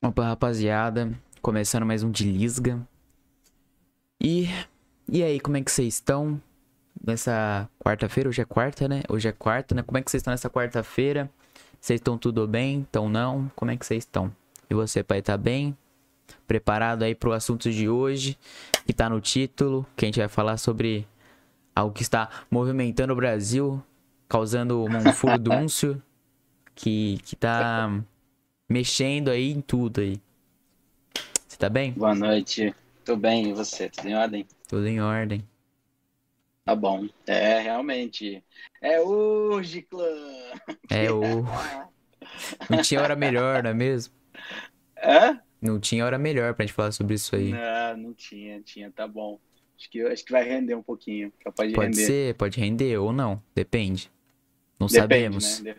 Opa, rapaziada. Começando mais um de Lisga. E. E aí, como é que vocês estão? Nessa quarta-feira? Hoje é quarta, né? Hoje é quarta, né? Como é que vocês estão nessa quarta-feira? Vocês estão tudo bem? Estão não? Como é que vocês estão? E você, pai, tá bem? Preparado aí pro assunto de hoje, que tá no título, que a gente vai falar sobre algo que está movimentando o Brasil, causando um furdúncio, que, que tá mexendo aí em tudo aí. Você tá bem? Boa noite. Tô bem, e você? Tudo em ordem? Tudo em ordem. Tá bom. É, realmente. É hoje, clã! É o. Não tinha hora melhor, não é mesmo? É? Não tinha hora melhor pra gente falar sobre isso aí. Não, não tinha, tinha, tá bom. Acho que, acho que vai render um pouquinho. Pode, pode render. ser, pode render ou não. Depende. Não Depende, sabemos. Né?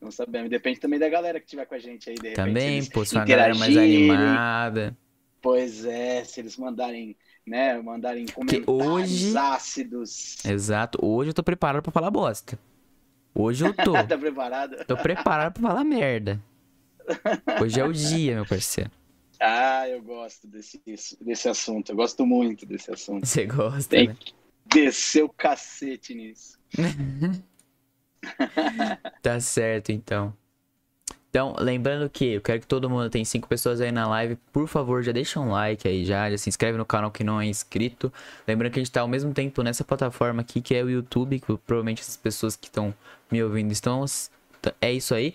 Não sabemos. Depende também da galera que tiver com a gente aí, de repente. Também, eles pô, se uma galera mais animada. Pois é, se eles mandarem, né, mandarem comentários hoje- ácidos. Exato. Hoje eu tô preparado pra falar bosta. Hoje eu tô. tá preparado? tô preparado pra falar merda. Hoje é o dia, meu parceiro. Ah, eu gosto desse, desse assunto. Eu gosto muito desse assunto. Você gosta, Tem né? que descer o cacete nisso. Tá certo, então. Então, lembrando que eu quero que todo mundo tem cinco pessoas aí na live, por favor, já deixa um like aí já, já se inscreve no canal que não é inscrito. Lembrando que a gente tá ao mesmo tempo nessa plataforma aqui que é o YouTube, que provavelmente essas pessoas que estão me ouvindo estão. É isso aí.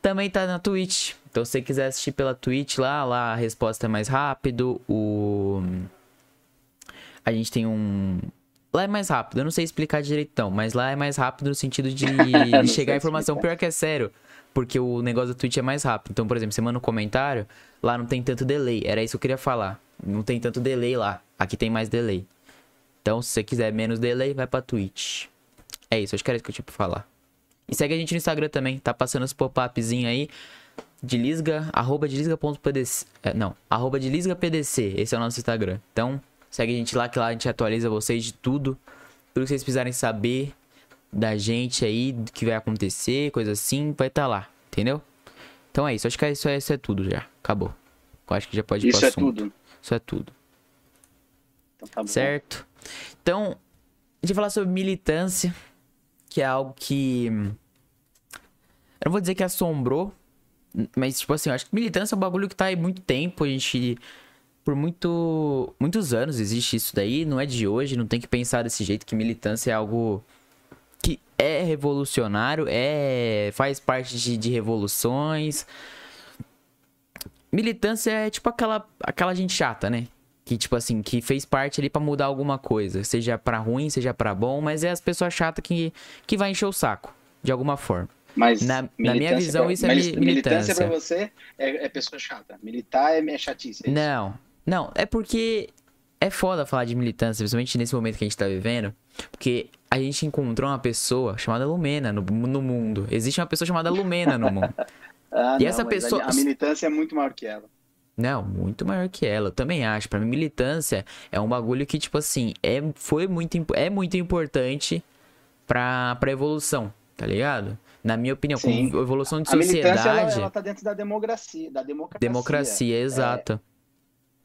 Também tá na Twitch. Então, se você quiser assistir pela Twitch lá, lá a resposta é mais rápido. O a gente tem um Lá é mais rápido, eu não sei explicar direitão, mas lá é mais rápido no sentido de, chegar a informação. Pior que é sério, porque o negócio da Twitch é mais rápido. Então, por exemplo, você manda um comentário, lá não tem tanto delay. Era isso que eu queria falar. Não tem tanto delay lá. Aqui tem mais delay. Então, se você quiser menos delay, vai pra Twitch. É isso, acho que era isso que eu tinha pra falar. E segue a gente no Instagram também, tá passando os pop-upzinhos aí. De Lisga, arroba. É, não, arroba. Esse é o nosso Instagram. Então, segue a gente lá, que lá a gente atualiza vocês de tudo. Tudo que vocês precisarem saber. da gente aí, do que vai acontecer, coisa assim, vai estar tá lá, entendeu? Então é isso, acho que isso é, isso é tudo já. Acabou. Eu acho que já pode ir Isso é tudo. Isso é tudo. Então, tá certo? Então, a gente vai falar sobre militância, que é algo que. Eu não vou dizer que assombrou, mas, tipo assim, eu acho que militância é um bagulho que tá aí muito tempo. A gente. Por muito, muitos anos existe isso daí, não é de hoje, não tem que pensar desse jeito que militância é algo que é revolucionário, é faz parte de, de revoluções. Militância é tipo aquela, aquela gente chata, né? que tipo assim, que fez parte ali para mudar alguma coisa, seja para ruim, seja para bom, mas é as pessoas chatas que que vai encher o saco de alguma forma. Mas na, na minha visão pra, isso é militância. Militância para você é, é, pessoa chata. Militar é, é chatice. É não, não, é porque é foda falar de militância, principalmente nesse momento que a gente tá vivendo, porque a gente encontrou uma pessoa chamada Lumena no, no mundo. Existe uma pessoa chamada Lumena no mundo. ah, e não, essa pessoa. A, militância é muito maior que ela. Não, muito maior que ela. Eu também acho. Para mim, militância é um bagulho que, tipo assim, é, foi muito, é muito importante pra, pra evolução, tá ligado? Na minha opinião, Sim. com evolução de a sociedade. Ela, ela tá dentro da democracia. Da democracia, democracia exato. É,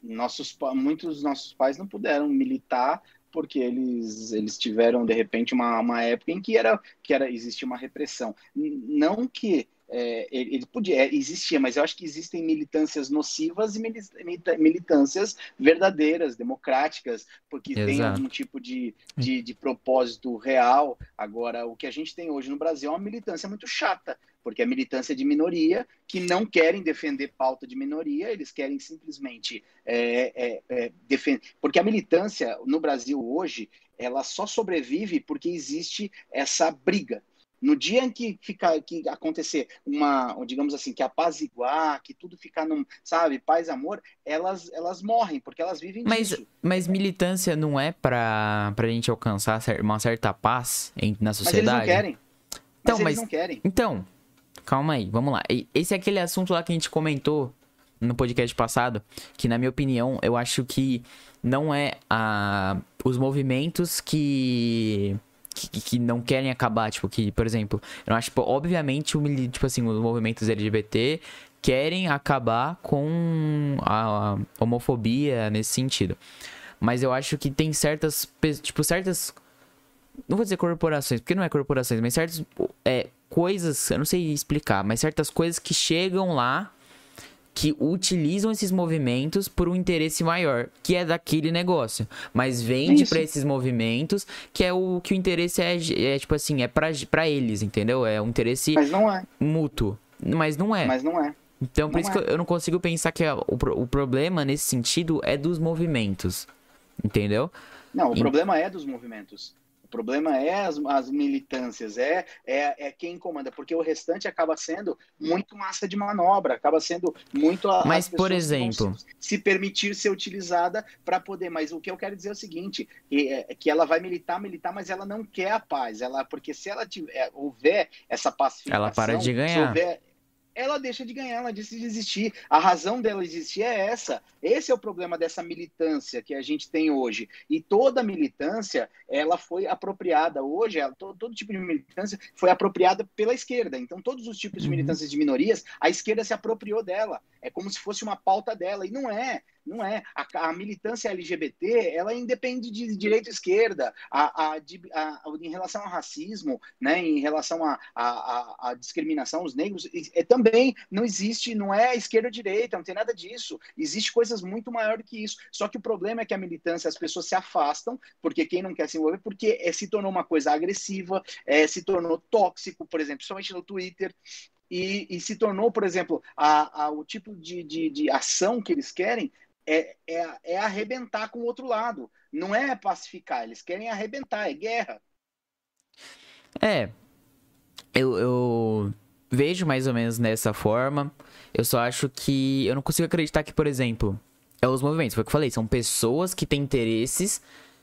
nossos, muitos dos nossos pais não puderam militar porque eles, eles tiveram, de repente, uma, uma época em que, era, que era, existia uma repressão. Não que é, ele podia, é, existia, mas eu acho que existem militâncias nocivas e militâncias verdadeiras, democráticas, porque Exato. tem algum tipo de, de, de, propósito real. Agora, o que a gente tem hoje no Brasil é uma militância muito chata, porque é militância de minoria que não querem defender pauta de minoria, eles querem simplesmente é, é, é defender. Porque a militância no Brasil hoje, ela só sobrevive porque existe essa briga no dia em que ficar, que acontecer uma, digamos assim, que apaziguar, que tudo ficar num, sabe, paz amor, elas, elas morrem, porque elas vivem mas, disso. Mas militância não é pra, pra gente alcançar uma certa paz na sociedade? Mas eles não querem. Mas então, eles mas, não querem. Então, calma aí, vamos lá. Esse é aquele assunto lá que a gente comentou no podcast passado, que na minha opinião, eu acho que não é a, os movimentos que que, que, não querem acabar, tipo, que, por exemplo, eu acho, tipo, obviamente, o, tipo assim, os movimentos LGBT querem acabar com a homofobia nesse sentido. Mas eu acho que tem certas, tipo, certas não vou dizer corporações, porque não é corporações, mas certas é, coisas, eu não sei explicar, mas certas coisas que chegam lá que utilizam esses movimentos por um interesse maior, que é daquele negócio, mas vende para esses movimentos que é o que o interesse é, é tipo assim, é para eles, entendeu? É um interesse mas não é. mútuo, mas não é. Mas não é. Então, por não isso é. que eu não consigo pensar que o, o problema nesse sentido é dos movimentos. Entendeu? Não, o e... problema é dos movimentos. O problema é as, as militâncias, é, é, é, quem comanda, porque o restante acaba sendo muito massa de manobra, acaba sendo muito. A, mas, por exemplo. Se, permitir ser utilizada para poder. Mas o que eu quero dizer é o seguinte: que, é, que ela vai militar, militar, mas ela não quer a paz. Ela, porque se ela tiver, houver essa pacificação. Ela para de ganhar. Se houver, ela deixa de ganhar, ela deixa de existir. A razão dela existir é essa. Esse é o problema dessa militância que a gente tem hoje. E toda militância, ela foi apropriada hoje, ela, todo, todo, tipo de militância foi apropriada pela esquerda. Então, todos os tipos de uhum. militâncias de minorias, a esquerda se apropriou dela. É como se fosse uma pauta dela. E não é. Não é. A, a, militância LGBT, ela independe de direita e esquerda. A, a, a, em relação ao racismo, né, em relação à discriminação aos negros, é, também não existe, não é esquerda ou direita, não tem nada disso. Existe coisas muito maiores que isso. Só que o problema é que a militância, as pessoas se afastam, porque quem não quer se envolver, porque é, se tornou uma coisa agressiva, é, se tornou tóxico, por exemplo, principalmente no Twitter. E, e, se tornou, por exemplo, a, a, o tipo de, de, de, ação que eles querem é, é, é arrebentar com o outro lado. Não é pacificar, eles querem arrebentar, é guerra. É. Eu, eu vejo mais ou menos dessa forma. Eu só acho que. Eu não consigo acreditar que, por exemplo, é os movimentos. Foi o que eu falei. São pessoas que têm interesses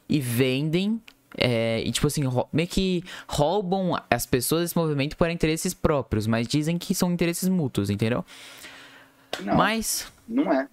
e vendem. É, e tipo assim, meio que roubam as pessoas desse movimento para interesses próprios, mas dizem que são interesses mútuos, entendeu? Não, mas. Não é.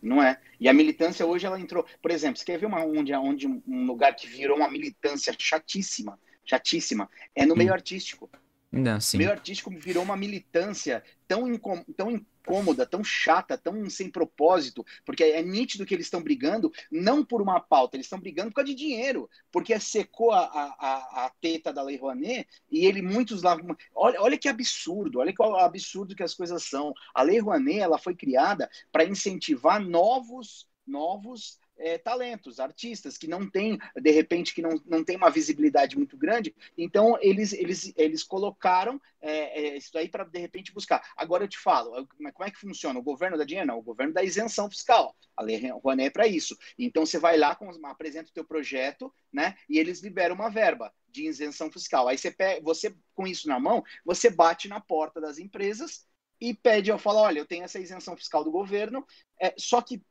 Não é. E a militância hoje ela entrou. Por exemplo, você quer ver uma, onde, onde um lugar que virou uma militância chatíssima? chatíssima, é no meio artístico. Não, sim. O meio artístico virou uma militância tão, incom tão incômoda, tão chata, tão sem propósito, porque é nítido que eles estão brigando não por uma pauta, eles estão brigando por causa de dinheiro, porque secou a, a, a teta da Lei Rouanet e ele, muitos lá. Olha, olha que absurdo, olha que absurdo que as coisas são. A Lei Rouanet ela foi criada para incentivar novos novos é, talentos, artistas que não têm, de repente, que não, não tem uma visibilidade muito grande. Então, eles, eles, eles colocaram é, é, isso aí para, de repente, buscar. Agora eu te falo, como é que funciona? O governo dá dinheiro? Não, o governo dá isenção fiscal. A Lei Rouanet é para isso. Então, você vai lá, com, apresenta o teu projeto, né? E eles liberam uma verba de isenção fiscal. Aí você, pega, você, com isso na mão, você bate na porta das empresas e pede, eu falo, olha, eu tenho essa isenção fiscal do governo, é, só que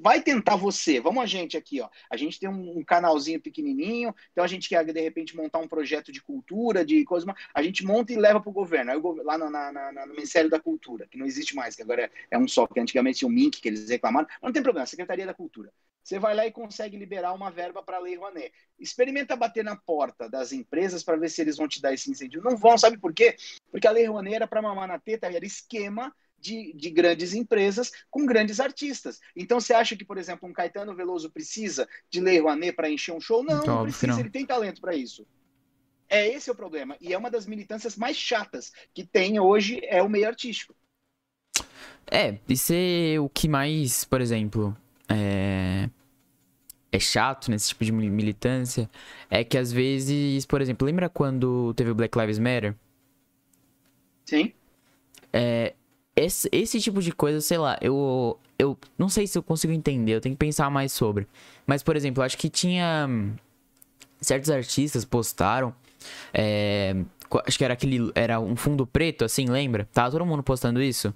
vai tentar você, vamos a gente aqui, ó, a gente tem um, um, canalzinho pequenininho, então a gente quer, de repente, montar um projeto de cultura, de coisa, a gente monta e leva para o governo, aí lá no, na, na, no Ministério da Cultura, que não existe mais, que agora é, é um só, que antigamente tinha o MINC, que eles reclamaram, mas não tem problema, Secretaria da Cultura. Você vai lá e consegue liberar uma verba para a Lei Rouanet. Experimenta bater na porta das empresas para ver se eles vão te dar esse incentivo. Não vão, sabe por quê? Porque a Lei Rouanet era para mamar na teta, era esquema de, de, grandes empresas com grandes artistas. Então você acha que, por exemplo, um Caetano Veloso precisa de Lei Rouanet para encher um show? Não, então, não precisa, não. ele tem talento para isso. É esse é o problema. E é uma das militâncias mais chatas que tem hoje é o meio artístico. É, isso é o que mais, por exemplo, é, é chato nesse tipo de militância é que às vezes, por exemplo, lembra quando teve o Black Lives Matter? Sim. É, esse, esse tipo de coisa, sei lá, eu, eu não sei se eu consigo entender, eu tenho que pensar mais sobre. Mas, por exemplo, acho que tinha. Certos artistas postaram. É, acho que era aquele. Era um fundo preto, assim, lembra? Tava todo mundo postando isso?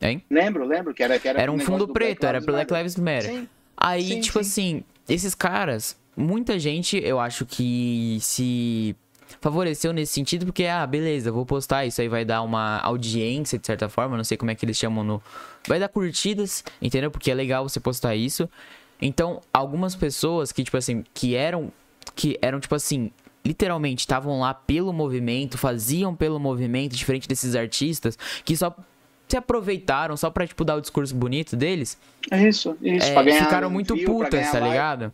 Hein? Lembro, lembro que era que era, era um fundo preto, era Black Lives Matter. Sim. Aí, sim, tipo sim. assim, esses caras, muita gente, eu acho que se favoreceu nesse sentido, porque, ah, beleza, vou postar, isso aí vai dar uma audiência, de certa forma, não sei como é que eles chamam no. Vai dar curtidas, entendeu? Porque é legal você postar isso. Então, algumas pessoas que, tipo assim, que eram. Que eram, tipo assim, literalmente estavam lá pelo movimento, faziam pelo movimento, diferente desses artistas, que só se aproveitaram só pra, tipo, dar o discurso bonito deles. É isso, isso. É, ganhar, ficaram muito putas, tá ligado?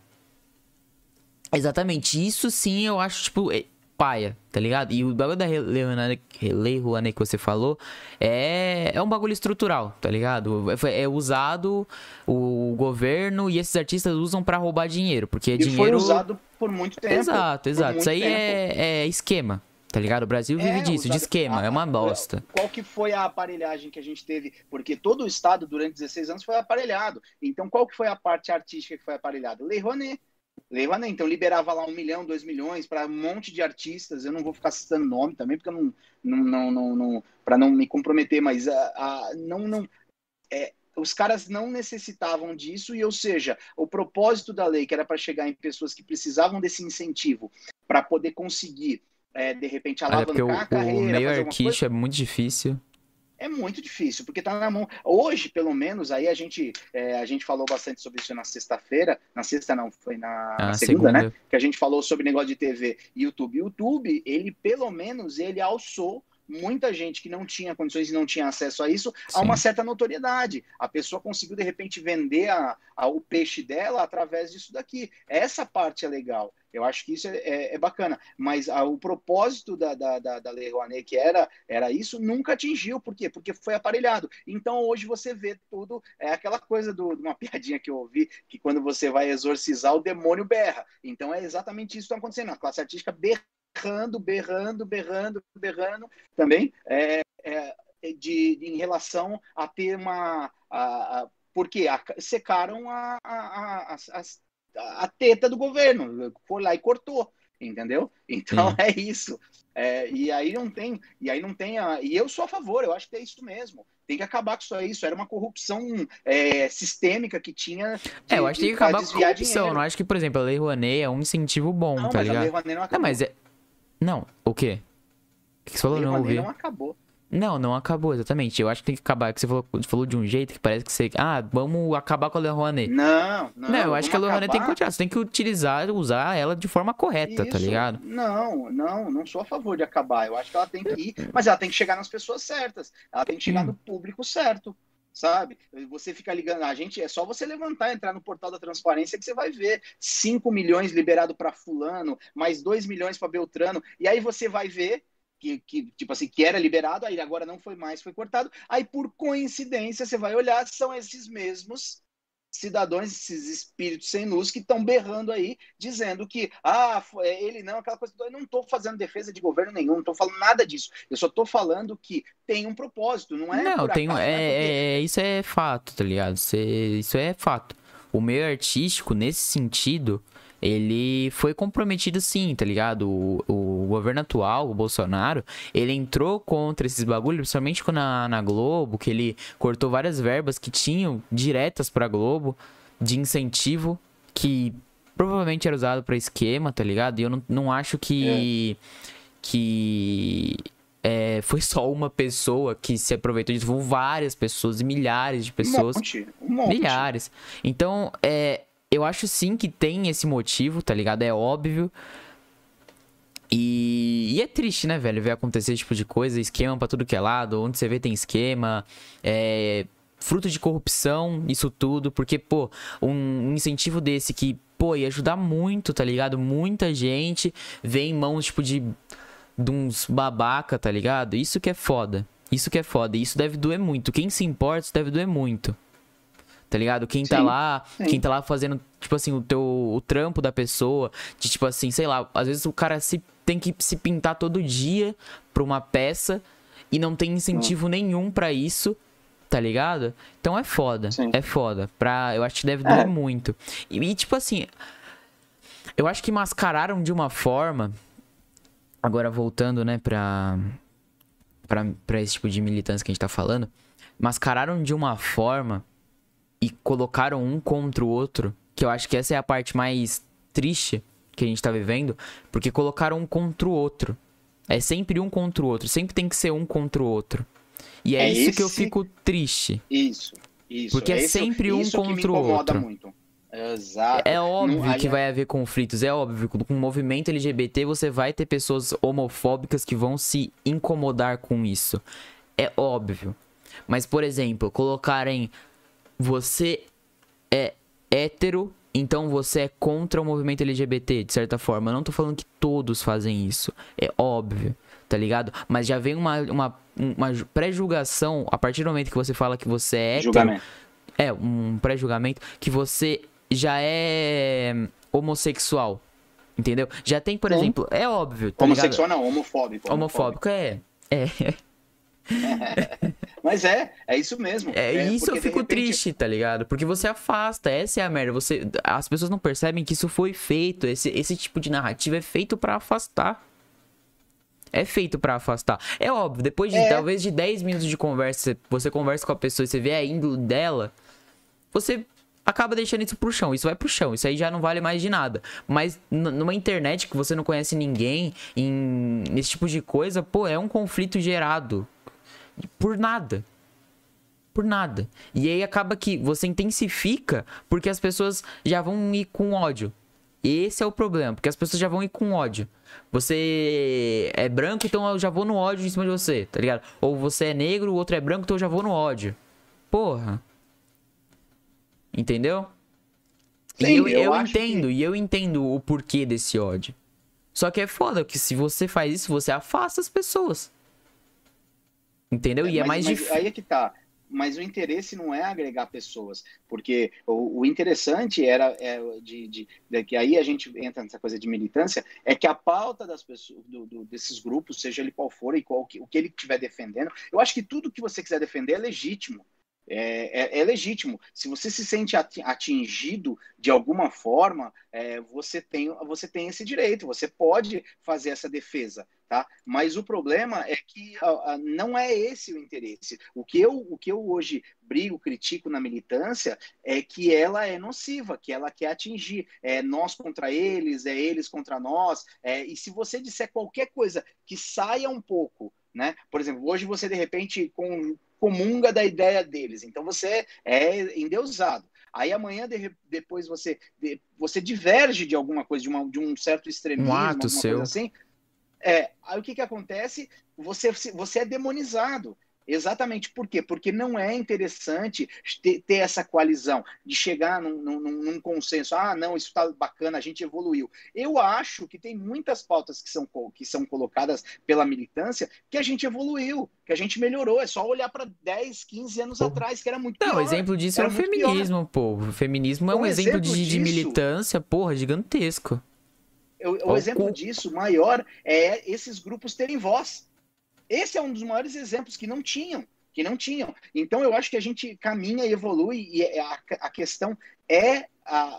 Exatamente. Isso sim eu acho, tipo, é paia, tá ligado? E o bagulho da Lei Rouanet que você falou é, é um bagulho estrutural, tá ligado? É, é usado o governo e esses artistas usam para roubar dinheiro, porque e dinheiro... foi usado por muito tempo. Exato, exato. Isso aí é, é esquema, Tá ligado? O Brasil vive é, disso, de esquema, a, é uma bosta. Qual que foi a aparelhagem que a gente teve? Porque todo o Estado, durante 16 anos, foi aparelhado. Então, qual que foi a parte artística que foi aparelhada? Lei Rouanet. Lei Rouanet. Então, liberava lá um milhão, dois milhões para um monte de artistas. Eu não vou ficar citando nome também, porque eu não... não, não, não, não para não me comprometer, mas a, a, não... não é, os caras não necessitavam disso, e ou seja, o propósito da lei, que era para chegar em pessoas que precisavam desse incentivo para poder conseguir é, de repente, alavancar o, a carreira. O meio artístico é muito difícil. É muito difícil, porque tá na mão. Hoje, pelo menos, aí a gente, é, a gente falou bastante sobre isso na sexta-feira. Na sexta não, foi na, ah, na segunda, segunda, né? Que a gente falou sobre negócio de TV e YouTube. YouTube, ele, pelo menos, ele alçou muita gente que não tinha condições e não tinha acesso a isso Sim. a uma certa notoriedade. A pessoa conseguiu, de repente, vender a, a, o peixe dela através disso daqui. Essa parte é legal. Eu acho que isso é, é, é bacana. Mas a, o propósito da, da, da, da Lei Rouanet, que era, era isso, nunca atingiu. Por quê? Porque foi aparelhado. Então, hoje você vê tudo. É aquela coisa de uma piadinha que eu ouvi, que quando você vai exorcizar, o demônio berra. Então, é exatamente isso que está acontecendo. A classe artística berra berrando, berrando, berrando, berrando também é, é, de, em relação a ter uma. A, a, porque a, secaram a, a, a, teta do governo, foi lá e cortou, entendeu? Então Sim. é isso. É, e aí não tem, e aí não tem a, e eu sou a favor, eu acho que é isso mesmo. Tem que acabar com isso aí. Isso era uma corrupção é, sistêmica que tinha. De, é, eu acho que tem que acabar com a corrupção. Dinheiro. Não acho que, por exemplo, a Lei Rouanet é um incentivo bom, não, tá ligado? A Lei Rouanet não acabou. Não, mas é. Não, o quê? O que você falou? Não ouvi. não acabou. Não, não acabou, exatamente. Eu acho que tem que acabar. Que você falou, falou de um jeito que parece que você. Ah, vamos acabar com a Lei Rouanet. Não, não. Não, eu acho que a Lei Rouanet tem que continuar. Você tem que utilizar, usar ela de forma correta, tá Isso. tá ligado? Não, não, não sou a favor de acabar. Eu acho que ela tem que ir, mas ela tem que chegar nas pessoas certas. Ela tem que chegar hum. no público certo sabe? Você fica ligando, a gente é só você levantar, entrar no portal da transparência que você vai ver 5 milhões liberado para fulano, mais 2 milhões para Beltrano, e aí você vai ver que, que, tipo assim, que era liberado, aí agora não foi mais, foi cortado. Aí, por coincidência, você vai olhar, são esses mesmos cidadãos, esses espíritos sem luz que estão berrando aí, dizendo que ah, é, ele não, aquela coisa. Eu não estou fazendo defesa de governo nenhum, não estou falando nada disso. Eu só estou falando que tem um propósito, não é? Não, tem, acaso, é, é, é, isso é fato, tá ligado? Isso é fato. O meio artístico, nesse sentido, ele foi comprometido sim, tá ligado? O, o governo atual, o Bolsonaro, ele entrou contra esses bagulhos, principalmente na, na Globo, que ele cortou várias verbas que tinham diretas pra Globo de incentivo, que provavelmente era usado para esquema, tá ligado? E eu não, não acho que. É. Que. É, foi só uma pessoa que se aproveitou disso, foram várias pessoas, milhares de pessoas. Um monte, um monte. Milhares. Então, é, eu acho sim que tem esse motivo, tá ligado? É óbvio. E, e, é triste, né, velho, ver acontecer esse tipo de coisa, esquema pra tudo que é lado, onde você vê tem esquema, é, fruto de corrupção, isso tudo, porque, pô, um, um, incentivo desse que, pô, ia ajudar muito, tá ligado? Muita gente vem em mãos, tipo, de, de uns babaca, tá ligado? Isso que é foda. Isso que é foda. E isso deve doer muito. Quem se importa, isso deve doer muito tá ligado? Quem tá lá, sim. quem tá lá fazendo, tipo assim, o teu o trampo da pessoa, de tipo assim, sei lá, às vezes o cara se tem que se pintar todo dia pra uma peça e não tem incentivo nenhum para isso, tá ligado? Então é foda, sim. é foda. Pra, eu acho que deve doer é. muito. E, e, tipo assim, eu acho que mascararam de uma forma, agora voltando, né, pra, pra, pra esse tipo de militância que a gente tá falando, mascararam de uma forma e colocaram um contra o outro, que eu acho que essa é a parte mais triste que a gente tá vivendo, porque colocaram um contra o outro. É sempre um contra o outro, sempre tem que ser um contra o outro. E é, é isso esse... que eu fico triste. Isso, isso. Porque é, é sempre um contra o outro. Muito. Exato. É óbvio Não, que vai haver conflitos, é óbvio. Com o movimento LGBT você vai ter pessoas homofóbicas que vão se incomodar com isso. É óbvio. Mas, por exemplo, colocarem você é hétero, então você é contra o movimento LGBT, de certa forma. Eu não tô falando que todos fazem isso. É óbvio, tá ligado? Mas já vem uma, uma, uma pré-julgação a partir do momento que você fala que você é hétero. Julgamento. É, um pré-julgamento que você já é homossexual. Entendeu? Já tem, por Sim. exemplo, é óbvio. Tá homossexual ligado? não, homofóbico. Homofóbico, homofóbico é. É. Mas é, é isso mesmo. É, é isso eu fico repente... triste, tá ligado? Porque você afasta, essa é a merda. Você, as pessoas não percebem que isso foi feito, esse, esse tipo de narrativa é feito para afastar. É feito para afastar. É óbvio, depois de é. talvez de 10 minutos de conversa, você conversa com a pessoa e você vê a índole dela, você acaba deixando isso pro chão. Isso vai pro chão. Isso aí já não vale mais de nada. Mas numa internet que você não conhece ninguém, em esse tipo de coisa, pô, é um conflito gerado por nada. Por nada. E aí acaba que você intensifica porque as pessoas já vão ir com ódio. Esse é o problema, porque as pessoas já vão ir com ódio. Você é branco, então eu já vou no ódio em cima de você, tá ligado? Ou você é negro, o outro é branco, então eu já vou no ódio. Porra. Entendeu? Sim, e eu, eu, eu entendo, que... e eu entendo o porquê desse ódio. Só que é foda que se você faz isso, você afasta as pessoas. Entendeu? É, e é mais difícil. Aí é que tá. Mas o interesse não é agregar pessoas, porque o, o interessante era é, de, de, de, que aí a gente entra nessa coisa de militância, é que a pauta das pessoas, do, do, desses grupos, seja ele qual for e qual, o que ele estiver defendendo, eu acho que tudo que você quiser defender é legítimo. É, é, é, legítimo. Se você se sente atingido de alguma forma, é, você, tem, você tem esse direito, você pode fazer essa defesa. Tá? Mas o problema é que não é esse o interesse. O que, eu, o que eu hoje brigo, critico na militância é que ela é nociva, que ela quer atingir. É nós contra eles, é eles contra nós. É, e se você disser qualquer coisa que saia um pouco né? Por exemplo, hoje você de repente com, comunga da ideia deles, então você é endeusado. Aí amanhã de, depois você de, você diverge de alguma coisa, de, uma, de um certo extremismo, um ato seu. assim. É, aí o que que acontece? Você você é demonizado. Exatamente por quê? Porque não é interessante ter, ter essa coalizão, de chegar num, num, num, consenso. Ah, não, isso está bacana, a gente evoluiu. Eu acho que tem muitas pautas que são, que são colocadas pela militância que a gente evoluiu, que a gente melhorou. É só olhar para 10, 15 anos pô. atrás, que era muito Não, o exemplo disso era é o feminismo, pior. pô. O feminismo é um, um exemplo, exemplo de, de, militância, porra, gigantesco. O, o exemplo disso maior é esses grupos terem voz esse é um dos maiores exemplos que não tinham, que não tinham. Então eu acho que a gente caminha e evolui e é, a, a questão é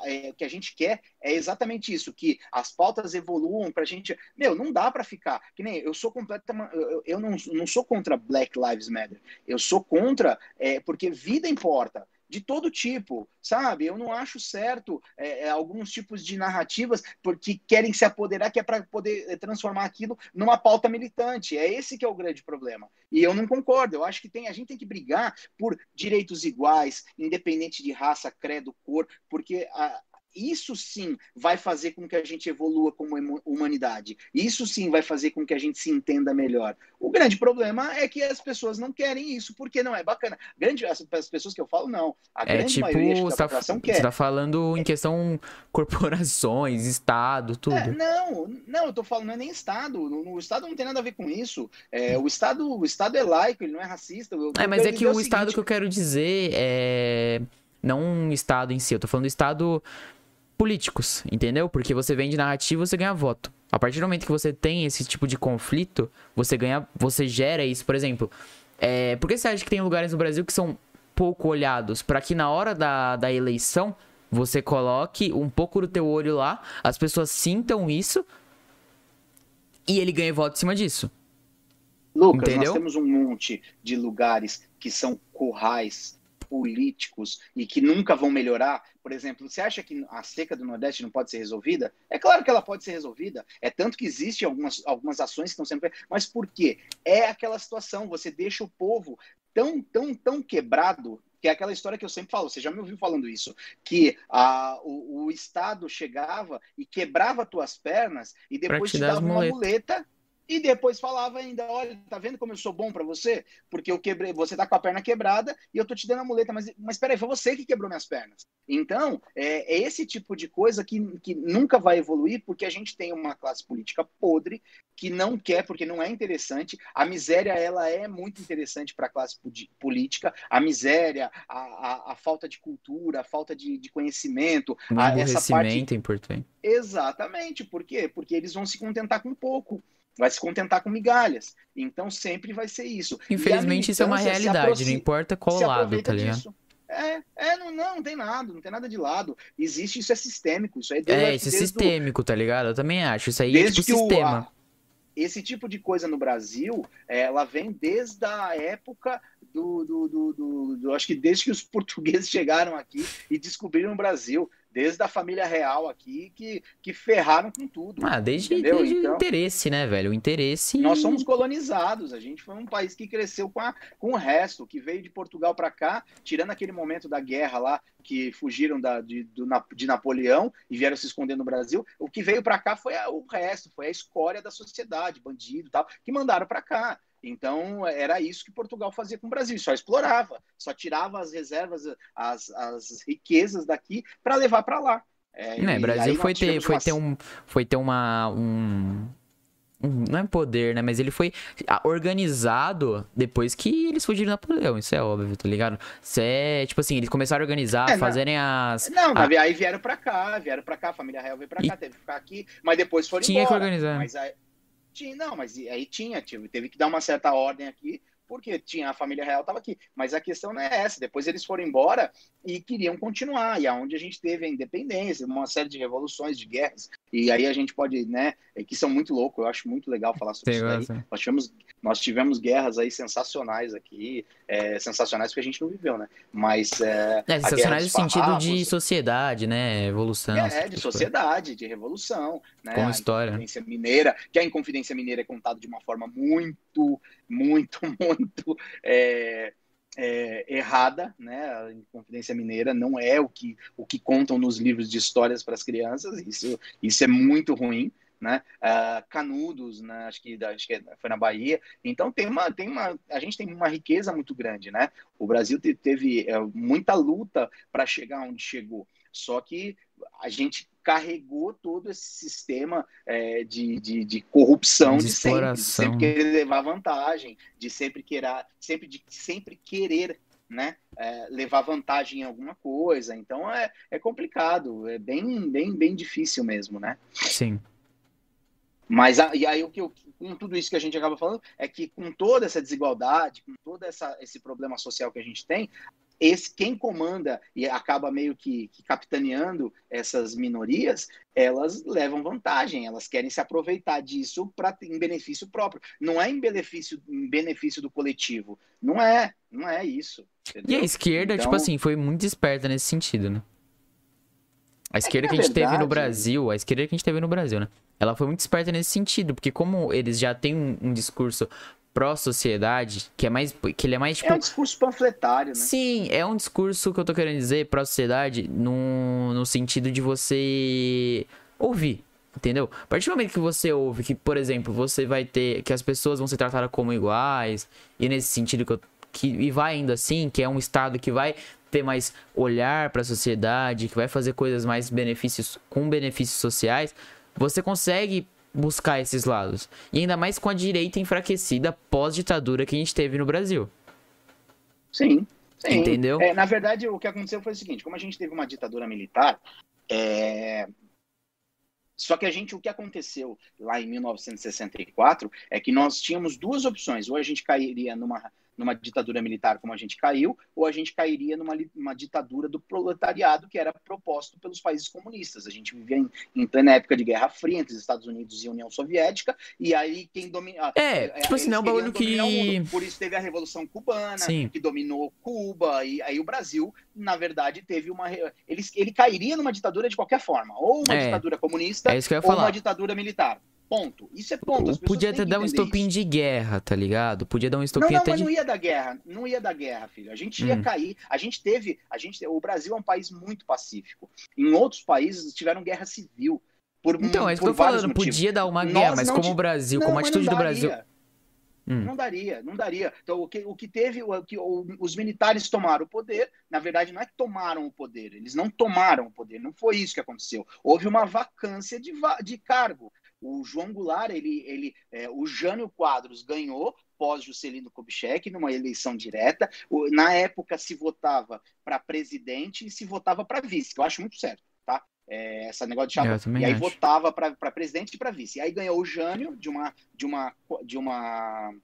é, que a gente quer é exatamente isso, que as pautas evoluam para a gente. Meu, não dá para ficar. Que nem eu sou completamente. Eu, eu não, não sou contra Black Lives Matter. Eu sou contra, é, porque vida importa de todo tipo, sabe? Eu não acho certo é, é, alguns tipos de narrativas porque querem se apoderar, que é para poder é, transformar aquilo numa pauta militante. É esse que é o grande problema. E eu não concordo. Eu acho que tem, a gente tem que brigar por direitos iguais, independente de raça, credo, cor, porque a, isso sim vai fazer com que a gente evolua como humanidade. Isso sim vai fazer com que a gente se entenda melhor. O grande problema é que as pessoas não querem isso, porque não é bacana. Grande, as, as pessoas que eu falo, não. A é grande tipo, maioria da tá, população quer. Você tá falando em questão corporações, Estado, tudo. É, não, não, eu tô falando não é nem Estado. O Estado não tem nada a ver com isso. É, o, Estado, o Estado é laico, ele não é racista. Eu, é, mas é que o, o Estado que eu quero dizer é não um Estado em si, eu tô falando do Estado políticos, entendeu? Porque você vende narrativa, você ganha voto. A partir do momento que você tem esse tipo de conflito, você ganha, você gera isso. Por exemplo, é, por que você acha que tem lugares no Brasil que são pouco olhados para que na hora da, da eleição você coloque um pouco do teu olho lá, as pessoas sintam isso e ele ganha voto em cima disso. Lucas, Entendeu? nós temos um monte de lugares que são currais políticos e que nunca vão melhorar, por exemplo, você acha que a seca do Nordeste não pode ser resolvida? É claro que ela pode ser resolvida. É tanto que existem algumas, algumas ações que estão sendo feitas. Mas por quê? É aquela situação, você deixa o povo tão, tão, tão quebrado que é aquela história que eu sempre falo, você já me ouviu falando isso, que a, o, o Estado chegava e quebrava tuas pernas e depois te, te dava uma muleta e depois falava ainda, olha, tá vendo como eu sou bom para você? Porque eu quebrei, você tá com a perna quebrada e eu tô te dando a muleta, mas, mas peraí, foi você que quebrou minhas pernas. Então, é, é, esse tipo de coisa que, que nunca vai evoluir porque a gente tem uma classe política podre que não quer, porque não é interessante. A miséria, ela é muito interessante para a classe política. A miséria, a, a, a, falta de cultura, a falta de, de conhecimento. O a, essa parte... é importante. Exatamente. Por quê? Porque eles vão se contentar com pouco vai se contentar com migalhas. Então sempre vai ser isso. Infelizmente isso é uma realidade, não importa qual lado, tá ligado? Disso. É, é não, não, não tem nada, não tem nada de lado. Existe, isso é sistêmico, isso é É, isso é sistêmico, tá ligado? Eu também acho. Isso aí é desde é tipo sistema. O, a, esse tipo de coisa no Brasil, ela vem desde a época do, do, do, do, do, Acho que desde que os portugueses chegaram aqui e descobriram o Brasil desde a família real aqui, que, que ferraram com tudo. Ah, desde, desde então, o interesse, né, velho? O interesse. Nós somos colonizados, a gente foi um país que cresceu com, a, com o resto, que veio de Portugal para cá, tirando aquele momento da guerra lá, que fugiram da, de, do, de Napoleão e vieram se esconder no Brasil. O que veio para cá foi a, o resto, foi a escória da sociedade, bandido e tal, que mandaram para cá. Então, era isso que Portugal fazia com o Brasil, só explorava, só tirava as reservas, as, as riquezas daqui para levar para lá. É, é, Brasil foi ter, foi, uma... ter um, foi ter uma. Um, um, não é poder, né? Mas ele foi organizado depois que eles fugiram da Napoleão. Isso é óbvio, tá ligado? Isso é, tipo assim, eles começaram a organizar, é, fazerem as. Não, a... aí vieram pra cá, vieram pra cá, a família real veio pra cá, e... teve que ficar aqui, mas depois foram Tinha embora. que organizar. Mas aí, tinha, não, mas aí tinha, teve que dar uma certa ordem aqui, porque tinha a família real estava aqui. Mas a questão não é essa. Depois eles foram embora e queriam continuar. E aonde a gente teve a independência, uma série de revoluções, de guerras E aí a gente pode, né, é que são muito loucos, eu acho muito legal falar sobre isso aí. Nós tivemos, nós tivemos guerras aí sensacionais aqui, é, sensacionais porque a gente não viveu, né? Mas é, é sensacionais no sentido de sociedade, né, evolução. É, de sociedade, de revolução, né? Com história. A Inconfidência Mineira, que a Inconfidência Mineira é contada de uma forma muito, muito, muito é, é, errada, né? A Inconfidência Mineira não é o que, o que contam nos livros de histórias para as crianças, isso, isso é muito ruim. Né? Uh, Canudos, né? acho, que, acho que foi na Bahia. Então tem uma, tem uma, a gente tem uma riqueza muito grande, né? O Brasil teve é, muita luta para chegar onde chegou. Só que a gente carregou todo esse sistema é, de, de, de, corrupção de, de sempre, de sempre querer levar vantagem, de sempre querer, sempre, de sempre querer né, é, levar vantagem em alguma coisa. Então é, é complicado, é bem, bem, bem difícil mesmo, né? Sim. Mas e aí o que eu, com tudo isso que a gente acaba falando é que com toda essa desigualdade, com todo essa, esse problema social que a gente tem, esse quem comanda e acaba meio que, que, capitaneando essas minorias, elas levam vantagem, elas querem se aproveitar disso para em benefício próprio. Não é em benefício, em benefício do coletivo. Não é, não é isso. Entendeu? E a esquerda, tipo então... tipo assim, foi muito esperta nesse sentido, né? A esquerda é que, que a gente verdade... teve no Brasil, a esquerda que a gente teve no Brasil, né? Ela foi muito esperta nesse sentido, porque como eles já têm um, um discurso pró-sociedade, que é mais. que ele é mais tipo. É um discurso panfletário, né? Sim, é um discurso que eu tô querendo dizer pró-sociedade no, no sentido de você ouvir. Entendeu? A partir do momento que você ouve que, por exemplo, você vai ter. que as pessoas vão ser tratadas como iguais, e nesse sentido que eu. Que, e vai indo assim, que é um estado que vai ter mais olhar para a sociedade, que vai fazer coisas mais benefícios com benefícios sociais, você consegue buscar esses lados. E ainda mais com a direita enfraquecida pós-ditadura que a gente teve no Brasil. Sim. sim. Entendeu? É, na verdade, o que aconteceu foi o seguinte: como a gente teve uma ditadura militar, é... Só que a gente, o que aconteceu lá em 1964 é que nós tínhamos duas opções. Ou a gente cairia numa numa ditadura militar como a gente caiu, ou a gente cairia numa ditadura do proletariado que era proposto pelos países comunistas. A gente vivia em, em plena época de Guerra Fria entre os Estados Unidos e a União Soviética, e aí quem domina. É, é tipo assim, não é um bagulho que. Por isso teve a Revolução Cubana, Sim. que dominou Cuba, e aí o Brasil, na verdade, teve uma. Ele, ele cairia numa ditadura de qualquer forma, ou uma é, ditadura comunista, é ou falar. uma ditadura militar. Ponto. Isso é ponto. Podia até dar um estopim isso. de guerra, tá ligado? Podia dar um estopim não, não, até mas de... não ia dar guerra. Não ia dar guerra, filho. A gente ia hum. cair. A gente teve. A gente, o Brasil é um país muito pacífico. Em outros países tiveram guerra civil. Por, então, é isso que eu tô falando. Motivos. Podia dar uma guerra, Nós mas como o Brasil, não, como a atitude do Brasil. Hum. Não daria, não daria. Então, o que, o que teve, o que o, os militares tomaram o poder, na verdade, não é que tomaram o poder, eles não tomaram o poder, não foi isso que aconteceu. Houve uma vacância de, de cargo. O João Goulart, ele, ele, é, o Jânio Quadros ganhou pós Juscelino Kubitschek numa eleição direta. Na época se votava para presidente e se votava para vice, que eu acho muito certo, tá? É, essa negócio de chapa. E aí acho. votava para presidente e para vice. E aí ganhou o Jânio de uma de uma de uma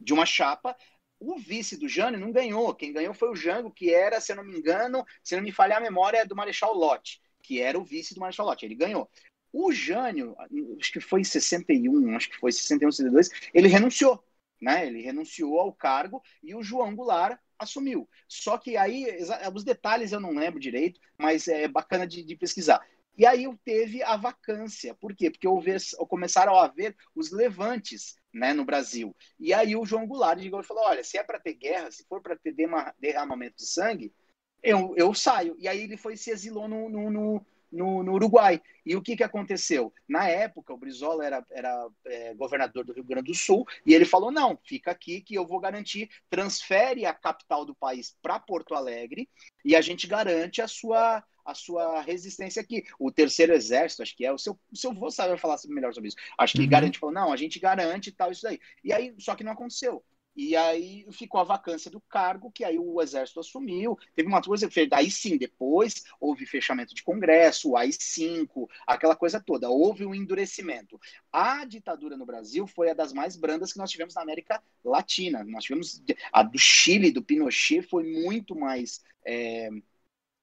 de uma chapa. O vice do Jânio não ganhou. Quem ganhou foi o Jango, que era, se eu não me engano, se não me falhar a memória, é do Marechal Lott, que era o vice do Marechal Lott. Ele ganhou. O Jânio, acho que foi em 61, acho que foi 61, 62, ele renunciou, né? Ele renunciou ao cargo e o João Goulart assumiu. Só que aí, os detalhes eu não lembro direito, mas é bacana de, de pesquisar. E aí teve a vacância. Por quê? Porque houve, começaram a haver os levantes né, no Brasil. E aí o João Goulart chegou e falou: olha, se é para ter guerra, se for para ter derramamento de sangue, eu, eu saio. E aí ele foi se exilou no, no, no, no, no, Uruguai. E o que, que aconteceu? Na época, o Brizola era, era é, governador do Rio Grande do Sul e ele falou: não, fica aqui que eu vou garantir, transfere a capital do país para Porto Alegre e a gente garante a sua, a sua resistência aqui. O terceiro exército, acho que é, o seu, o seu vô sabe falar melhor sobre isso. Acho que uhum. garante, falou: não, a gente garante tal, isso daí. E aí, só que não aconteceu. E aí ficou a vacância do cargo, que aí o Exército assumiu. Teve uma coisa que aí sim, depois houve fechamento de Congresso, o AI-5, aquela coisa toda. Houve um endurecimento. A ditadura no Brasil foi a das mais brandas que nós tivemos na América Latina. Nós tivemos a do Chile, do Pinochet, foi muito mais. É,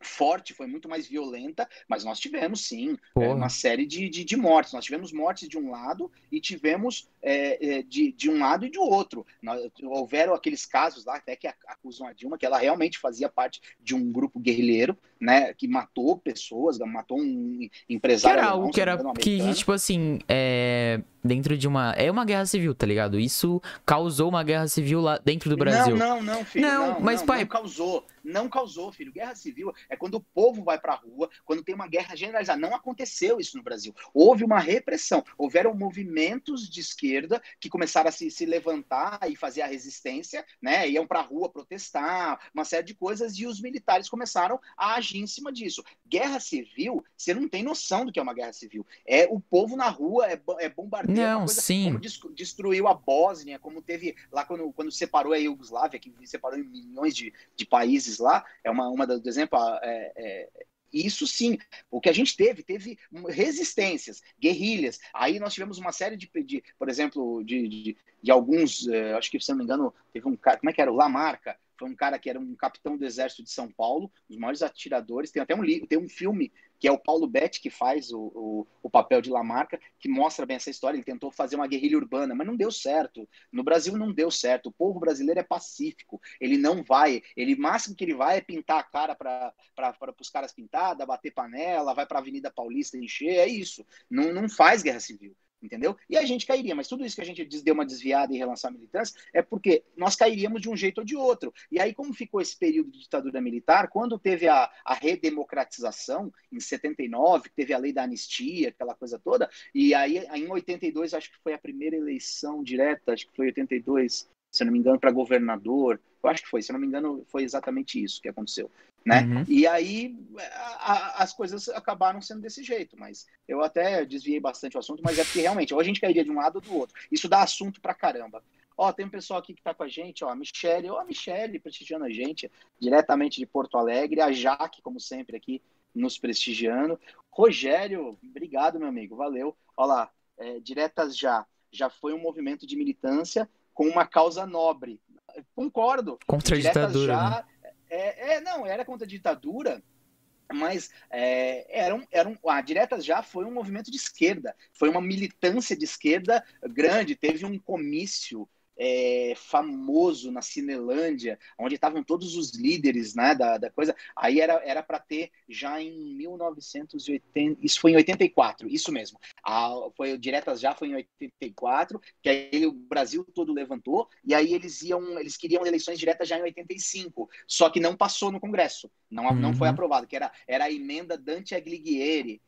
forte, foi muito mais violenta, mas nós tivemos sim é, uma série de, de, de, mortes. Nós tivemos mortes de um lado e tivemos é, é, de, de um lado e do outro. Nós, houveram aqueles casos lá até que acusam a Dilma que ela realmente fazia parte de um grupo guerrilheiro, né, que matou pessoas, matou um empresário. Que era algo que era que, tipo assim, é, dentro de uma. É uma guerra civil, tá ligado? Isso causou uma guerra civil lá dentro do Brasil. Não, não, não, filho. Não, não mas não, pai. Não causou. Não causou, filho. Guerra civil é quando o povo vai pra rua, quando tem uma guerra generalizada. Não aconteceu isso no Brasil. Houve uma repressão. Houveram movimentos de esquerda que começaram a se, se levantar e fazer a resistência, né? Iam pra rua protestar, uma série de coisas, e os militares começaram a agir em cima disso. Guerra civil, você não tem noção do que é uma guerra civil. É o povo na rua, é, é bombardeio. Não, coisa, sim. Como destruiu a Bósnia, como teve lá quando, quando separou a Iugoslávia, que separou em milhões de, de países lá, é uma, uma do exemplo, é, é, isso sim, o que a gente teve, teve resistências, guerrilhas. Aí nós tivemos uma série de, de por exemplo, de, de, de alguns, eh, acho que se não me engano, teve um cara, como é que era? O Lamarca, foi um cara que era um capitão do exército de São Paulo, um dos maiores atiradores. Tem até um livro, tem um filme que é o Paulo Betti que faz o, o, o, papel de Lamarca, que mostra bem essa história. Ele tentou fazer uma guerrilha urbana, mas não deu certo. No Brasil não deu certo. O povo brasileiro é pacífico. Ele não vai. Ele máximo que ele vai é pintar a cara para os caras pintar, bater panela, vai para a Avenida Paulista encher. É isso. Não, não faz guerra civil entendeu? E a gente cairia, mas tudo isso que a gente deu uma desviada em relação à militância é porque nós cairíamos de um jeito ou de outro. E aí, como ficou esse período de ditadura militar, quando teve a, a redemocratização, em 79, teve a lei da anistia, aquela coisa toda, e aí em 82, acho que foi a primeira eleição direta, acho que foi 82, se não me engano, para governador, eu acho que foi, se não me engano, foi exatamente isso que aconteceu né? Uhum. E aí a, a, as coisas acabaram sendo desse jeito, mas eu até desviei bastante o assunto, mas é porque realmente, ou a gente cairia de um lado ou do outro. Isso dá assunto pra caramba. Ó, tem um pessoal aqui que tá com a gente, ó, a Michelle, ó, a Michelle prestigiando a gente, diretamente de Porto Alegre, a Jaque, como sempre, aqui nos prestigiando. Rogério, obrigado, meu amigo, valeu. Ó lá, é, diretas já, já foi um movimento de militância com uma causa nobre. Concordo. Contra a ditadura. Já, né? É, é, não, era contra a ditadura, mas é, era era a Diretas já foi um movimento de esquerda, foi uma militância de esquerda grande, teve um comício é, famoso na Cinelândia, onde estavam todos os líderes né, da, da coisa. Aí era para ter já em 1980, isso foi em 84, isso mesmo. A, foi Diretas já foi em 84, que aí o Brasil todo levantou, e aí eles iam, eles queriam eleições diretas já em 85, só que não passou no Congresso, não, uhum. não foi uhum. aprovado, que era, era a emenda Dante Alighieri,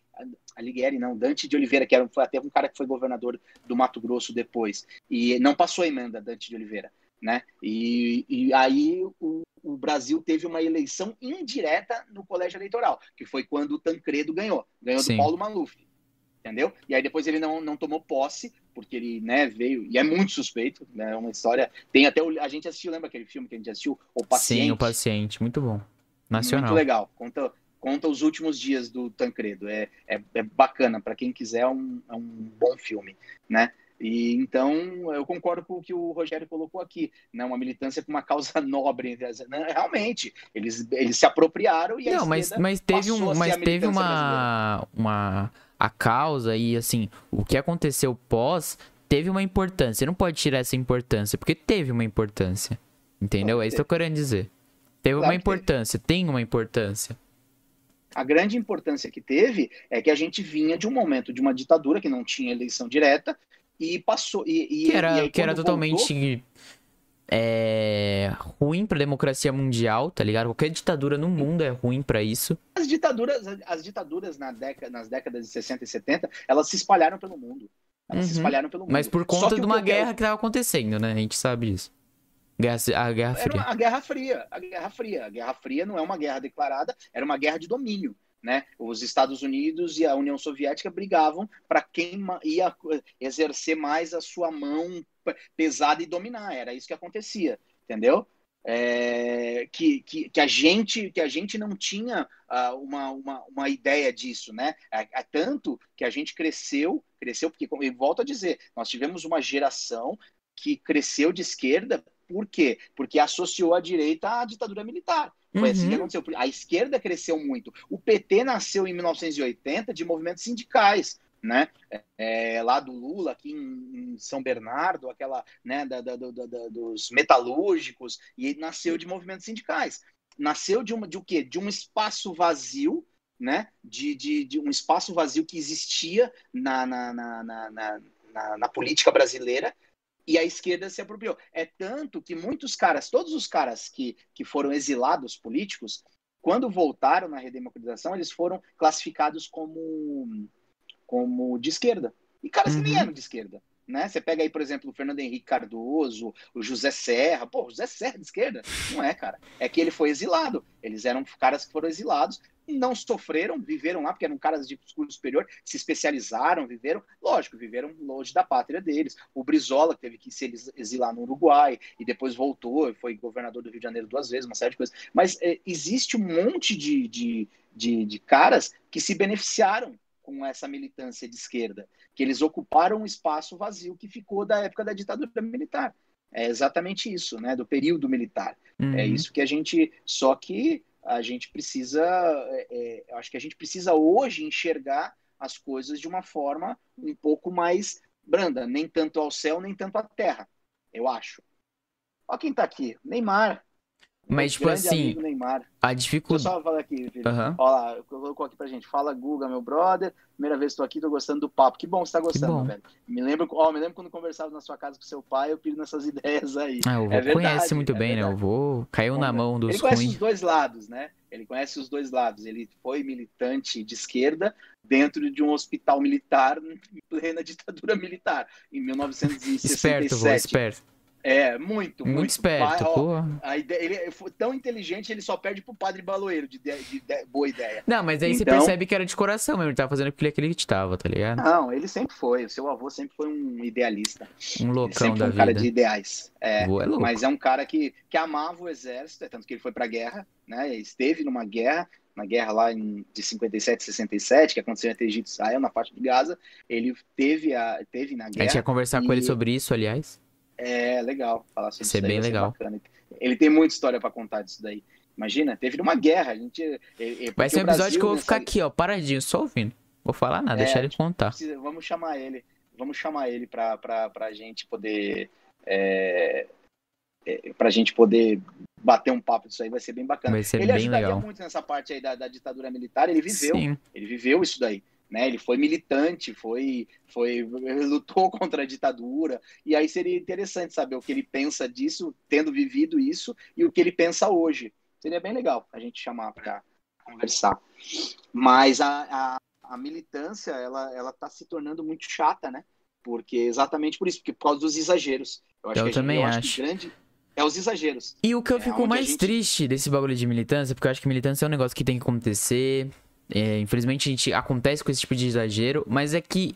Alighieri, não, Dante de Oliveira, que era, foi até um cara que foi governador do Mato Grosso depois, e não passou a emenda Dante de Oliveira, né? E, e aí o, o, Brasil teve uma eleição indireta no colégio eleitoral, que foi quando o Tancredo ganhou, ganhou Sim. do Paulo Maluf, entendeu? E aí depois ele não, não tomou posse, porque ele, né, veio, e é muito suspeito, né, é uma história, tem até, o, a gente assistiu, lembra aquele filme que a gente assistiu? O Paciente? Sim, O Paciente, muito bom. Nacional. Muito legal, conta, conta os últimos dias do Tancredo. É, é, é bacana, para quem quiser, é um, é um bom filme, né? E então eu concordo com o que o Rogério colocou aqui, né? Uma militância com uma causa nobre, né? realmente eles, eles se apropriaram e não, mas mas teve um, mas teve uma uma a causa e assim o que aconteceu pós teve uma importância. Não pode tirar essa importância porque teve uma importância, entendeu? é isso que eu querendo dizer. Teve claro uma importância, teve. tem uma importância. A grande importância que teve é que a gente vinha de um momento de uma ditadura que não tinha eleição direta e passou. E, e que era, aí, que era totalmente é, ruim para a democracia mundial, tá ligado? Qualquer ditadura no mundo é ruim para isso. As ditaduras, as ditaduras na década, nas décadas de 60 e 70, elas se espalharam pelo mundo. Elas uhum. se espalharam pelo mundo. Mas por conta de uma guerra que estava acontecendo, né? A gente sabe disso. Guerra, a Guerra Fria. Era a Guerra Fria. A Guerra Fria. A Guerra Fria não é uma guerra declarada, era uma guerra de domínio. Né? Os Estados Unidos e a União Soviética brigavam para quem ia exercer mais a sua mão pesada e dominar. Era isso que acontecia, entendeu? É, que, que, que, a gente que a gente não tinha uh, uma, uma, uma ideia disso, né? É, é, tanto que a gente cresceu, cresceu porque, como eu volto a dizer, nós tivemos uma geração que cresceu de esquerda por quê? Porque associou a direita à ditadura militar. Foi uhum. assim que uhum. aconteceu. A esquerda cresceu muito. O PT nasceu em 1980 de movimentos sindicais né? É, lá do Lula, aqui em, em, São Bernardo, aquela, né, da, da, da, dos metalúrgicos, e nasceu de movimentos sindicais. Nasceu de, uma, de o quê? De um espaço vazio, né? De, de, de um espaço vazio que existia na, na, na, na, na, na política brasileira, e a esquerda se apropriou. É tanto que muitos caras, todos os caras que, que foram exilados políticos, quando voltaram na redemocratização, eles foram classificados como como de esquerda. E caras uhum. que nem uhum. eram de esquerda. Né? Você pega aí, por exemplo, o Fernando Henrique Cardoso, o José Serra. Pô, o José Serra de esquerda? Não é, cara. É que ele foi exilado. Eles eram caras que foram exilados, não sofreram, viveram lá, porque eram caras de curso superior, se especializaram, viveram, lógico, viveram longe da pátria deles. O Brizola teve que se exilar no Uruguai e depois voltou, foi governador do Rio de Janeiro duas vezes, uma série de coisas. Mas é, existe um monte de, de, de, de caras que se beneficiaram com essa militância de esquerda, que eles ocuparam um espaço vazio que ficou da época da ditadura militar. É exatamente isso, né? Do período militar. É uhum. É isso que a gente. Só que a gente precisa. É, é, acho que a gente precisa hoje enxergar as coisas de uma forma um pouco mais branda, nem tanto ao céu, nem tanto à terra, eu acho. Olha quem tá aqui, Neymar. Mas, tipo assim, a dificuldade. Deixa eu só falar aqui, filho. Uhum. Olha lá, colocou aqui pra gente. Fala, Guga, meu brother. Primeira vez que tô aqui, tô gostando do papo. Que bom você tá gostando, velho. Me lembro, ó, me lembro quando conversava na sua casa com seu pai, eu piro nessas ideias aí. Ah, o vô é conhece muito é bem, verdade. né? O vô caiu na mão dos Ele conhece ruins. os dois lados, né? Ele conhece os dois lados. Ele foi militante de esquerda dentro de um hospital militar em plena ditadura militar, em 1967. Esperto, vô, esperto. É, muito, muito. Muito esperto, pô. A ideia, ele é tão inteligente, ele só perde pro padre baloeiro, de, de, de, de boa ideia. Não, mas aí então... você percebe que era de coração mesmo, ele tava fazendo porque ele acreditava, tá ligado? Não, ele sempre foi, o seu avô sempre foi um idealista. Um loucão da um vida. um cara de ideais. É, é mas é um cara que, que amava o exército, é tanto que ele foi pra guerra, né, esteve numa guerra, na guerra lá em, de 57, 67, que aconteceu entre Egito e Israel, na parte de Gaza, ele teve, a, teve na guerra. A gente ia conversar e... com ele sobre isso, aliás. É legal falar sobre isso. Isso é bem legal. Ele tem muita história para contar disso daí. Imagina, teve uma guerra. A gente, Vai ser um episódio Brasil, que eu vou ficar aqui, ó, paradinho, só ouvindo. Vou falar nada, é, deixar ele contar. Precisa, vamos chamar ele. Vamos chamar ele pra, pra, pra gente poder. É, é, pra gente poder bater um papo disso aí, vai ser bem bacana. Vai ser ele bem legal. muito nessa parte aí da, da ditadura militar, ele viveu. Sim. Ele viveu isso daí né? Ele foi militante, foi, foi lutou contra a ditadura e aí seria interessante saber o que ele pensa disso, tendo vivido isso e o que ele pensa hoje. Seria bem legal a gente chamar para conversar. Mas a, a, a, militância ela ela está se tornando muito chata, né? Porque exatamente por isso, porque por causa dos exageros. Eu, acho eu também eu acho. acho grande é os exageros. E o que eu é fico mais gente... triste desse bagulho de militância, porque eu acho que militância é um negócio que tem que acontecer, é, infelizmente a gente acontece com esse tipo de exagero, mas é que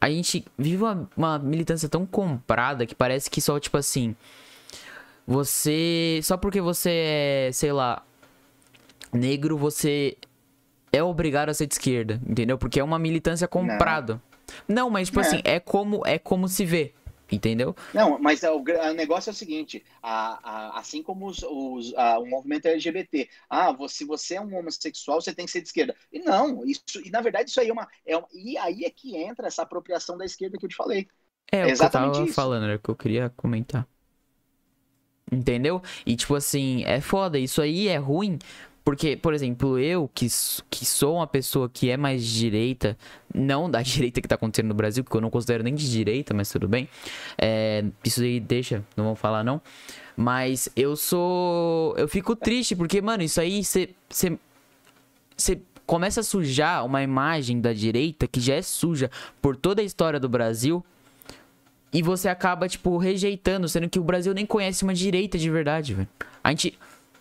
a gente vive uma, uma militância tão comprada que parece que só, tipo assim. Você. Só porque você é, sei lá, negro, você é obrigado a ser de esquerda, entendeu? Porque é uma militância comprada. Não, Não mas, tipo é. assim, é como, é como se vê. Entendeu? Não, mas o, o negócio é o seguinte: a, a, assim como os, os, a, o movimento LGBT, ah, você, se você é um homossexual, você tem que ser de esquerda. E não, isso, e na verdade isso aí é uma, é uma. E aí é que entra essa apropriação da esquerda que eu te falei. É, é exatamente o que eu tava isso. falando, era o que eu queria comentar. Entendeu? E tipo assim, é foda, isso aí é ruim porque, por exemplo, eu, que, que sou uma pessoa que é mais de direita, não da direita que tá acontecendo no Brasil, que eu não considero nem de direita, mas tudo bem. É, isso aí deixa, não vamos falar não. Mas eu sou. Eu fico triste, porque, mano, isso aí você. Você começa a sujar uma imagem da direita que já é suja por toda a história do Brasil. E você acaba, tipo, rejeitando, sendo que o Brasil nem conhece uma direita de verdade, velho. A gente.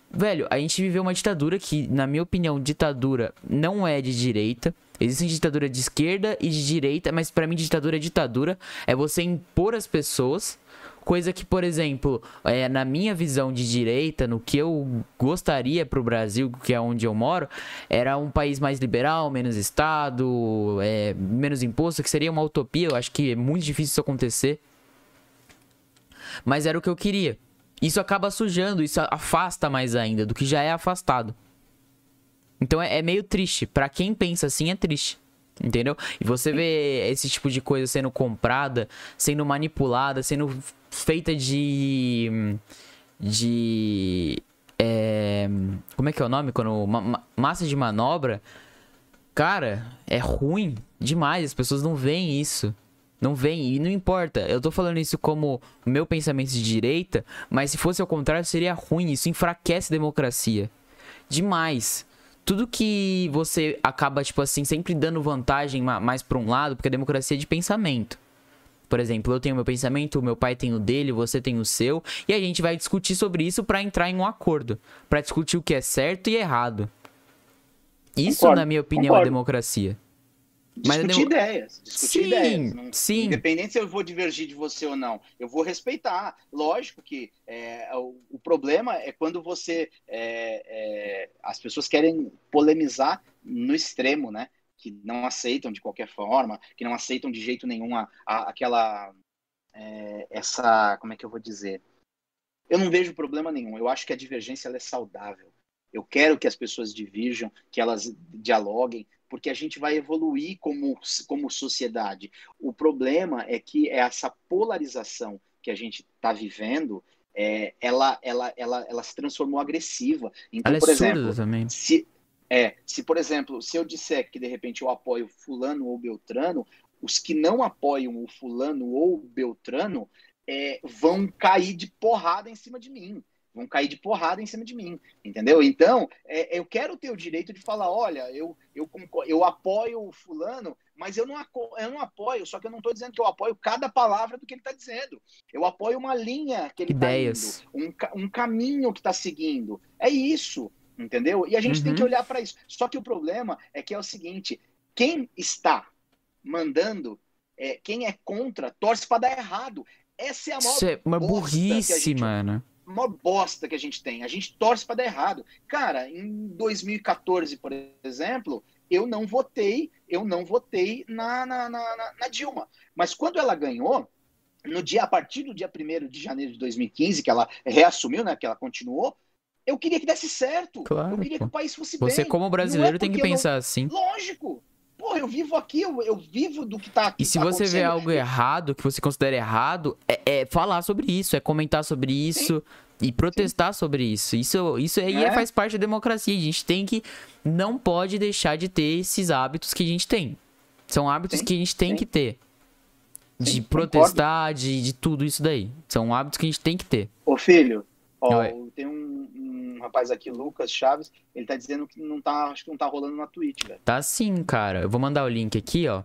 Velho, a gente viveu uma ditadura que, na minha opinião, ditadura não é de direita. Existe ditadura de esquerda e de direita, mas para mim ditadura é ditadura. É você impor as pessoas. Coisa que, por exemplo, é, na minha visão de direita, no que eu gostaria pro Brasil, que é onde eu moro, era um país mais liberal, menos Estado, é, menos imposto, que seria uma utopia. Eu acho que é muito difícil isso acontecer. Mas era o que eu queria. Isso acaba sujando, isso afasta mais ainda do que já é afastado. Então é, é meio triste. Para quem pensa assim, é triste. Entendeu? E você vê esse tipo de coisa sendo comprada, sendo manipulada, sendo feita de. de. É, como é que é o nome? Quando. Ma, massa de manobra. Cara, é ruim demais. As pessoas não veem isso. Não vem, e não importa. Eu tô falando isso como meu pensamento de direita, mas se fosse ao contrário, seria ruim. Isso enfraquece a democracia. Demais. Tudo que você acaba, tipo assim, sempre dando vantagem mais pra um lado, porque a democracia é de pensamento. Por exemplo, eu tenho meu pensamento, o meu pai tem o dele, você tem o seu, e a gente vai discutir sobre isso para entrar em um acordo, para discutir o que é certo e errado. Isso, concordo, na minha opinião, é concordo. é democracia. Discutir Mas ideias, discutir sim, ideias. Não, sim. Independente se eu vou divergir de você ou não, eu vou respeitar. Lógico que é, o, o, problema é quando você. É, é, as pessoas querem polemizar no extremo, né? Que não aceitam de qualquer forma, que não aceitam de jeito nenhum a, a, aquela. É, essa. Como é que eu vou dizer? Eu não vejo problema nenhum. Eu acho que a divergência é saudável. Eu quero que as pessoas divirjam, que elas dialoguem, porque a gente vai evoluir como, como sociedade. O problema é que essa polarização que a gente está vivendo, é, ela, ela, ela, ela se transformou agressiva. Então, ela é por exemplo, também. Se, é, se, por exemplo, se eu disser que de repente eu apoio fulano ou beltrano, os que não apoiam o fulano ou o beltrano é, vão cair de porrada em cima de mim vão cair de porrada em cima de mim, entendeu? Então, é, eu quero ter o direito de falar, olha, eu, eu, eu apoio o fulano, mas eu não, eu não apoio, só que eu não estou dizendo que eu apoio cada palavra do que ele está dizendo. Eu apoio uma linha que ele está indo, um, um caminho que está seguindo. É isso, entendeu? E a gente uhum. tem que uhum. olhar para isso. Só que o problema é que é o seguinte, quem está mandando, é, quem é contra, torce para dar errado. Essa é a maior Isso é uma burrice, gente... mano maior bosta que a gente tem. A gente torce para dar errado. Cara, em 2014, por exemplo, eu não votei, eu não votei na, na, na, na Dilma. Mas quando ela ganhou, no dia, a partir do dia 1 de janeiro de 2015, que ela reassumiu, né? Que ela continuou, eu queria que desse certo. Claro, eu queria que o país fosse Você, bem. Você, como brasileiro, é tem que pensar não... assim. Lógico. Porra, eu vivo aqui, eu, eu vivo do que tá aqui. E se tá você vê algo errado, que você considera errado, é, é, falar sobre isso, é comentar sobre isso. Sim e protestar Sim. sobre isso. Isso, isso aí é. faz parte da democracia. A gente tem que. Não pode deixar de ter esses hábitos que a gente tem. São hábitos Sim. que a gente tem que ter. De protestar, de, de tudo isso daí. São hábitos que a gente tem que ter. Ô filho, ó, tem um, um, rapaz aqui, Lucas Chaves, ele tá dizendo que não tá. Acho que não tá rolando na Twitch, velho. Tá sim, cara. Eu vou mandar o link aqui, ó.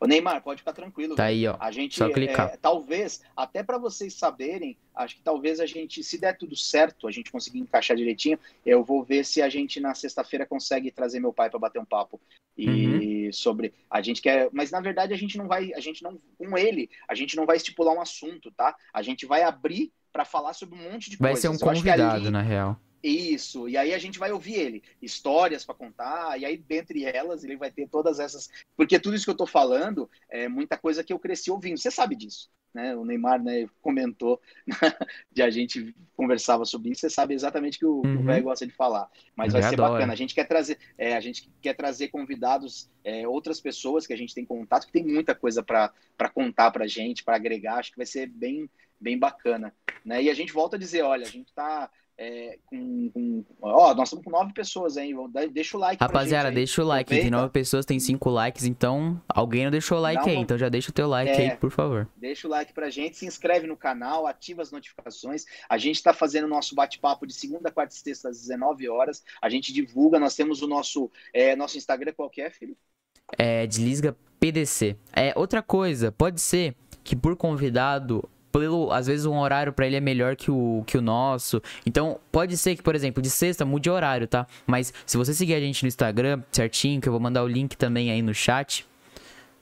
Ô Neymar, pode ficar tranquilo. Tá aí, ó. A gente, Só clicar. É, talvez, até para vocês saberem, acho que talvez a gente, se der tudo certo, a gente conseguir encaixar direitinho, eu vou ver se a gente na sexta-feira consegue trazer meu pai para bater um papo e uhum. sobre a gente quer, mas na verdade a gente não vai, a gente não com ele, a gente não vai estipular um assunto, tá? A gente vai abrir para falar sobre um monte de vai coisas. Vai ser um convidado, ali, na real. Isso, e aí a gente vai ouvir ele, histórias para contar, e aí dentre elas ele vai ter todas essas. Porque tudo isso que eu tô falando é muita coisa que eu cresci ouvindo, você sabe disso. Né? O Neymar né, comentou de a gente conversava sobre isso, você sabe exatamente que o, uhum. o velho gosta de falar. Mas vai ser adoro. bacana. A gente quer trazer, é, a gente quer trazer convidados, é, outras pessoas que a gente tem contato, que tem muita coisa para contar para gente, para agregar. Acho que vai ser bem, bem bacana. Né? E a gente volta a dizer, olha, a gente está é, com, com, Ó, nós estamos com nove pessoas aí. Deixa o like. Rapaziada, deixa o like. Tem nove pessoas, tem cinco likes, então alguém não deixou o like uma... aí. Então já deixa o teu like é, aí, por favor. Deixa o like pra gente, se inscreve no canal, ativa as notificações. A gente está fazendo o nosso bate-papo de segunda, quarta e sexta às 19 horas. A gente divulga, nós temos o nosso, é, nosso Instagram qualquer, filho. É, deslisga PDC. É, outra coisa, pode ser que por convidado pelo, às vezes um horário para ele é melhor que o, que o nosso. Então, pode ser que, por exemplo, de sexta mude horário, tá? Mas se você seguir a gente no Instagram certinho, que eu vou mandar o link também aí no chat,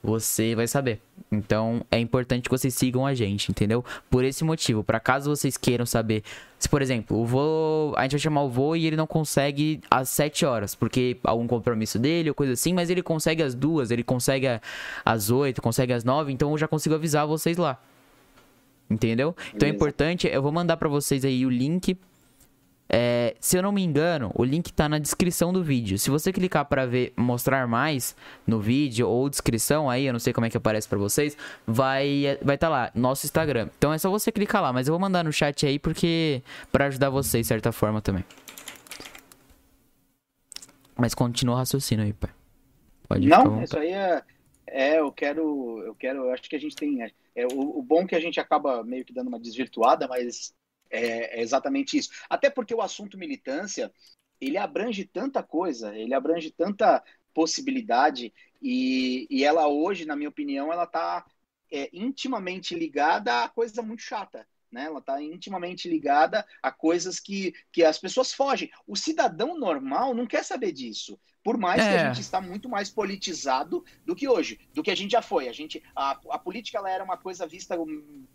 você vai saber. Então, é importante que vocês sigam a gente, entendeu? Por esse motivo, para caso vocês queiram saber, se por exemplo, o voo, a gente vai chamar o voo e ele não consegue às 7 horas, porque algum compromisso dele ou coisa assim, mas ele consegue às duas, ele consegue às 8, consegue às 9, então eu já consigo avisar vocês lá. Entendeu? Então é importante, eu vou mandar para vocês aí o link. É, se eu não me engano, o link tá na descrição do vídeo. Se você clicar para ver mostrar mais no vídeo ou descrição aí, eu não sei como é que aparece para vocês, vai vai tá lá, nosso Instagram. Então é só você clicar lá, mas eu vou mandar no chat aí porque para ajudar vocês de certa forma também. Mas continua o raciocínio aí, pai. Pode Não, isso aí é é, eu quero, eu quero, eu acho que a gente tem, é, o, o, bom que a gente acaba meio que dando uma desvirtuada, mas é, é, exatamente isso. Até porque o assunto militância, ele abrange tanta coisa, ele abrange tanta possibilidade e, e ela hoje, na minha opinião, ela está é, intimamente ligada a coisa muito chata. Né? Ela está intimamente ligada a coisas que, que as pessoas fogem. O cidadão normal não quer saber disso. Por mais é. que a é. gente está muito mais politizado do que hoje, do que a gente já foi. A gente, a, a política ela era uma coisa vista,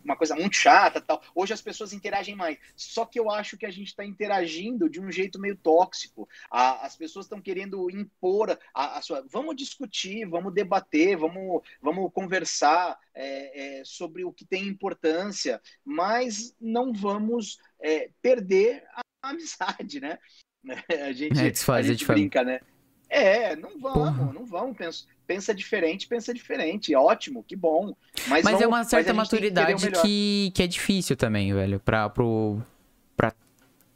uma coisa muito chata, tal. Hoje as pessoas interagem mais. Só que eu acho que a gente está interagindo de um jeito meio tóxico. A, as pessoas estão querendo impor a, a, sua. Vamos discutir, vamos debater, vamos, vamos conversar é, é, sobre o que tem importância, mas não vamos é, perder a amizade, né? A gente, é, a gente brinca, né? É, não vamos, Porra. não vamos. Pensa, pensa diferente, pensa diferente. Ótimo, que bom. Mas, mas vamos, é uma certa maturidade que, que, que, é difícil também, velho. Pra, pro, pra...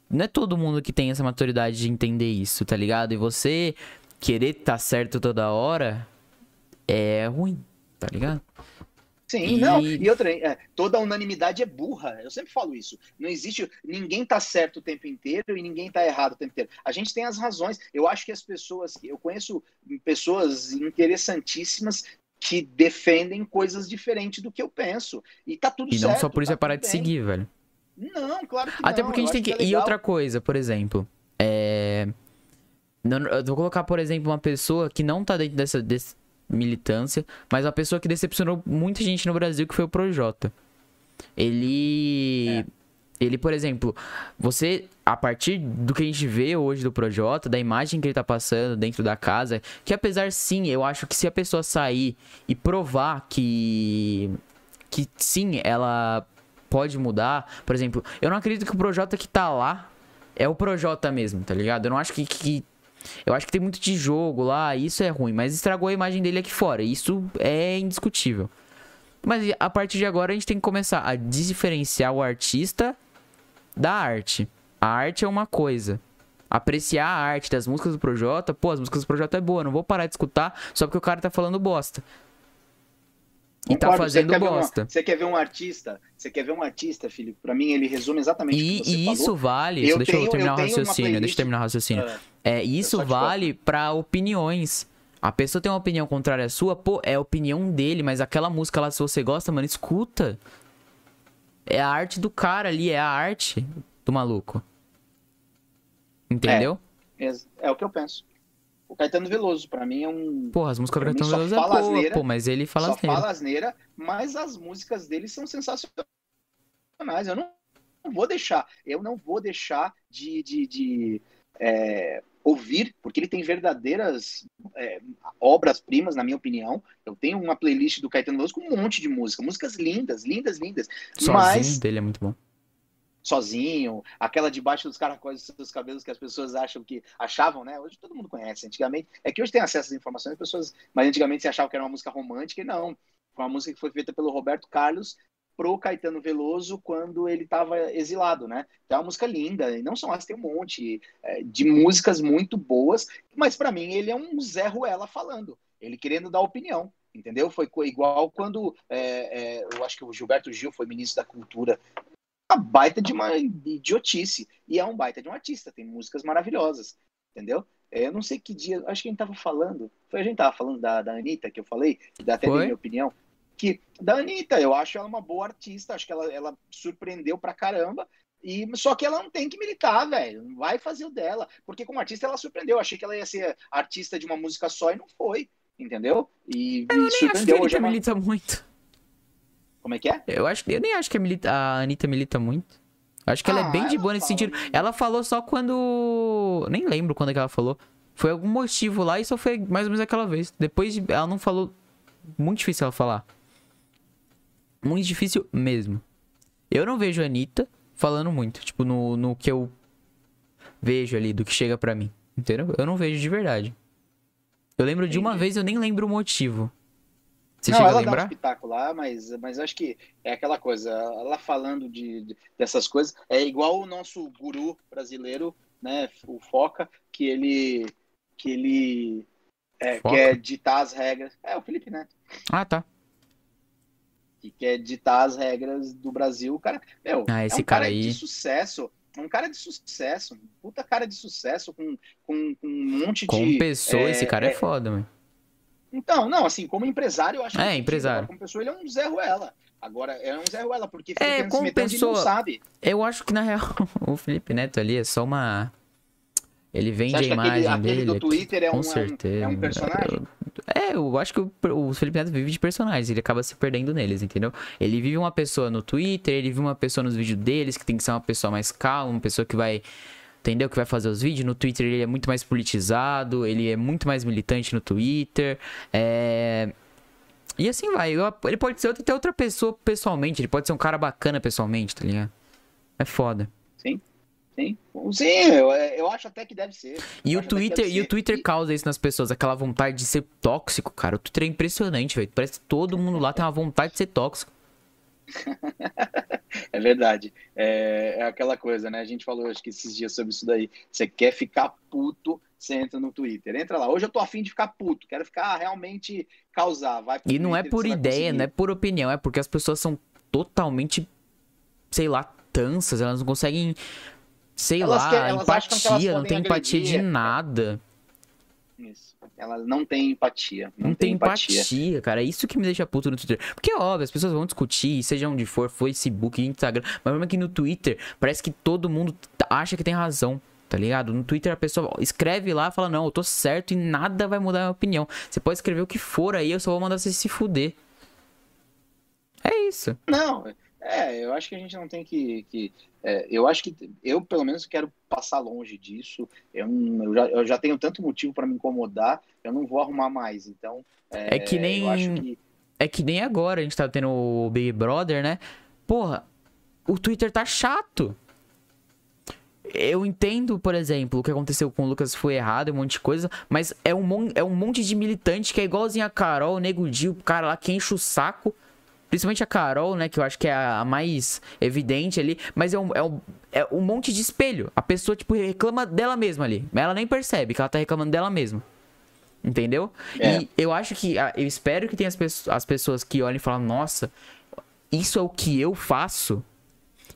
Não é todo mundo que tem essa maturidade de entender isso, tá ligado? E você querer tá certo toda hora é ruim, tá ligado? Sim, e... não. E outra, é, toda unanimidade é burra. Eu sempre falo isso. Não existe. Ninguém tá certo o tempo inteiro e ninguém tá errado o tempo inteiro. A gente tem as razões. Eu acho que as pessoas. Eu conheço pessoas interessantíssimas que defendem coisas diferentes do que eu penso. E tá tudo certo. E não só por isso tá é parar de seguir, velho. Não, claro que Até não. porque a gente tem que. que é e outra coisa, por exemplo. É. Eu vou colocar, por exemplo, uma pessoa que não tá dentro dessa, desse, militância, mas uma pessoa que decepcionou muita gente no Brasil que foi o Projota. Ele é. ele, por exemplo, você a partir do que a gente vê hoje do Projota, da imagem que ele tá passando dentro da casa, que apesar sim, eu acho que se a pessoa sair e provar que que sim, ela pode mudar, por exemplo, eu não acredito que o Projota que tá lá é o Projota mesmo, tá ligado? Eu não acho que, que eu acho que tem muito de jogo lá, isso é ruim, mas estragou a imagem dele aqui fora. Isso é indiscutível. Mas a partir de agora a gente tem que começar a diferenciar o artista da arte. A arte é uma coisa. Apreciar a arte das músicas do Projota, pô, as músicas do Projota é boa, não vou parar de escutar só porque o cara tá falando bosta. E tá fazendo você bosta. Uma, você quer ver um artista? Você quer ver um artista, Felipe? Para mim, ele resume exatamente e, o que você E falou. isso vale. Eu deixa tenho, eu terminar o raciocínio. Deixa eu terminar o raciocínio. É, é isso vale para opiniões. A pessoa tem uma opinião contrária à sua, pô, é a opinião dele, mas aquela música lá, se você gosta, mano, escuta. É a arte do cara ali, é a arte do maluco. Entendeu? É, é o que eu penso. O Caetano Veloso, para mim, é um. Porra, as músicas do Caetano Veloso é boa, asneira, pô, mas ele fala só asneira. fala asneira, mas as músicas dele são sensacionais. Eu não, não vou deixar, eu não vou deixar de, de, de é, ouvir, porque ele tem verdadeiras é, obras-primas, na minha opinião. Eu tenho uma playlist do Caetano Veloso com um monte de música, músicas lindas, lindas, lindas. Sozinho mas... dele é muito bom sozinho, aquela debaixo dos caracóis dos seus cabelos que as pessoas acham que achavam, né? Hoje todo mundo conhece. Antigamente, é que hoje tem acesso às informações, as pessoas, mas antigamente se achava que era uma música romântica e não. Foi uma música que foi feita pelo Roberto Carlos pro Caetano Veloso quando ele estava exilado, né? Então é uma música linda, e não só essa, tem um monte é, de músicas muito boas, mas para mim ele é um Zé Ruela falando, ele querendo dar opinião, entendeu? Foi igual quando é, é, eu acho que o Gilberto Gil foi ministro da Cultura uma baita de uma idiotice. E é um baita de um artista, tem músicas maravilhosas, entendeu? É, eu não sei que dia, acho que a gente tava falando, foi a gente tava falando da, da Anitta, que eu falei, que até minha opinião, que da Anitta, eu acho ela uma boa artista, acho que ela, ela surpreendeu pra caramba, e, só que ela não tem que militar, velho. Não vai fazer o dela. Porque como artista ela surpreendeu. Eu achei que ela ia ser artista de uma música só e não foi. Entendeu? E, eu e surpreendeu. Acho que hoje milita muito. Como é que é? Eu acho eu nem acho que a, milita, a Anitta milita muito. Acho que ah, ela é bem ah, de boa nesse sentido. Ela falou só quando. Nem lembro quando é que ela falou. Foi algum motivo lá e só foi mais ou menos aquela vez. Depois ela não falou. Muito difícil ela falar. Muito difícil mesmo. Eu não vejo a Anitta falando muito, tipo, no, no que eu vejo ali, do que chega pra mim. Entendeu? Eu não vejo de verdade. Eu lembro de uma Entendi. vez, eu nem lembro o motivo. Você não, ela dá um espetáculo lá, mas, mas acho que é aquela coisa, ela falando de, de- dessas coisas, é igual o nosso guru brasileiro, né, o Foca, que ele, que ele é, quer ditar as regras. É, o Felipe Neto. Ah, tá. que quer ditar as regras do Brasil. O cara, meu, Ah, é esse um cara cara aí- de sucesso. Um cara de sucesso, um puta cara de sucesso, com, com, com um monte Como de. pessoa, é, esse cara é, é- foda, mano. Então, não, assim, como empresário, eu acho É, que empresário. Como pessoa, ele é um Zé Ruela. Agora, é um Zé Ruela, porque É, como ele não pessoa- sabe. Eu acho que, na real, o Felipe Neto ali é só uma... Ele vende a aquele, imagem aquele dele. do Twitter é com é um- certeza. é um personagem? É, eu acho que o, o Felipe Neto vive de personagens, ele acaba se perdendo neles, entendeu? Ele vive uma pessoa no Twitter, ele vive uma pessoa nos vídeos deles, que tem que ser uma pessoa mais calma, uma pessoa que vai. Entendeu? Que vai fazer os vídeos. No Twitter ele é muito mais politizado, ele é muito mais militante no Twitter. É. E assim vai. Eu- Ele pode ser até outra pessoa pessoalmente, ele pode ser um cara bacana pessoalmente, tá ligado? É foda. Sim. Sim, Sim, eu, eu acho até que deve ser. E Eu o Twitter, e o ser. Twitter E- causa isso nas pessoas, aquela vontade de ser tóxico, cara. O Twitter é impressionante, velho. Parece que todo mundo lá tem uma vontade de ser tóxico. É verdade. É, é aquela coisa, né? A gente falou, acho que esses dias sobre isso daí. Você quer ficar puto, você entra no Twitter. Entra lá. Hoje eu tô afim de ficar puto. Quero ficar realmente causar. Vai E não é Twitter por ideia, não é por opinião, é porque as pessoas são totalmente, sei lá, tansas, elas não conseguem, sei Elas lá, querem- empatia, não tem empatia de agredir. nada. Isso. Ela não tem empatia. Não, Não, tem empatia. cara. É isso que me deixa puto no Twitter. Porque, óbvio, as pessoas vão discutir, seja onde for, Facebook, Instagram. Mas mesmo aqui no Twitter, parece que todo mundo acha que tem razão. Tá ligado? No Twitter a pessoa escreve lá e fala: Não, eu tô certo e nada vai mudar a minha opinião. Você pode escrever o que for aí, eu só vou mandar você se fuder. É isso. Não, é, eu acho que a gente não tem que. que é, eu acho que eu, pelo menos, quero passar longe disso. Eu, eu, já, eu já tenho tanto motivo para me incomodar, eu não vou arrumar mais. Então, é, É que nem- que. É que nem agora a gente tá tendo o Big Brother, né? Porra, o Twitter tá chato. Eu entendo, por exemplo, o que aconteceu com o Lucas foi errado, um monte de coisa, mas é um, é um monte de militante que é igualzinho a Carol, o Nego Di, o cara lá que enche o saco. Principalmente a Carol, né? Que eu acho que é a, mais evidente ali. Mas é um, é, um, é um monte de espelho. A pessoa, tipo, reclama dela mesma ali. Ela nem percebe que ela tá reclamando dela mesma. Entendeu? É. E eu acho que. ah, Eu espero que tenha as, pesso- as pessoas que olhem e falam, nossa, isso é o que eu faço.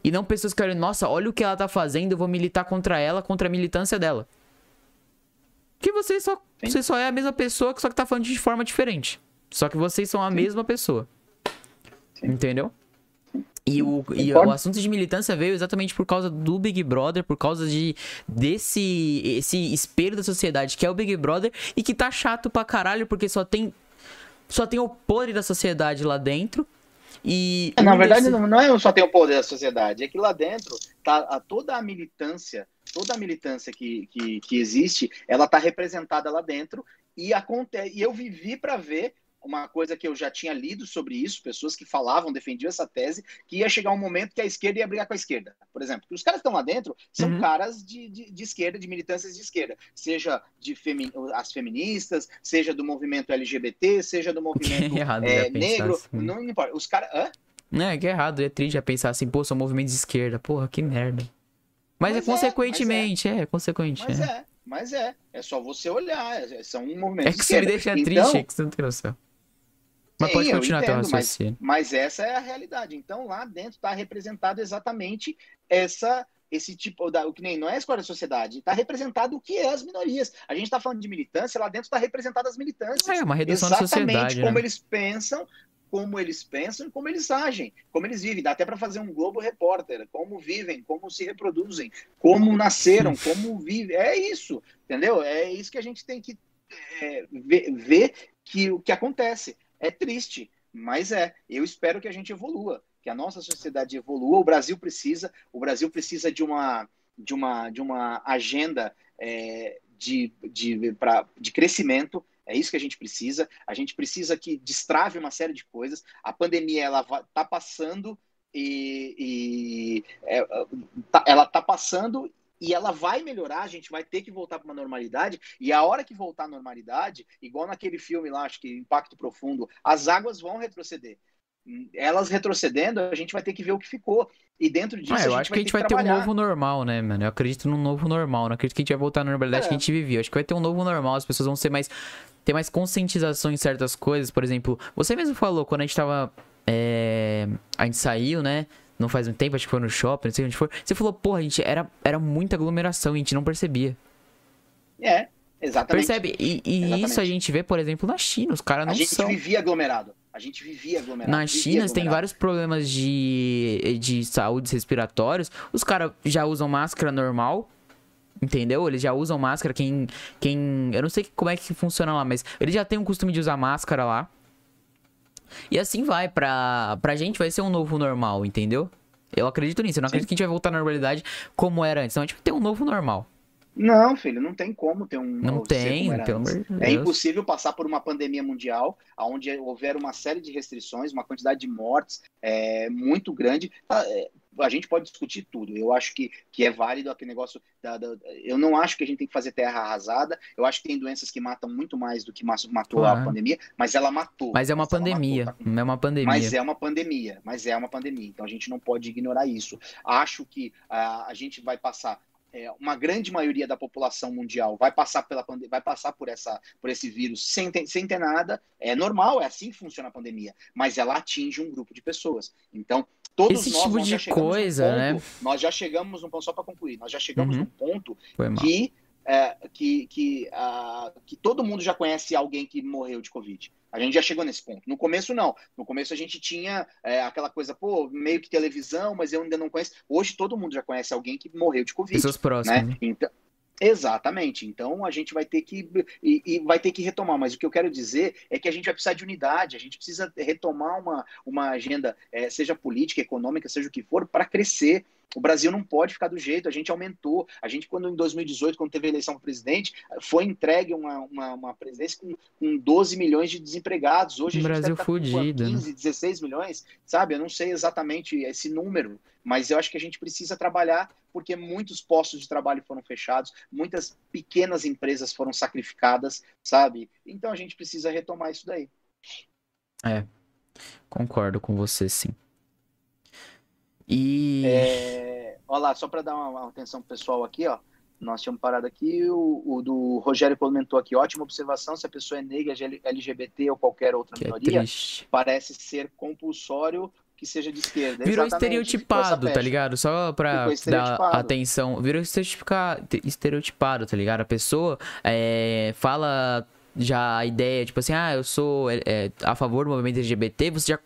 E não pessoas que olham, nossa, olha o que ela tá fazendo, eu vou militar contra ela, contra a militância dela. Que você só, Sim. você só é a mesma pessoa, só que tá falando de forma diferente. Só que vocês são a mesma pessoa. Sim. Entendeu? E, o, e o assunto de militância veio exatamente por causa do Big Brother, por causa de desse esse espelho da sociedade que é o Big Brother e que tá chato pra caralho porque só tem só tem o podre da sociedade lá dentro. E Na um verdade, desse- não, não é só ter o poder da sociedade, é que lá dentro tá a- toda a militância, toda a militância que, que, que existe, ela tá representada lá dentro e acontece. E eu vivi para ver uma coisa que eu já tinha lido sobre isso, pessoas que falavam, defendiam essa tese, que ia chegar um momento que a esquerda ia brigar com a esquerda. Por exemplo, que os caras que estão lá dentro são Uhum. caras de, de, de esquerda, de militâncias de esquerda, seja de femi as feministas, seja do movimento LGBT, seja do movimento errado é, negro, assim. não importa. Os caras. Hã? Não, é que é errado, é triste já pensar assim, pô, são movimentos de esquerda, porra, que merda. Mas, Mas é é, consequentemente, é, consequente. Mas é. é, mas é. É só você olhar. é- São um movimento É que isso me deixa Então, triste, é que você não tem noção. Mas pode eu continuar teu entendo, mas- raciocínio. Mas essa é a realidade. Então, lá dentro está representado exatamente essa esse tipo da o que nem não é a escola da sociedade, está representado o que é as minorias. A gente está falando de militância, lá dentro está representado as militâncias. É, uma redução da exatamente sociedade, como né? eles pensam, como eles pensam e como eles agem, como eles vivem. Dá até para fazer um Globo Repórter, como vivem, como se reproduzem, como nasceram, como vivem. É isso, entendeu? É isso que a gente tem que é, ver, ver que o que acontece. É triste, mas é. Eu espero que a gente evolua, que a nossa sociedade evolua. O Brasil precisa, o Brasil precisa de uma de uma de uma agenda é, de, de, pra, de crescimento. É isso que a gente precisa. A gente precisa que destrave uma série de coisas. A pandemia ela está passando e, e é, tá, ela tá passando e ela vai melhorar, a gente vai ter que voltar para uma normalidade, e a hora que voltar à normalidade, igual naquele filme lá, acho que Impacto Profundo, as águas vão retroceder. Elas retrocedendo, a gente vai ter que ver o que ficou. E dentro disso, ah, eu acho que a gente vai ter um novo normal, né, mano? Eu acredito num novo normal. Não acredito que a gente vai voltar à normalidade é. que a gente vivia. Eu acho que vai ter um novo normal. As pessoas vão ser mais. ter mais conscientização em certas coisas. Por exemplo, você mesmo falou quando a gente tava. É... A gente saiu, né? Não faz um tempo, acho que foi no shopping, não sei onde foi. Você falou, porra, a gente era, era muita aglomeração e a gente não percebia. É, exatamente. Percebe? E, e exatamente. isso a gente vê, por exemplo, na China. Os caras não são. A gente vivia aglomerado. A gente vivia aglomerado. Na China tem vários problemas de, de saúde respiratórios. Os caras já usam máscara normal. Entendeu? Eles já usam máscara. Quem. quem eu não sei como é que funciona lá, mas eles já têm o costume de usar máscara lá. E assim vai, pra, pra gente vai ser um novo normal, entendeu? Eu acredito nisso, eu não Sim. acredito que a gente vai voltar à normalidade como era antes. Então a gente vai ter um novo normal. Não, filho, não tem como ter um. Não tem, pelo amor de Deus. É impossível passar por uma pandemia mundial, onde houver uma série de restrições, uma quantidade de mortes é, muito grande. A gente pode discutir tudo. Eu acho que, que é válido aquele negócio. Da, da, eu não acho que a gente tem que fazer terra arrasada. Eu acho que tem doenças que matam muito mais do que matou a pandemia, mas ela matou. Mas é uma pandemia. Matou, tá? É uma pandemia. Mas é uma pandemia. Mas é uma pandemia. Então a gente não pode ignorar isso. Acho que a, a gente vai passar é, uma grande maioria da população mundial vai passar pela vai passar por essa por esse vírus sem ter, sem ter nada é normal é assim que funciona a pandemia mas ela atinge um grupo de pessoas então Todos Esse nós, tipo nós de coisa, ponto, né? Nós já chegamos num ponto, só para concluir, nós já chegamos uhum. num ponto que, é, que, que, uh, que todo mundo já conhece alguém que morreu de Covid. A gente já chegou nesse ponto. No começo, não. No começo, a gente tinha é, aquela coisa, pô, meio que televisão, mas eu ainda não conheço. Hoje, todo mundo já conhece alguém que morreu de Covid. Pessoas próximas. Né? né? Então, Exatamente. Então a gente vai ter que e, e, vai ter que retomar. Mas o que eu quero dizer é que a gente vai precisar de unidade. A gente precisa retomar uma, uma agenda, é, seja política, econômica, seja o que for, para crescer. O Brasil não pode ficar do jeito, a gente aumentou. A gente, quando em 2018, quando teve a eleição para presidente, foi entregue uma, uma, uma presidência com, com 12 milhões de desempregados. Hoje o Brasil tá fudido. 15, né? 16 milhões, sabe? Eu não sei exatamente esse número, mas eu acho que a gente precisa trabalhar porque muitos postos de trabalho foram fechados, muitas pequenas empresas foram sacrificadas, sabe? Então a gente precisa retomar isso daí. É, concordo com você, sim. E. É, olha lá, só para dar uma, uma atenção pessoal aqui, ó. Nós tínhamos parado aqui, o, o, do Rogério comentou aqui, ótima observação, se a pessoa é negra, LGBT ou qualquer outra que minoria, é parece ser compulsório que seja de esquerda. Virou estereotipado, tá ligado? Só pra dar atenção. Virou estereotipado, tá ligado? A pessoa é, fala já a ideia, tipo assim, ah, eu sou é, é a favor do movimento LGBT, você já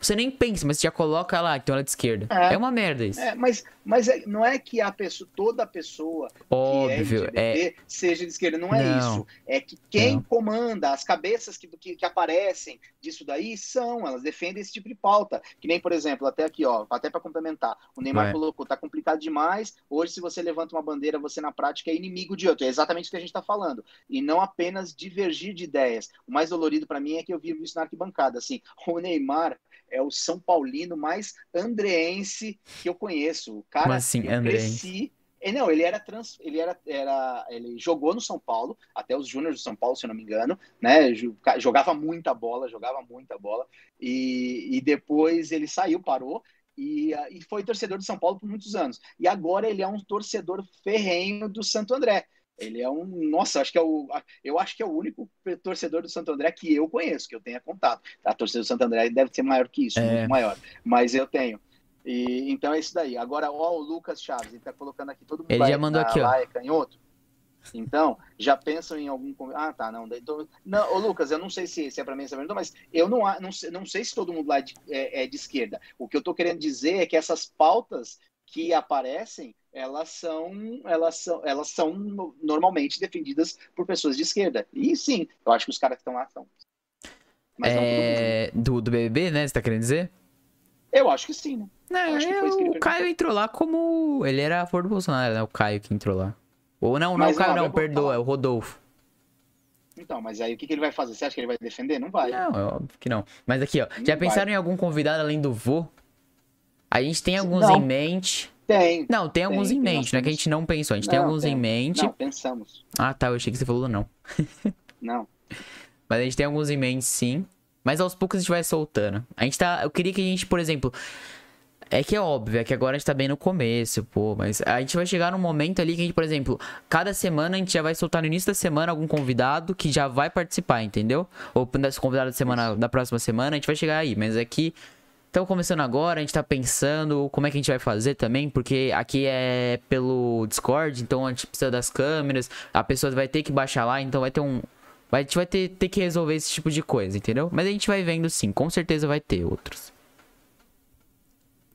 você nem pensa, mas você já coloca lá, então ela é de esquerda. É, é uma merda isso. É, mas mas é, não é que a pessoa, toda pessoa Óbvio, que é LGBT é... seja de esquerda. Não, não, é isso. É que quem não. comanda, as cabeças que, que, que, aparecem disso daí são, elas defendem esse tipo de pauta. Que nem, por exemplo, até aqui, ó, até para complementar, o Neymar colocou, tá complicado demais. Hoje, se você levanta uma bandeira, você na prática é inimigo de outro. É exatamente o que a gente está falando. E não apenas divergir de ideias. O mais dolorido para mim é que eu vivo isso na arquibancada. Assim, o Neymar é o São Paulino mais andreense que eu conheço. O cara, Como assim, cresci. É, não, ele era trans, ele era, era, ele jogou no São Paulo, até os Júniors do São Paulo, se eu não me engano, né? Jogava muita bola, jogava muita bola, e, e depois ele saiu, parou, e, e, foi torcedor do São Paulo por muitos anos. E agora ele é um torcedor ferrenho do Santo André. Ele é um, nossa, acho que é o, eu acho que é o único torcedor do Santo André que eu conheço, que eu tenha contato. A torcida do Santo André deve ser maior que isso, é. muito maior, mas eu tenho. E então é isso daí. Agora, ó, o Lucas Chaves, ele tá colocando aqui todo mundo. Ele já mandou aqui, ó. É canhoto. Então, já pensam em algum. Ah, tá, não. Então, não ô, Lucas, eu não sei se, se é para mim essa pergunta, mas eu não, não, não sei se todo mundo lá é de, é, é de esquerda. O que eu estou querendo dizer é que essas pautas que aparecem elas são, elas são, elas são normalmente defendidas por pessoas de esquerda. E sim, eu acho que os caras que estão lá estão. é... do, do BBB, né? Você tá querendo dizer? Eu acho que sim, né? Não, eu, o Caio entrou lá como. Ele era a favor do Bolsonaro, né? O Caio que entrou lá. Ou não, não, o Caio não, não perdoa, é o Rodolfo. Então, mas aí o que, que, ele vai fazer? Você acha que ele vai defender? Não vai. Não, é óbvio que não. Mas aqui, ó. Não já pensaram vai. em algum convidado além do vô? A gente tem alguns Não. em mente. Tem. Não, tem alguns Tem, em tem, mente, nós não é que a gente não pensou, a gente tem Não, alguns em tem. mente. Não, pensamos. Ah, tá, eu achei que você falou não. Não. Mas a gente tem alguns em mente, sim. Mas aos poucos a gente vai soltando. A gente tá. Eu queria que a gente, por exemplo. É que é óbvio, é que agora a gente tá bem no começo, pô. Mas a gente vai chegar num momento ali que a gente, por exemplo, cada semana a gente já vai soltar no início da semana algum convidado que já vai participar, entendeu? Ou nesse convidado da semana, da próxima semana, a gente vai chegar aí. Mas aqui. Estamos começando agora, a gente tá pensando como é que a gente vai fazer também, porque aqui é pelo Discord, então a gente precisa das câmeras, a pessoa vai ter que baixar lá, então vai ter um, Vai- A gente vai ter, ter que resolver esse tipo de coisa, entendeu? Mas a gente vai vendo sim, com certeza vai ter outros.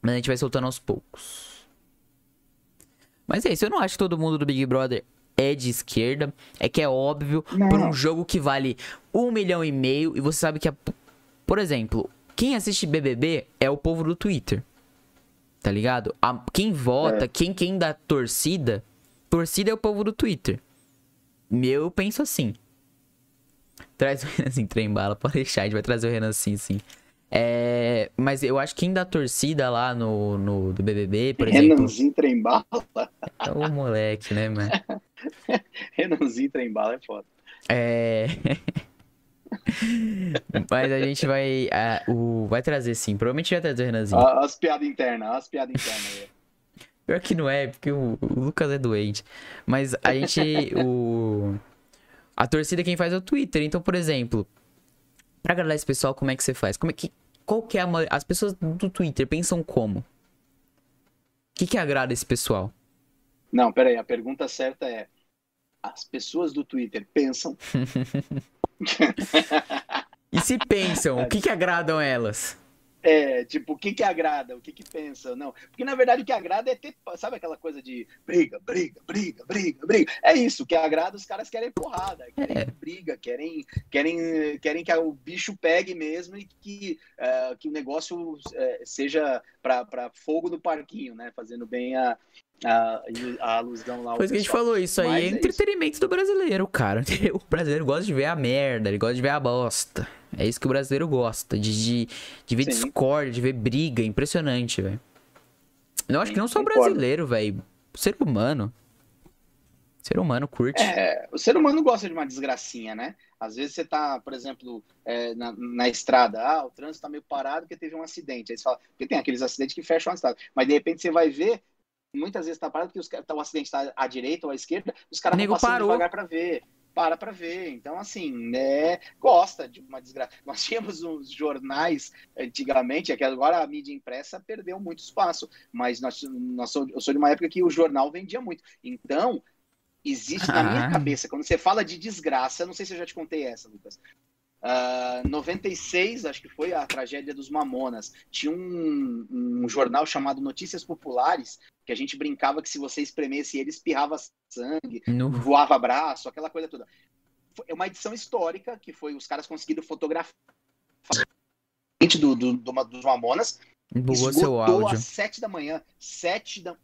Mas a gente vai soltando aos poucos. Mas é isso, eu não acho que todo mundo do Big Brother é de esquerda. É que é óbvio, Não. por um jogo que vale um milhão e meio, e você sabe que, a- por exemplo, quem assiste BBB é o povo do Twitter. Tá ligado? A- quem vota, É. quem, quem dá torcida, torcida é o povo do Twitter. Eu penso assim. Traz o Renan assim, trem bala, pode deixar, a gente vai trazer o Renan assim, sim. É, mas eu acho que quem dá torcida lá no, no do BBB, por exemplo. Renanzinho trembala. É o moleque, né, mano? Renanzinho trembala é foda. É. mas a gente vai. ah, o, vai trazer sim, provavelmente vai trazer o Renanzinho. Ó, As piadas internas, as piadas internas. Pior que não é, porque o, o Lucas é doente. Mas a gente. o, a torcida quem faz é o Twitter. Então, por exemplo, pra agradar esse pessoal, como é que você faz? Como é que. Qual que é a. As pessoas do Twitter pensam como? O que, que agrada esse pessoal? Não, peraí, a pergunta certa é: as pessoas do Twitter pensam. E se pensam, o que, que agradam elas? É, tipo, o que que agrada, o que que pensa, não. Porque, na verdade, o que agrada é ter, sabe aquela coisa de briga, briga, briga, briga, briga. É isso, o que agrada, os caras querem porrada, querem É. briga, querem, querem, querem que o bicho pegue mesmo e que, eh, que o negócio eh, seja para fogo no parquinho, né? Fazendo bem a, a, a alusão lá. Pois que a gente falou, isso aí é é isso. entretenimento do brasileiro, cara. O brasileiro gosta de ver a merda, ele gosta de ver a bosta. É isso que o brasileiro gosta, de, de, de ver Sim. discórdia, de ver briga, impressionante, velho. Eu acho que não só o concordo. brasileiro, velho. Ser humano. Ser humano curte. É, o ser humano gosta de uma desgracinha, né? Às vezes você tá, por exemplo, é, na, na estrada, ah, o trânsito tá meio parado porque teve um acidente. Aí você fala, porque tem aqueles acidentes que fecham a estrada. Mas de repente você vai ver, muitas vezes tá parado porque os, tá, o acidente tá à direita ou à esquerda, os caras passando parou. devagar pra ver. Para pra ver. Então, assim, né, gosta de uma desgraça. Nós tínhamos uns jornais antigamente, é que agora a mídia impressa perdeu muito espaço, mas nós, nós sou, eu sou de uma época que o jornal vendia muito. Então, existe na minha Ah. cabeça, quando você fala de desgraça, não sei se eu já te contei essa, Lucas. Ah, 96, acho que foi a tragédia dos Mamonas. Tinha um, um jornal chamado Notícias Populares, que a gente brincava que se você espremesse ele, espirrava sangue, No- voava braço, aquela coisa toda. Foi uma edição histórica que foi os caras conseguiram fotografar do, do, do- dos Mamonas. Bugou seu áudio. às sete da manhã. Sete da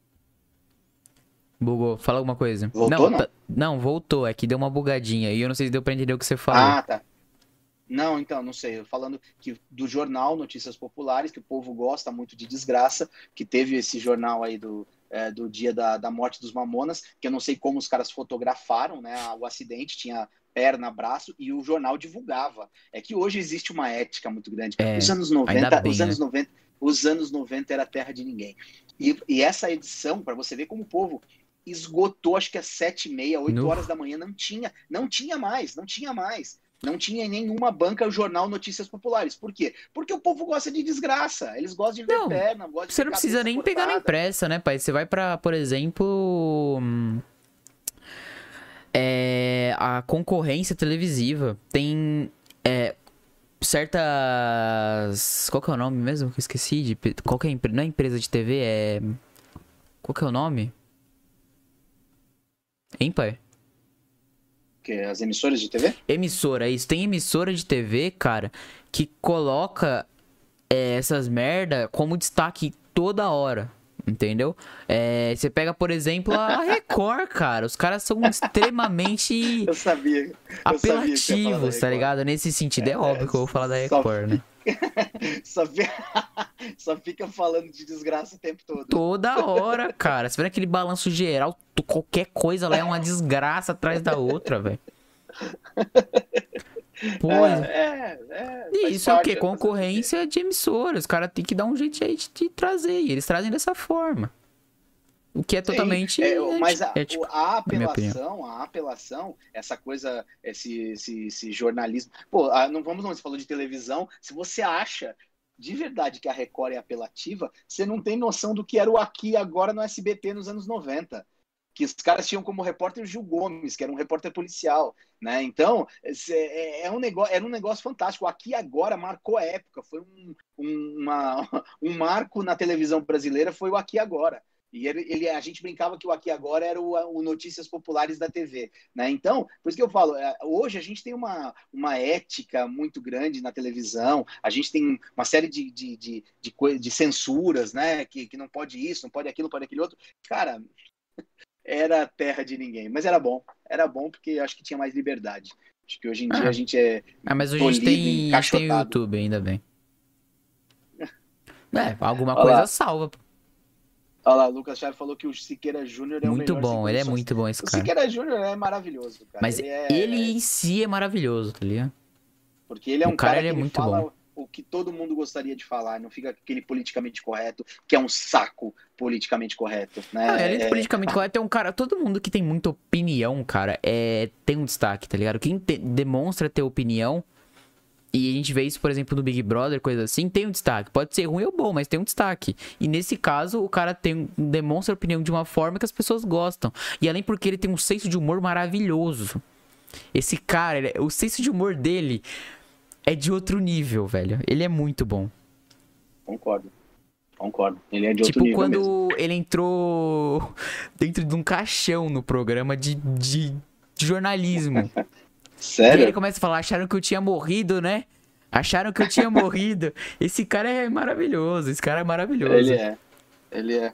Bugou. Fala alguma coisa. Voltou, não, não? tá- não, voltou. É que deu uma bugadinha. E eu não sei se deu pra entender o que você falou. Ah, tá. Não, então, não sei. Eu Falando que do jornal Notícias Populares, que o povo gosta muito de desgraça, que teve esse jornal aí do, é, do dia da, da morte dos Mamonas, que eu não sei como os caras fotografaram, né? O acidente tinha perna, braço, e o jornal divulgava. É que hoje existe uma ética muito grande. É, os anos ainda 90, bem, os né? anos 90, os anos 90 era terra de ninguém. E, e essa edição, para você ver como o povo esgotou, acho que às sete e meia, oito horas da manhã, não tinha, não tinha mais, não tinha mais. Não tinha em nenhuma banca o jornal Notícias Populares. Por quê? Porque o povo gosta de desgraça. Eles gostam de ver Não, perna, gostam Você não precisa nem pegar na cortada. impressa, né, pai? Você vai pra, por exemplo. É, a concorrência televisiva tem. É, certas. Qual que é o nome mesmo? Que eu esqueci de. Qual que é a empre- Não é empresa de TV, é. Qual que é o nome? Hein, pai? Que as emissoras de TV? Emissora, isso. Tem emissora de TV, cara, que coloca é, essas merda como destaque toda hora. Entendeu? É, você pega, por exemplo, a Record, cara. Os caras são extremamente Eu sabia. eu sabia apelativos, tá Record. ligado? Nesse sentido, é, É, óbvio que eu vou falar da só- Record, né? Só, ve- Só fica falando de desgraça o tempo todo. Toda hora, cara. Você vê aquele balanço geral, qualquer coisa lá é uma desgraça atrás da outra, velho. Pô, é, é, é, e isso é o quê? Concorrência de emissoras. Os caras têm que dar um jeito aí de, de trazer. E eles trazem dessa forma. O que é totalmente. É, mas a, ético, a apelação, a apelação, essa coisa, esse, esse, esse jornalismo. Pô, não vamos não, você falou de televisão. Se você acha de verdade que a Record é apelativa, você não tem noção do que era o aqui agora no SBT nos anos 90 que os caras tinham como repórter Gil Gomes, que era um repórter policial, né? Então, é, é um negócio, era um negócio fantástico. Aqui agora marcou a época, foi um, um, uma, um marco na televisão brasileira, foi o Aqui Agora. E ele, ele, a gente brincava que o Aqui Agora era o, o, Notícias Populares da TV. Né? Então, por isso que eu falo, é, hoje a gente tem uma, uma ética muito grande na televisão, a gente tem uma série de, de, de, de, de censuras, né? Que, que não pode isso, não pode aquilo, não pode aquele outro. Cara, era terra de ninguém. Mas era bom. Era bom porque acho que tinha mais liberdade. Acho que hoje em ah. dia a gente é. Ah, mas hoje a gente tem, tem o YouTube, ainda bem. É, alguma Olha coisa lá. salva. Olha lá, o Lucas Chaves falou que o Siqueira Júnior é muito o melhor. Muito bom, ele é muito bom esse cara. O Siqueira Júnior é maravilhoso, cara. Mas ele, é... ele, em si é maravilhoso, tá ligado? Porque ele é um o cara, cara ele é muito fala... bom o que todo mundo gostaria de falar, não fica aquele politicamente correto, que é um saco politicamente correto, né? Ah, ele é... politicamente correto é um cara, todo mundo que tem muita opinião, cara, é tem um destaque, tá ligado? Quem te, demonstra ter opinião e a gente vê isso, por exemplo, no Big Brother, coisa assim, tem um destaque. Pode ser ruim ou bom, mas tem um destaque. E nesse caso, o cara tem, demonstra opinião de uma forma que as pessoas gostam. E além porque ele tem um senso de humor maravilhoso. Esse cara, ele, o senso de humor dele é de outro nível, velho. Ele é muito bom. Concordo. Concordo. Ele é de tipo, outro nível. Tipo, quando mesmo. ele entrou dentro de um caixão no programa de, de, de jornalismo. Sério? E ele começa a falar: acharam que eu tinha morrido, né? Acharam que eu tinha morrido. Esse cara é maravilhoso. Esse cara é maravilhoso. Ele é. Ele é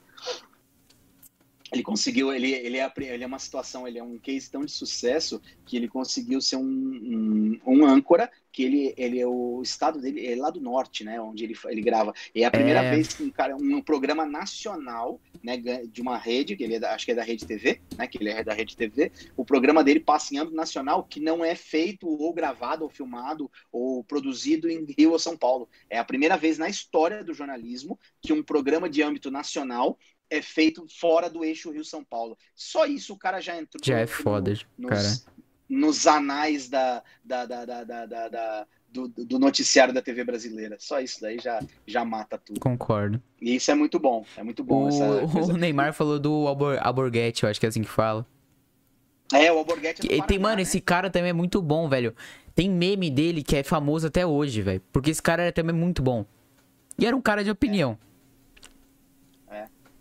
ele conseguiu, ele, ele, é, ele é uma situação, ele é um case tão de sucesso que ele conseguiu ser um, um, um âncora, que ele, ele é o estado dele, é lá do norte, né, onde ele, ele grava. E é a primeira é... vez que um, cara, um programa nacional, né, de uma rede, que ele é da, acho que é da Rede TV, né, que ele é da Rede TV, o programa dele passa em âmbito nacional, que não é feito ou gravado ou filmado ou produzido em Rio ou São Paulo. É a primeira vez na história do jornalismo que um programa de âmbito nacional é feito fora do eixo Rio-São Paulo. Só isso o cara já entrou. Já é foda, no, cara. Nos, nos anais da, da, da, da, da, do, do, noticiário da TV brasileira. Só isso daí já, já mata tudo. Concordo. E isso é muito bom. É muito bom. O, o Neymar falou do Albor, Alborguete, eu acho que é assim que fala. É, o Alborguete é Paraná, tem, Mano, né? esse cara também é muito bom, velho. Tem meme dele que é famoso até hoje, velho. Porque esse cara era também muito bom. E era um cara de opinião. É.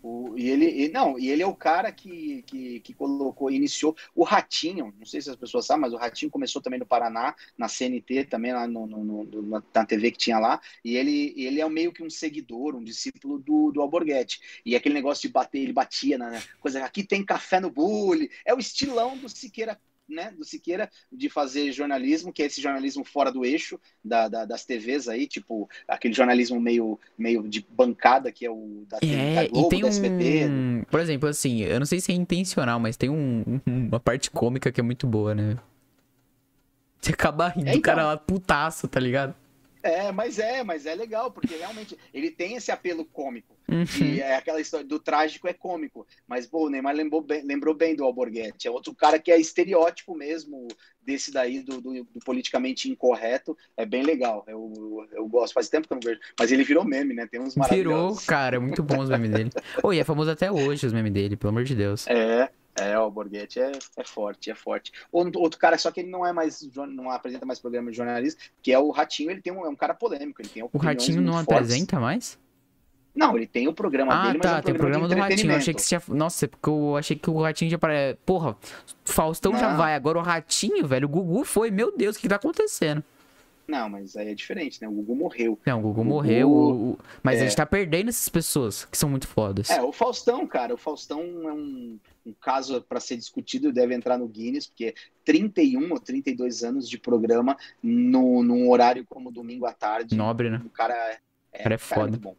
O, e ele e, não, e ele é o cara que, que, que, colocou, iniciou o Ratinho. Não sei se as pessoas sabem, mas o Ratinho começou também no Paraná, na CNT, também lá no, no, no na TV que tinha lá. E ele, ele é meio que um seguidor, um discípulo do, do Alborguete. E aquele negócio de bater, ele batia na coisa. Aqui tem café no bule. É o estilão do Siqueira né, do Siqueira de fazer jornalismo, que é esse jornalismo fora do eixo da, da, das TVs aí, tipo aquele jornalismo meio, meio de bancada que é o da, é, da Globo, e tem da SBT. Um... Por exemplo, assim, eu não sei se é intencional, mas tem um, uma parte cômica que é muito boa, né? Você acaba rindo é, então... do cara lá putaço, tá ligado? É, mas é, mas é legal, porque realmente ele tem esse apelo cômico. Uhum. E é aquela história do trágico é cômico. Mas, pô, o Neymar lembrou bem, lembrou bem do Alborguete. É outro cara que é estereótipo mesmo desse daí, do, do, do politicamente incorreto. É bem legal. Eu, eu gosto. Faz tempo que eu não vejo. Mas ele virou meme, né? Tem uns maravilhosos. Virou, cara. Muito bom os memes dele. Ô, oh, e é famoso até hoje os memes dele, pelo amor de Deus. É. É, o Borghetti é, é forte, é forte. Outro cara, só que ele não é mais, não apresenta mais programa de jornalista, que é o Ratinho, ele tem um, é um cara polêmico, ele tem O Ratinho não apresenta mais? Não, ele tem o programa ah, dele, tá, mas é um tem o programa do Ratinho. Eu achei que você já... Nossa, porque eu achei que o Ratinho já para. Porra, Faustão não. já vai, agora o Ratinho, velho, o Gugu foi, meu Deus, o que tá acontecendo? Não, mas aí é diferente, né? O Gugu morreu. Não, o Gugu, o Gugu morreu. O... Mas é... a gente tá perdendo essas pessoas que são muito fodas. É, o Faustão, cara. O Faustão é um, um caso para ser discutido, deve entrar no Guinness, porque 31 ou 32 anos de programa no, num horário como domingo à tarde. Nobre, né? O cara é, cara é foda. Cara é bom.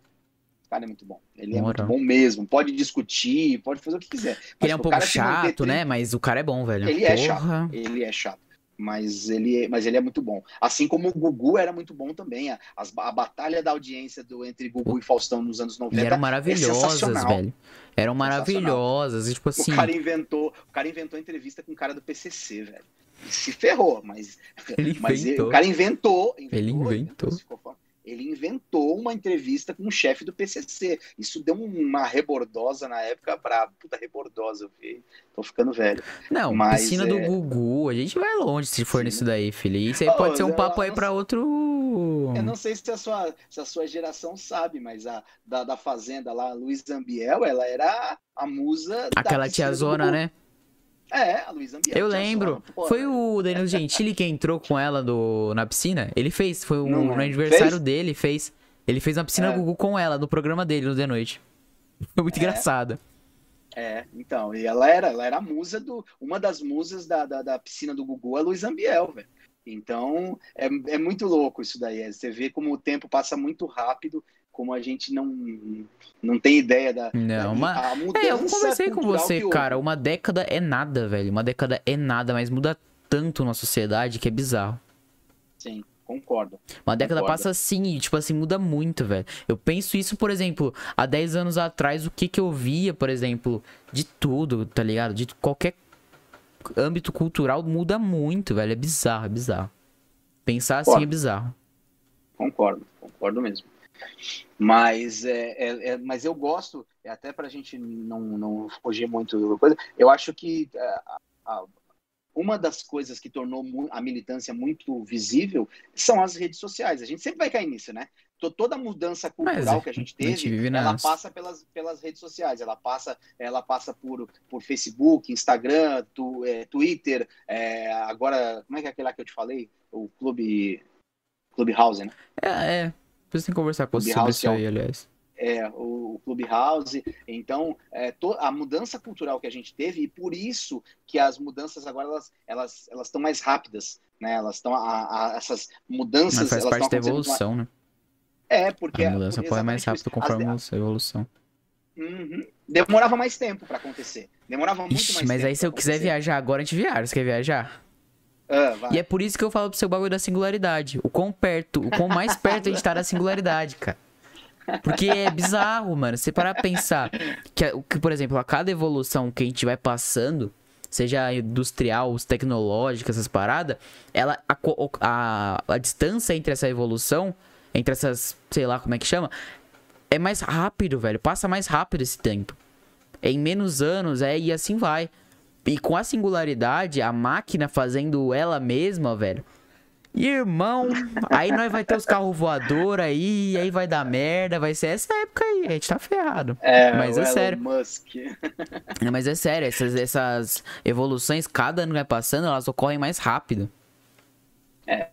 cara é muito bom. Ele é muito bom mesmo. Pode discutir, pode fazer o que quiser. ele é um pouco chato, né? Mas o cara é bom, velho. Ele Porra. é chato. Ele é chato. Mas ele, mas ele é muito bom. Assim como o Gugu era muito bom também. A, a, batalha da audiência do, entre Gugu e Faustão nos anos 90. E eram maravilhosas, é velho. Eram maravilhosas. E, tipo assim. O cara inventou, o cara inventou entrevista com o cara do PCC, velho. Se ferrou, mas, ele mas ele, o cara inventou. inventou ele inventou. inventou ele inventou uma entrevista com o chefe do PCC. Isso deu uma rebordosa na época brava. Puta rebordosa, eu vi. Tô ficando velho. Não, Mas, piscina é... do Gugu, a gente vai longe se for Sim. nisso daí, filho. Isso aí oh, pode ser um papo aí para outro. Eu não sei se a sua, se a sua geração sabe, mas a da, da Fazenda lá, Luiz Ambiel, ela era a musa. Aquela tiazona, né? É, a Luísa Ambiel. Eu lembro. foi o Danilo Gentili que entrou com ela do, na piscina. Ele fez, foi o, no aniversário fez? dele, fez. Ele fez uma piscina é. Gugu com ela, no programa dele, no The Noite. Foi muito é. engraçado. É, então, e ela era, ela era a musa do. Uma das musas da, da, da piscina do Gugu, a Luísa Ambiel, velho. Então, é, é muito louco isso daí. Você vê como o tempo passa muito rápido como a gente não não tem ideia da, não, mudança é, eu conversei com você, cara. Uma década é nada, velho. Uma década é nada, mas muda tanto na sociedade que é bizarro. Sim, concordo. Uma década concordo. passa assim e, tipo assim, muda muito, velho. Eu penso isso, por exemplo, há 10 anos atrás, o que que eu via, por exemplo, de tudo, tá ligado? De qualquer âmbito cultural muda muito, velho. É bizarro, é bizarro. Pensar assim concordo. assim é bizarro. Concordo, concordo mesmo. Mas, é, é, é, mas eu gosto, é até para a gente não, não fugir muito da coisa, eu acho que é, a, a, uma das coisas que tornou a militância muito visível são as redes sociais. A gente sempre vai cair nisso, né? Toda mudança cultural que a gente teve, a gente ela passa pelas, pelas redes sociais, ela passa, ela passa por, por Facebook, Instagram, tu, é, Twitter, é, agora, como é que é aquele lá que eu te falei? O Clube, Clubhouse, né? É, é. Preciso conversar com você sobre isso aí, aliás. É, o, o Clubhouse. Então, é, to, a mudança cultural que a gente teve, e por isso que as mudanças agora elas elas elas estão mais rápidas, né? Elas estão essas mudanças. Mas faz parte da evolução, né? É, porque a mudança ser mais rápido conforme a evolução. Uhum. Demorava mais tempo para acontecer. Demorava muito Ixi, mais mas tempo. Mas aí se eu quiser viajar agora, a gente viaja. Você quer viajar? Ah, e é por isso que eu falo pro seu bagulho da singularidade. O quão perto, o quão mais perto a gente tá da singularidade, cara. Porque é bizarro, mano. Você parar pra pensar que, que, por exemplo, a cada evolução que a gente vai passando, seja industrial, tecnológica, essas paradas, ela, a, a, a distância entre essa evolução, entre essas, sei lá como é que chama, é mais rápido, velho. Passa mais rápido esse tempo. Em menos anos, é, e assim vai. E com a singularidade, a máquina fazendo ela mesma, velho. Irmão, aí nós vai ter os carros voadores aí, aí vai dar merda, vai ser essa época aí, a gente tá ferrado. É, mas é sério. Musk. Mas é sério, essas, essas evoluções, cada ano vai passando, elas ocorrem mais rápido. É.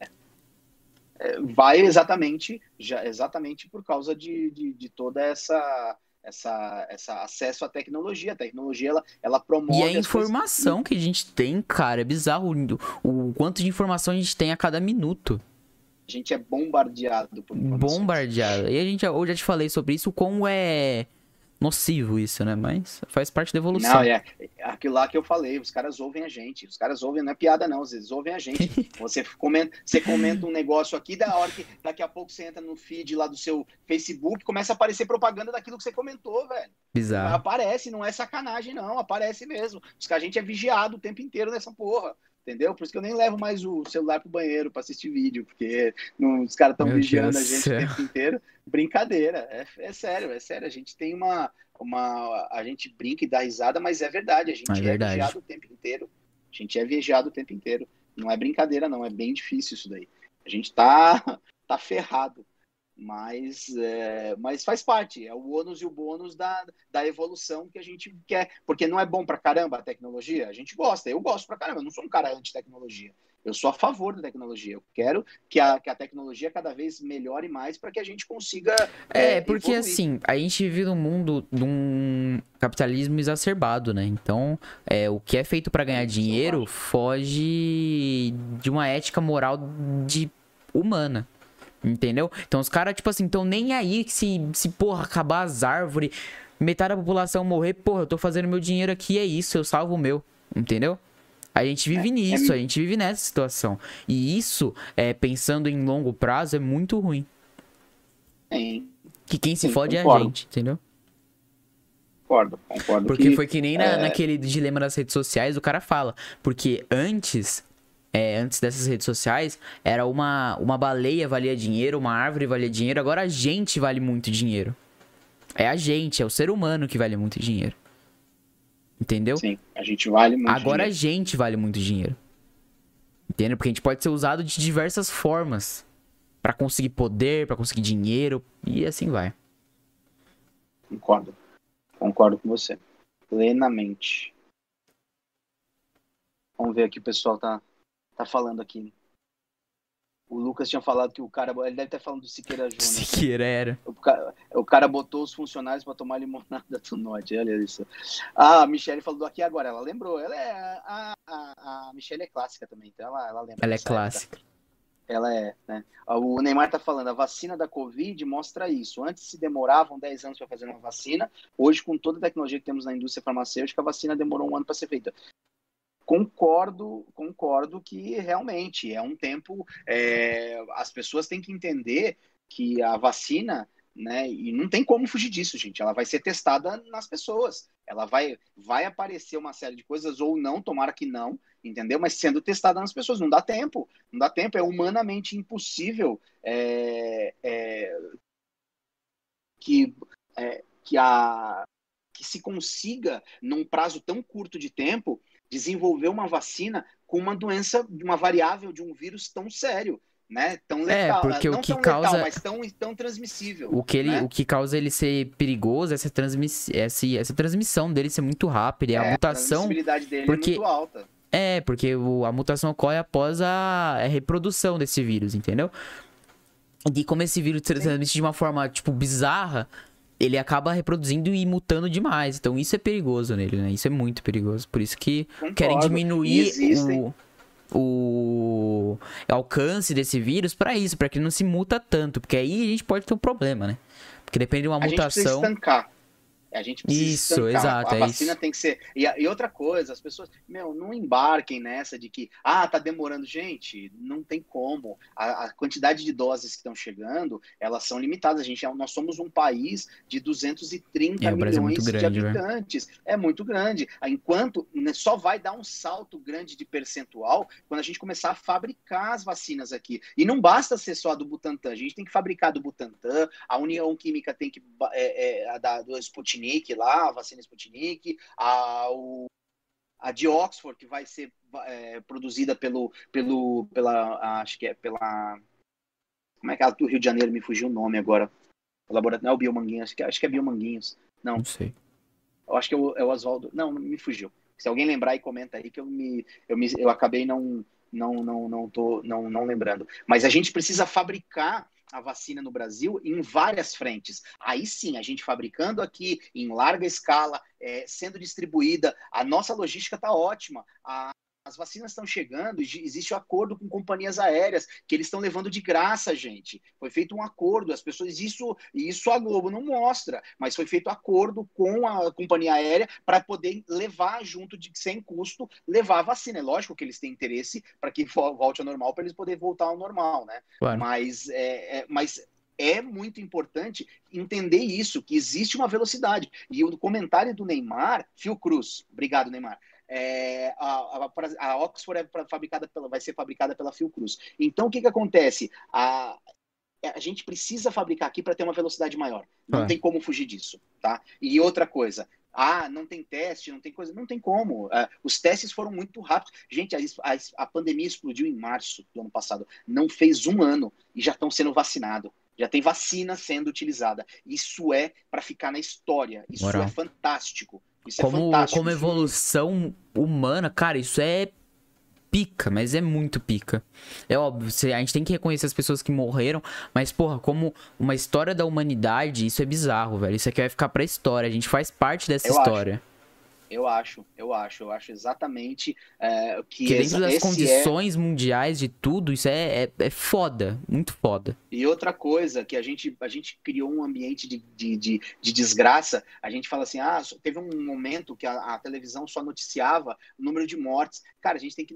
é vai exatamente, já, exatamente por causa de, de, de toda essa essa, essa acesso à tecnologia. A tecnologia ela, ela promove. E a informação coisas... que a gente tem, cara, é bizarro o, o quanto de informação a gente tem a cada minuto. A gente é bombardeado por informações. Bombardeado. E a gente, eu já te falei sobre isso, como é nocivo isso, né? Mas faz parte da evolução. Não, é, é aquilo lá que eu falei, os caras ouvem a gente. Os caras ouvem, não é piada não, eles ouvem a gente. Você comenta, você comenta um negócio aqui, da hora que daqui a pouco você entra no feed lá do seu Facebook, começa a aparecer propaganda daquilo que você comentou, velho. Bizarro. Aparece, não é sacanagem não, aparece mesmo. Os a gente é vigiado o tempo inteiro nessa porra entendeu? Por isso que eu nem levo mais o celular pro banheiro para assistir vídeo, porque não, os caras estão vigiando Deus a gente céu. o tempo inteiro. Brincadeira, é, é, sério, é sério. A gente tem uma, uma. A gente brinca e dá risada, mas é verdade, a gente é, é vigiado o tempo inteiro. A gente é vigiado o tempo inteiro. Não é brincadeira, não, é bem difícil isso daí. A gente tá, tá ferrado mas, é, mas faz parte, é o ônus e o bônus da, da evolução que a gente quer, porque não é bom pra caramba a tecnologia, a gente gosta, eu gosto pra caramba, eu não sou um cara anti-tecnologia, eu sou a favor da tecnologia, eu quero que a, que a tecnologia cada vez melhore mais para que a gente consiga. É, é porque evoluir. assim, a gente vive num mundo de um capitalismo exacerbado, né? Então, é, o que é feito para ganhar dinheiro foge de uma ética moral de humana. Entendeu? Então os caras, tipo assim, estão nem aí se, se, porra, acabar as árvores, metade da população morrer, porra, eu tô fazendo meu dinheiro aqui, é isso, eu salvo o meu. Entendeu? A gente vive é, nisso, é... a gente vive nessa situação. E isso, é, pensando em longo prazo, é muito ruim. Sim. Que quem se Sim, fode concordo. é a gente, entendeu? Concordo, concordo. Porque que, foi que nem na, é... naquele dilema das redes sociais, o cara fala. Porque antes é, antes dessas redes sociais, era uma, uma baleia valia dinheiro, uma árvore valia dinheiro, agora a gente vale muito dinheiro. É a gente, é o ser humano que vale muito dinheiro. Entendeu? Sim, a gente vale muito Agora dinheiro. a gente vale muito dinheiro. Entendeu? Porque a gente pode ser usado de diversas formas para conseguir poder, para conseguir dinheiro e assim vai. Concordo. Concordo com você. Plenamente. Vamos ver aqui o pessoal tá tá falando aqui. O Lucas tinha falado que o cara. Ele deve estar falando do Siqueira Júnior. Siqueira era. O cara, o cara botou os funcionários para tomar limonada do norte. Olha isso. Ah, a Michelle falou aqui agora. Ela lembrou. Ela é. A, a, a Michelle é clássica também, então ela, ela lembra. Ela é clássica. Época. Ela é, né? O Neymar tá falando, a vacina da Covid mostra isso. Antes se demoravam 10 anos para fazer uma vacina. Hoje, com toda a tecnologia que temos na indústria farmacêutica, a vacina demorou um ano para ser feita concordo, concordo que realmente é um tempo. É, as pessoas têm que entender que a vacina, né? E não tem como fugir disso, gente. Ela vai ser testada nas pessoas. Ela vai, vai aparecer uma série de coisas ou não, tomara que não, entendeu? Mas sendo testada nas pessoas, não dá tempo, não dá tempo. É humanamente impossível é, é, que é, que a que se consiga num prazo tão curto de tempo desenvolver uma vacina com uma doença, uma variável de um vírus tão sério. Né? Tão é, letal, é, porque não o que causa letal, mas tão, tão transmissível. O que, ele, né? o que causa ele ser perigoso, essa, transmiss... essa, essa transmissão dele ser muito rápida, é, a mutação. A dele é porque... é muito alta. É, porque o, a mutação ocorre após a, a, reprodução desse vírus, entendeu? E como esse vírus se transmite de uma forma, tipo, bizarra, ele acaba reproduzindo e mutando demais. Então isso é perigoso nele, né? Isso é muito perigoso. Por isso que Concordo. querem diminuir o, o alcance desse vírus para isso, para que ele não se muta tanto, porque aí a gente pode ter um problema, né? Porque depende de uma a mutação. Gente precisa estancar. A gente precisa Isso, estancar. exato. A é vacina tem que ser. E, e, outra coisa, as pessoas, meu, não embarquem nessa de que, ah, tá demorando. Gente, não tem como. A, a quantidade de doses que estão chegando, elas são limitadas. A gente, é, nós somos um país de 230 é, milhões é grande, de habitantes. Né? É muito grande. Enquanto né, só vai dar um salto grande de percentual quando a gente começar a fabricar as vacinas aqui. E não basta ser só do Butantan. A gente tem que fabricar do Butantan, a União Química tem que. É, é, a da, do Sputnik Sputnik lá, a vacina Sputnik, a, o, a de Oxford, que vai ser é, produzida pelo, pelo, pela, acho que é pela, como é que é do Rio de Janeiro, me fugiu o nome agora, o laboratório, não é o Biomanguinhos, acho que, acho que é Biomanguinhos, não. Não sei. Eu acho que é o, é o Oswaldo, não, me fugiu. Se alguém lembrar e comenta aí que eu me, eu me, eu acabei não, não, não, não tô, não, não lembrando. Mas a gente precisa fabricar a vacina no Brasil em várias frentes. Aí sim, a gente fabricando aqui em larga escala, é, sendo distribuída, a nossa logística está ótima. A, as vacinas estão chegando, existe um acordo com companhias aéreas que eles estão levando de graça, gente. Foi feito um acordo, as pessoas isso isso a Globo não mostra, mas foi feito acordo com a companhia aérea para poder levar junto de sem custo levar a vacina. É lógico que eles têm interesse para que volte ao normal, para eles poderem voltar ao normal, né? Claro. Mas é, é, mas é muito importante entender isso, que existe uma velocidade. E o comentário do Neymar, Fio Cruz, obrigado, Neymar. É, a, a, a, Oxford é fabricada pela, vai ser fabricada pela Fiocruz. Então, o que, que acontece? A, a gente precisa fabricar aqui para ter uma velocidade maior. Não é. tem como fugir disso, tá? E outra coisa, ah, não tem teste, não tem coisa, não tem como. Uh, os testes foram muito rápidos. Gente, a, a, a, pandemia explodiu em março do ano passado. Não fez um ano e já estão sendo vacinados. Já tem vacina sendo utilizada. Isso é para ficar na história. Isso Moral. é fantástico. Isso é como, é como evolução humana, cara, isso é pica, mas é muito pica. É óbvio, a gente tem que reconhecer as pessoas que morreram, mas, porra, como uma história da humanidade, isso é bizarro, velho. Isso aqui vai ficar pra história. A gente faz parte dessa Eu história. Eu acho, eu acho, eu acho exatamente é, que, que dentro das é condições é... mundiais de tudo, isso é, é, é, foda, muito foda. E outra coisa, que a gente, a gente criou um ambiente de, de, de, de desgraça, a gente fala assim, ah, teve um momento que a, a, televisão só noticiava o número de mortes. Cara, a gente tem que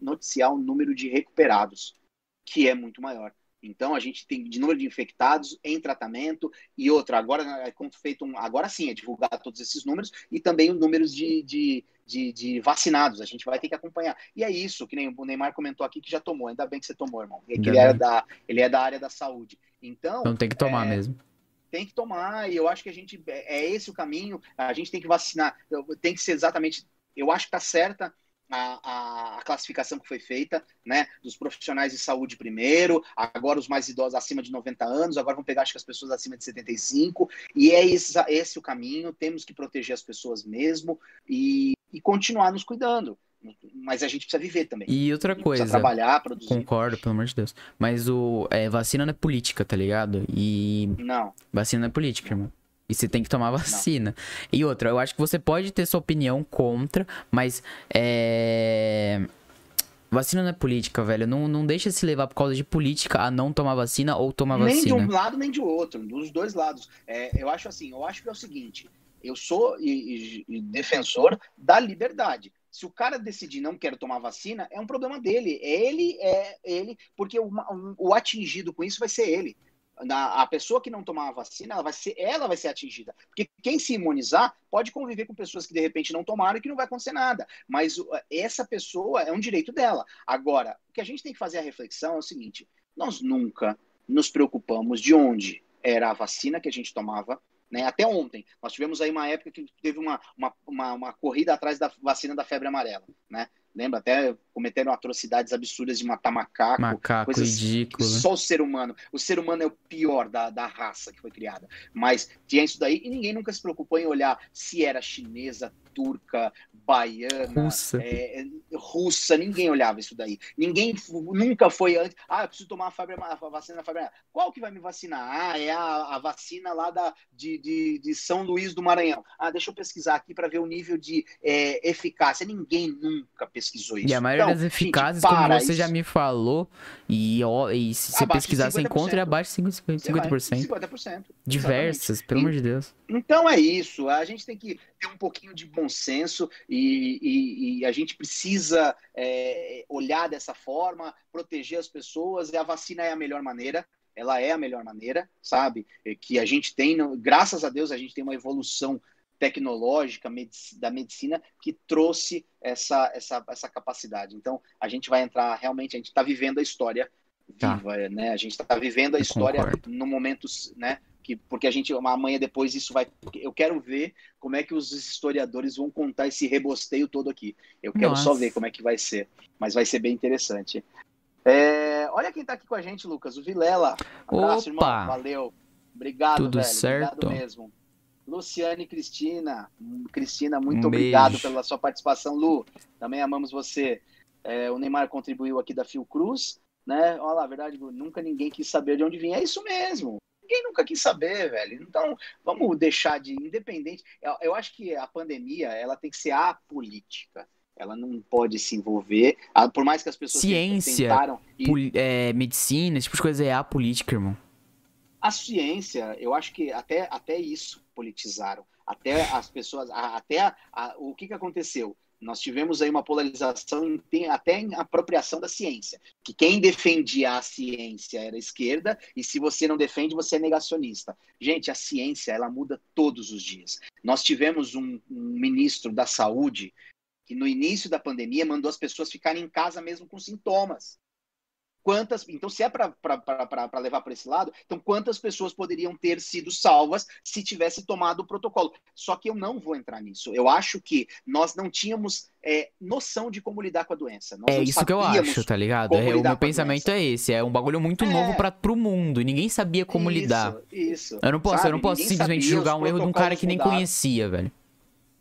noticiar o número de recuperados, que é muito maior. Então a gente tem de número de infectados em tratamento e outra, agora é feito um, agora sim é divulgar todos esses números e também os números de, de, de, de, vacinados. A gente vai ter que acompanhar. E é isso, que nem o Neymar comentou aqui que já tomou. Ainda bem que você tomou, irmão. É ele, era da, ele é da área da saúde. Então. Então tem que tomar é, mesmo. Tem que tomar, e eu acho que a gente. É, é esse o caminho. A gente tem que vacinar. Tem que ser exatamente. Eu acho que tá certa a, a, classificação que foi feita, né, dos profissionais de saúde primeiro, agora os mais idosos acima de 90 anos, agora vão pegar acho que as pessoas acima de 75, e é esse, esse o caminho, temos que proteger as pessoas mesmo e, e continuar nos cuidando. Mas a gente precisa viver também. E outra coisa. Precisa trabalhar, produzir. Concordo, pelo amor de Deus. Mas o é, vacina não é política, tá ligado? E. Não. Vacina não é política, irmão. E você tem que tomar vacina. Não. E outra, eu acho que você pode ter sua opinião contra, mas é. Vacina não é política, velho. Não, não deixa se levar por causa de política a não tomar vacina ou tomar nem vacina. Nem de um lado, nem de outro. Dos dois lados. É, eu acho assim, eu acho que é o seguinte. Eu sou e, e, defensor da liberdade. Se o cara decidir não quero tomar vacina, é um problema dele. Ele é ele, porque o, o atingido com isso vai ser ele a pessoa que não tomar a vacina, ela vai ser, ela vai ser atingida. Porque quem se imunizar pode conviver com pessoas que de repente não tomaram e que não vai acontecer nada. Mas essa pessoa é um direito dela. Agora, o que a gente tem que fazer a reflexão é o seguinte: nós nunca nos preocupamos de onde era a vacina que a gente tomava. Né? Até ontem, nós tivemos aí uma época que teve uma, uma, uma, uma corrida atrás da vacina da febre amarela. Né? Lembra? Até cometeram atrocidades absurdas de matar macaco. Macaco coisas ridículo. Só o ser humano. O ser humano é o pior da, da raça que foi criada. Mas tinha isso daí e ninguém nunca se preocupou em olhar se era chinesa, turca, baiana, russa. É, russa, ninguém olhava isso daí. Ninguém nunca foi antes. Ah, eu preciso tomar a, febre, a vacina da febre Qual que vai me vacinar? Ah, é a, a vacina lá da, de, de, de, São Luís do Maranhão. Ah, deixa eu pesquisar aqui para ver o nível de é, eficácia. Ninguém nunca pesquisou isso. E a maioria então, das eficazes, gente, como você isso. já me falou, e, ó, e se você pesquisar, você encontra abaixo de 50%. 50%. 50%. Diversas, pelo amor de Deus. Então é isso. A gente tem que ter um pouquinho de bom senso e, e, e a gente precisa é, olhar dessa forma, proteger as pessoas, e a vacina é a melhor maneira. Ela é a melhor maneira, sabe? Que a gente tem, graças a Deus, a gente tem uma evolução tecnológica da medicina que trouxe essa, essa, essa capacidade. Então, a gente vai entrar realmente, a gente está vivendo a história tá. viva, tá. né? A gente está vivendo a Eu história concordo. no momento, né? que porque a gente amanhã depois isso vai eu quero ver como é que os historiadores vão contar esse rebosteio todo aqui eu quero Nossa. só ver como é que vai ser mas vai ser bem interessante é, olha quem está aqui com a gente Lucas o Vilela abraço Opa. irmão valeu obrigado tudo velho. certo obrigado mesmo Luciane e Cristina Cristina muito um obrigado beijo. pela sua participação Lu também amamos você é, o Neymar contribuiu aqui da Fiocruz né? Olha lá, a verdade, nunca ninguém quis saber de onde vinha. É isso mesmo. Ninguém nunca quis saber, velho. Então, vamos deixar de independente. Eu, eu acho que a pandemia, ela tem que ser apolítica. Ela não pode se envolver, por mais que as pessoas ciência, tentaram e... é, medicina, esse tipo de coisa é apolítica, irmão. A ciência, eu acho que até, até isso politizaram. Até as pessoas, até a, a, o que, que aconteceu? Nós tivemos aí uma polarização até em apropriação da ciência, que quem defendia a ciência era a esquerda e se você não defende, você é negacionista. Gente, a ciência ela muda todos os dias. Nós tivemos um, um ministro da saúde que no início da pandemia mandou as pessoas ficarem em casa mesmo com sintomas quantas. Então, se é para levar para esse lado, então quantas pessoas poderiam ter sido salvas se tivesse tomado o protocolo? Só que eu não vou entrar nisso. Eu acho que nós não tínhamos é, noção de como lidar com a doença. Nós é isso que eu acho, tá ligado? É, o meu pensamento é esse. É um bagulho muito é. novo para pro mundo. E ninguém sabia como isso, lidar. Isso. Eu não posso, Sabe? eu não posso ninguém simplesmente julgar um erro de um cara que nem conhecia, velho.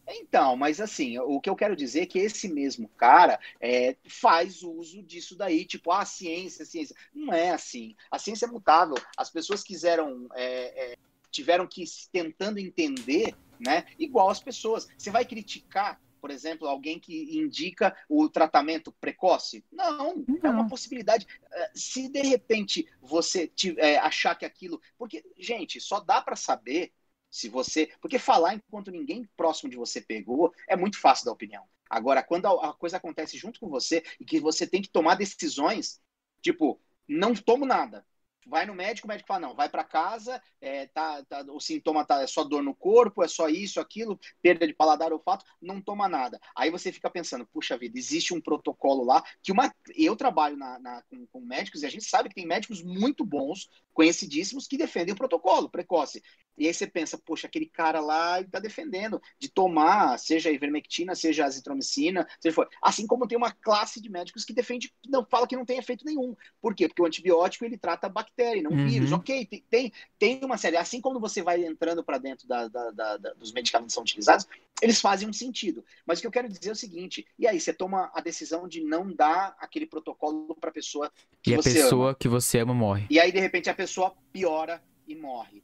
Então, mas assim, o que eu quero dizer é que esse mesmo cara é, faz uso disso daí, tipo, ah, ciência, ciência. Não é assim. A ciência é mutável. As pessoas quiseram, é, é, tiveram que tentando entender né? Igual as pessoas. Você vai criticar, por exemplo, alguém que indica o tratamento precoce? Não, Não. é uma possibilidade. Eh, se de repente você é, achar que aquilo. Porque, gente, só dá para saber se você. Porque falar enquanto ninguém próximo de você pegou é muito fácil da opinião. Agora, quando a coisa acontece junto com você e que você tem que tomar decisões, tipo, não tomo nada vai no médico, o médico fala, não, vai para casa, é, tá, tá, o sintoma tá, é só dor no corpo, é só isso, aquilo, perda de paladar, olfato, não toma nada. Aí você fica pensando, puxa vida, existe um protocolo lá, que uma, eu trabalho na, na com, com, médicos e a gente sabe que tem médicos muito bons, conhecidíssimos, que defendem o protocolo precoce. E aí você pensa, poxa, aquele cara lá está defendendo de tomar, seja ivermectina, seja azitromicina, seja for. Assim como tem uma classe de médicos que defende, não fala que não tem efeito nenhum. Por quê? Porque o antibiótico ele trata bactéria, não uhum. vírus. Ok, tem, tem uma série. Assim como você vai entrando para dentro da, da, da, dos medicamentos que são utilizados, eles fazem um sentido. Mas o que eu quero dizer é o seguinte: e aí você toma a decisão de não dar aquele protocolo para a pessoa que e você a pessoa ama. que você ama morre. E aí de repente a pessoa piora e morre.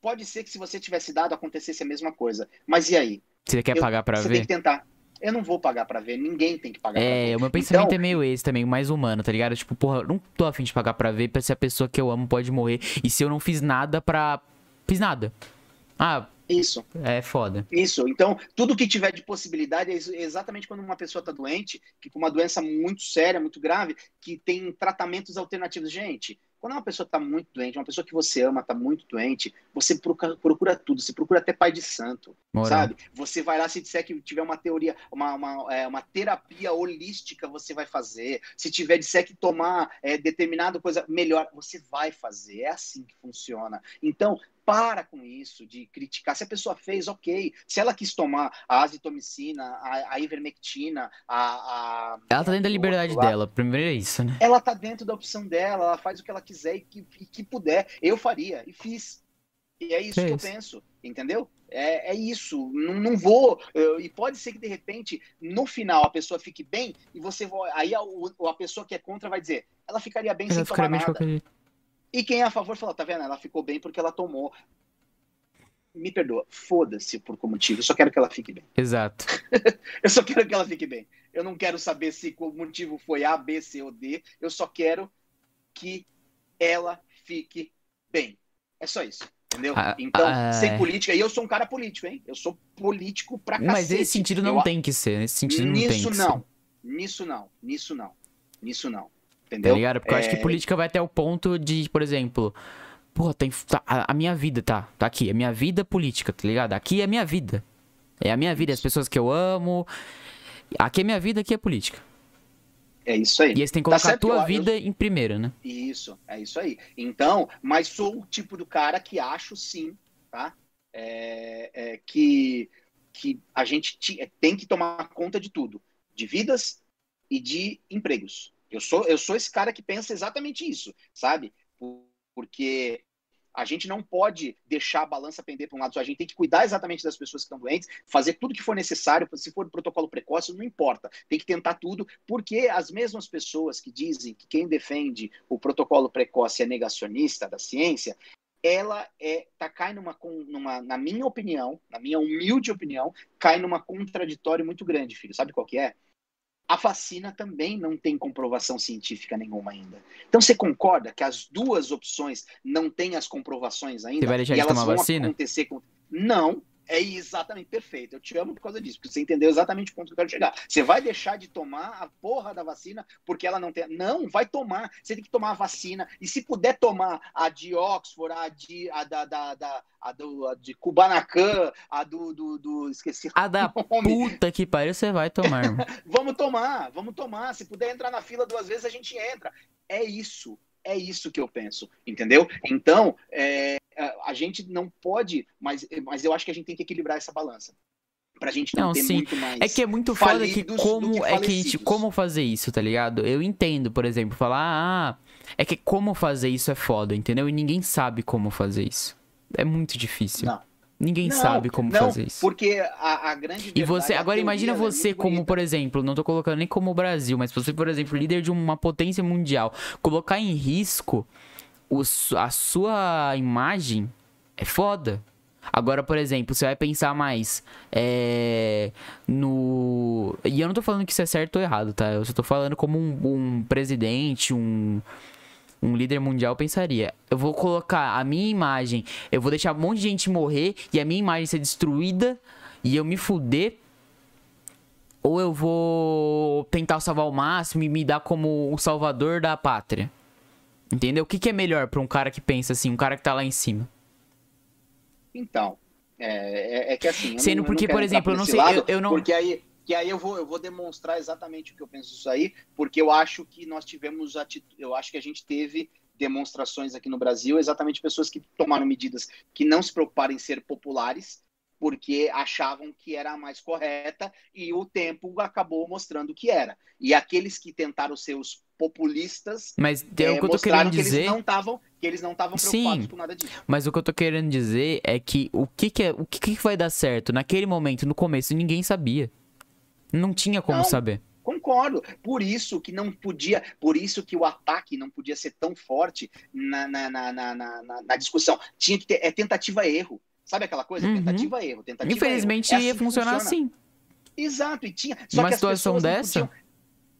Pode ser que se você tivesse dado, acontecesse a mesma coisa. Mas e aí? Você quer eu, pagar para ver? Você tem que tentar. Eu não vou pagar pra ver, ninguém tem que pagar é, pra ver. É, o meu pensamento então... é meio esse também, mais humano, tá ligado? Tipo, porra, eu não tô afim de pagar pra ver se a pessoa que eu amo pode morrer. E se eu não fiz nada pra. Fiz nada. Ah. Isso. É foda. Isso. Então, tudo que tiver de possibilidade é exatamente quando uma pessoa tá doente, que com uma doença muito séria, muito grave, que tem tratamentos alternativos. Gente, quando uma pessoa está muito doente, uma pessoa que você ama está muito doente, você procura, procura, tudo, você procura até pai de santo, Moral. sabe? Você vai lá, se disser que tiver uma teoria, uma, uma, é, uma terapia holística, você vai fazer. Se tiver disser que tomar é, determinada coisa melhor, você vai fazer. É assim que funciona. Então, para com isso de criticar. Se a pessoa fez, ok. Se ela quis tomar a azitromicina, a, a ivermectina, a, a, Ela tá dentro da liberdade lá, dela, primeiro é isso, né? Ela tá dentro da opção dela, ela faz o que ela quiser e que, e que puder. Eu faria, e fiz. E é isso que, que eu penso, entendeu? É, é isso. Não, não vou. Eu, e pode ser que, de repente, no final a pessoa fique bem e você. Aí a, a pessoa que é contra vai dizer, ela ficaria bem ela sem tomar nada. E quem é a favor falou, tá vendo? Ela ficou bem porque ela tomou. Me perdoa, foda-se por qual motivo. Eu só quero que ela fique bem. Exato. eu só quero que ela fique bem. Eu não quero saber se o motivo foi A, B, C ou D. Eu só quero que ela fique bem. É só isso. Entendeu? Ah, então, ah, sem política, e eu sou um cara político, hein? Eu sou político pra cacete. Mas nesse sentido não eu, tem que ser. Nesse sentido não nisso tem que não. Ser. Nisso não. Nisso não. Nisso não. Entendeu? Tá ligado? Porque é... eu acho que é. política vai até o ponto de, por exemplo, pô, tem, tá, a, a, minha vida tá, tá aqui, a minha vida política, tá ligado? Aqui é a minha vida. É a minha vida, as pessoas que eu amo. Aqui é minha vida, aqui é política. É isso aí. E eles têm que tá colocar tá a tua eu, vida eu... em primeiro, né? Isso, é isso aí. Então, mas sou o tipo do cara que acho sim, tá? É, é, que, que a gente tem que tomar conta de tudo. De vidas e de empregos. Eu sou, eu sou esse cara que pensa exatamente isso, sabe? Porque a gente não pode deixar a balança pender para um lado só. A gente tem que cuidar exatamente das pessoas que estão doentes, fazer tudo que for necessário. Se for protocolo precoce, não importa. Tem que tentar tudo, porque as mesmas pessoas que dizem que quem defende o protocolo precoce é negacionista da ciência, ela é tá cai numa, numa na minha opinião, na minha humilde opinião, cai numa contraditório muito grande, filho. Sabe qual que é? A vacina também não tem comprovação científica nenhuma ainda. Então você concorda que as duas opções não têm as comprovações ainda? Você vai deixar de elas tomar vacina? acontecer com... Não, é exatamente perfeito. Eu te amo por causa disso, porque você entendeu exatamente o ponto que eu quero chegar. Você vai deixar de tomar a porra da vacina porque ela não tem. Não, vai tomar. Você tem que tomar a vacina. E se puder tomar a de Oxford, a de a da, da, da a do a de Kubanacan, a do, do, do esqueci a da puta que pariu, você vai tomar. vamos tomar, vamos tomar. Se puder entrar na fila duas vezes, a gente entra. É isso. É isso que eu penso, entendeu? Então, é, a gente não pode, mas, mas eu acho que a gente tem que equilibrar essa balança. Pra gente não, não ter sim. muito mais. É que é muito foda que como que é que a gente. Como fazer isso, tá ligado? Eu entendo, por exemplo, falar, ah, é que como fazer isso é foda, entendeu? E ninguém sabe como fazer isso. É muito difícil. Não. Ninguém não, sabe como não, fazer isso. Porque a, a grande. E você, agora imagina é você é como, por exemplo, não tô colocando nem como o Brasil, mas você, por exemplo, líder de uma potência mundial, colocar em risco o, a sua imagem é foda. Agora, por exemplo, você vai pensar mais é, no. E eu não tô falando que isso é certo ou errado, tá? Eu só tô falando como um, um presidente, um, um líder mundial pensaria. Eu vou colocar a minha imagem, eu vou deixar um monte de gente morrer e a minha imagem ser destruída e eu me fuder. Ou eu vou tentar salvar o máximo e me dar como o salvador da pátria. Entendeu? O que, que é melhor para um cara que pensa assim, um cara que tá lá em cima? Então, é, é, é que assim. Sendo não, porque, por exemplo, eu não sei. Lado, eu, eu, não... Porque aí, que aí eu vou, eu vou demonstrar exatamente o que eu penso disso aí, porque eu acho que nós tivemos atitude, eu acho que a gente teve demonstrações aqui no Brasil, exatamente pessoas que tomaram medidas que não se preocuparam em ser populares, porque achavam que era a mais correta e o tempo acabou mostrando que era. E aqueles que tentaram ser os populistas, mas é, o que eu tô querendo que dizer eles não estavam que eles não estavam preocupados Sim, com nada disso. Mas o que eu tô querendo dizer é que o que que é, o que, que vai dar certo naquele momento, no começo, ninguém sabia. Não tinha como não, saber. Concordo. Por isso que não podia, por isso que o ataque não podia ser tão forte na, na, na, na, na, na discussão. Tinha que ter é tentativa erro. Sabe aquela coisa? Uhum. Tentativa erro, tentativa Infelizmente erro. É ia funcionar funciona. assim. Exato, e tinha. Só Uma que situação dessa. podiam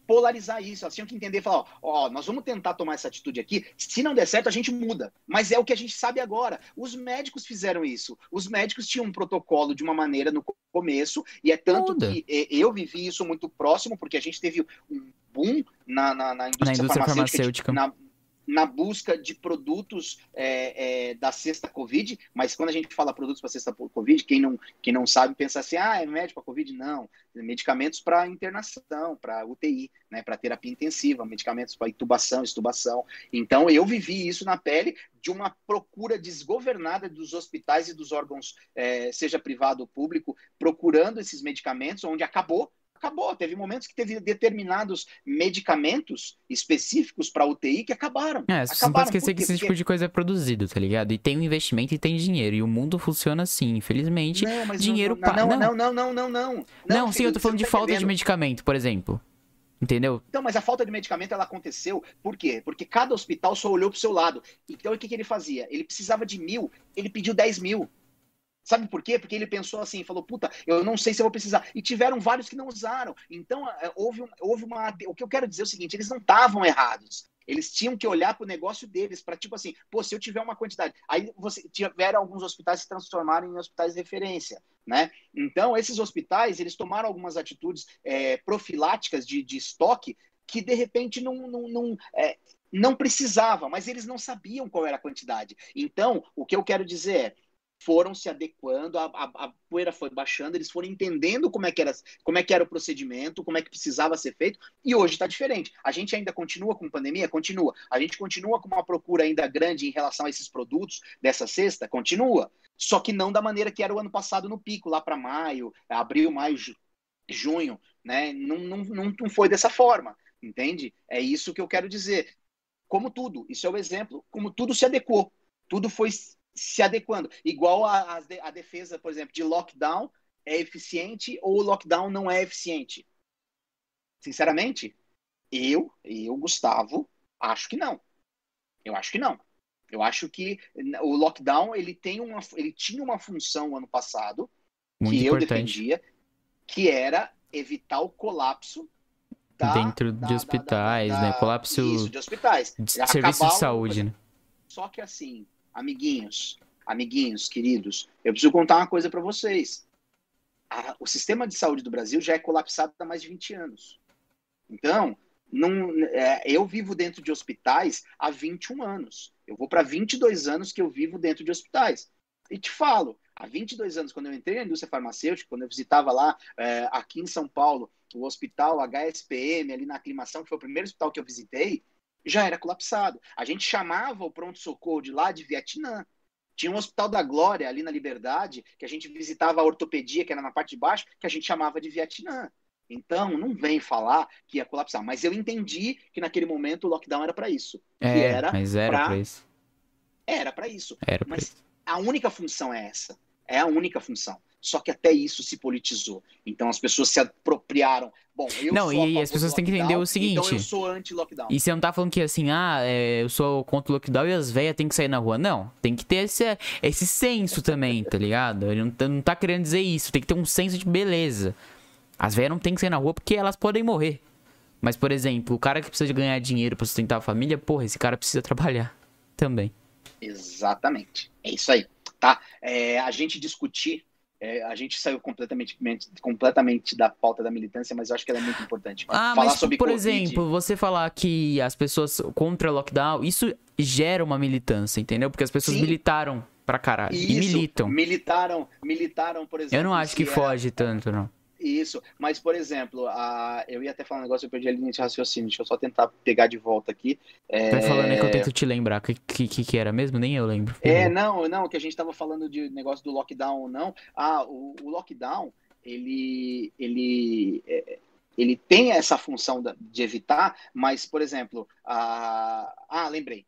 polarizar isso, elas tinham que entender e falar, ó, ó, nós vamos tentar tomar essa atitude aqui, se não der certo a gente muda, mas é o que a gente sabe agora. Os médicos fizeram isso, os médicos tinham um protocolo de uma maneira no começo, e é tanto Muda. que eh, eu vivi isso muito próximo, porque a gente teve um boom na, na, na indústria, Na indústria farmacêutica, farmacêutica. na, na busca de produtos é, é, da sexta Covid, mas quando a gente fala produtos para sexta Covid, quem não, quem não sabe pensa assim, ah, é médico para Covid? Não, medicamentos para internação, para UTI, né, para terapia intensiva, medicamentos para intubação, extubação. Então, eu vivi isso na pele de uma procura desgovernada dos hospitais e dos órgãos, é, seja privado ou público, procurando esses medicamentos, onde acabou acabou. Teve momentos que teve determinados medicamentos específicos para UTI que acabaram. É, você não pode esquecer que esse tipo de coisa é produzido, tá ligado? E tem um investimento e tem dinheiro. E o mundo funciona assim, infelizmente. Não, mas dinheiro não, pa- não, não. não, não, não, não, não. Não, sim, eu tô falando de tá falta de entendendo. medicamento, por exemplo. Entendeu? Então, mas a falta de medicamento ela aconteceu por quê? Porque cada hospital só olhou para o seu lado. Então, o que, que ele fazia? Ele precisava de mil, ele pediu 10 mil. Sabe por quê? Porque ele pensou assim, falou, puta, eu não sei se eu vou precisar. E tiveram vários que não usaram. Então, houve, houve uma. O que eu quero dizer é o seguinte: eles não estavam errados. Eles tinham que olhar para o negócio deles, para tipo assim, pô, se eu tiver uma quantidade. Aí você tiveram alguns hospitais se transformaram em hospitais de referência, né? Então, esses hospitais, eles tomaram algumas atitudes é, profiláticas de, de estoque que, de repente, não, não, não, é, não precisava, mas eles não sabiam qual era a quantidade. Então, o que eu quero dizer é, foram se adequando, a, a, a poeira foi baixando, eles foram entendendo como é, que era, como é que era o procedimento, como é que precisava ser feito, e hoje está diferente. A gente ainda continua com pandemia? Continua. A gente continua com uma procura ainda grande em relação a esses produtos dessa cesta? Continua. Só que não da maneira que era o ano passado no pico, lá para maio, abril, maio, ju- junho, né? Não, não, não, não foi dessa forma, entende? É isso que eu quero dizer. Como tudo, isso é o exemplo, como tudo se adequou. Tudo foi se adequando. Igual a, a, de- a defesa, por exemplo, de lockdown é eficiente ou o lockdown não é eficiente? Sinceramente, eu, eu, Gustavo, acho que não. Eu acho que não. Eu acho que o lockdown ele tem uma, ele tinha uma função ano passado Muito que eu importante. defendia, que era evitar o colapso da- Dentro da- de hospitais, da- né? Colapso isso, de hospitais. de Acabar serviço o- de saúde, né? Só que assim, amiguinhos, amiguinhos, queridos, eu preciso contar uma coisa para vocês. A- o sistema de saúde do Brasil já é colapsado há mais de 20 anos. Então, é, eu vivo dentro de hospitais há 21 anos. Eu vou para 22 anos que eu vivo dentro de hospitais. E te falo, há 22 anos, quando eu entrei na indústria farmacêutica, quando eu visitava lá, é, aqui em São Paulo, o hospital HSPM, ali na aclimação, que foi o primeiro hospital que eu visitei, já era colapsado. A gente chamava o pronto-socorro de lá de Vietnã. Tinha um hospital da Glória ali na Liberdade, que a gente visitava a ortopedia, que era na parte de baixo, que a gente chamava de Vietnã. Então, não vem falar que ia colapsar. Mas eu entendi que naquele momento o lockdown era para isso. É, era mas era pra isso. Era para isso. Era Mas isso. a única função é essa. É a única função. Só que até isso se politizou. Então as pessoas se apropriaram. Bom, eu não, sou e as pessoas têm que entender o seguinte. Então eu sou anti-lockdown. E você não tá falando que assim, ah, é, eu sou contra o lockdown e as velhas têm que sair na rua. Não, tem que ter esse, esse senso também, tá ligado? Ele não, tá, não tá querendo dizer isso. Tem que ter um senso de beleza. As velhas não têm que sair na rua porque elas podem morrer. Mas, por exemplo, o cara que precisa de ganhar dinheiro para sustentar a família, porra, esse cara precisa trabalhar também. Exatamente. É isso aí, tá? É, a gente discutir é, a gente saiu completamente, completamente da pauta da militância, mas eu acho que ela é muito importante. Ah, falar mas, sobre por COVID... exemplo, você falar que as pessoas contra o lockdown, isso gera uma militância, entendeu? Porque as pessoas Sim. militaram pra caralho. Isso, e militam. Militaram, militaram, por exemplo. Eu não acho que foge tanto, não. Isso, mas por exemplo, a... eu ia até falar um negócio, eu perdi a linha de raciocínio, deixa eu só tentar pegar de volta aqui. É... Vai falando aí que eu tento te lembrar, o que, que, que, era mesmo? Nem eu lembro. É, não, não, que a gente tava falando de negócio do lockdown, não. Ah, o, o lockdown, ele, ele, é, ele tem essa função de evitar, mas, por exemplo, a... ah, lembrei,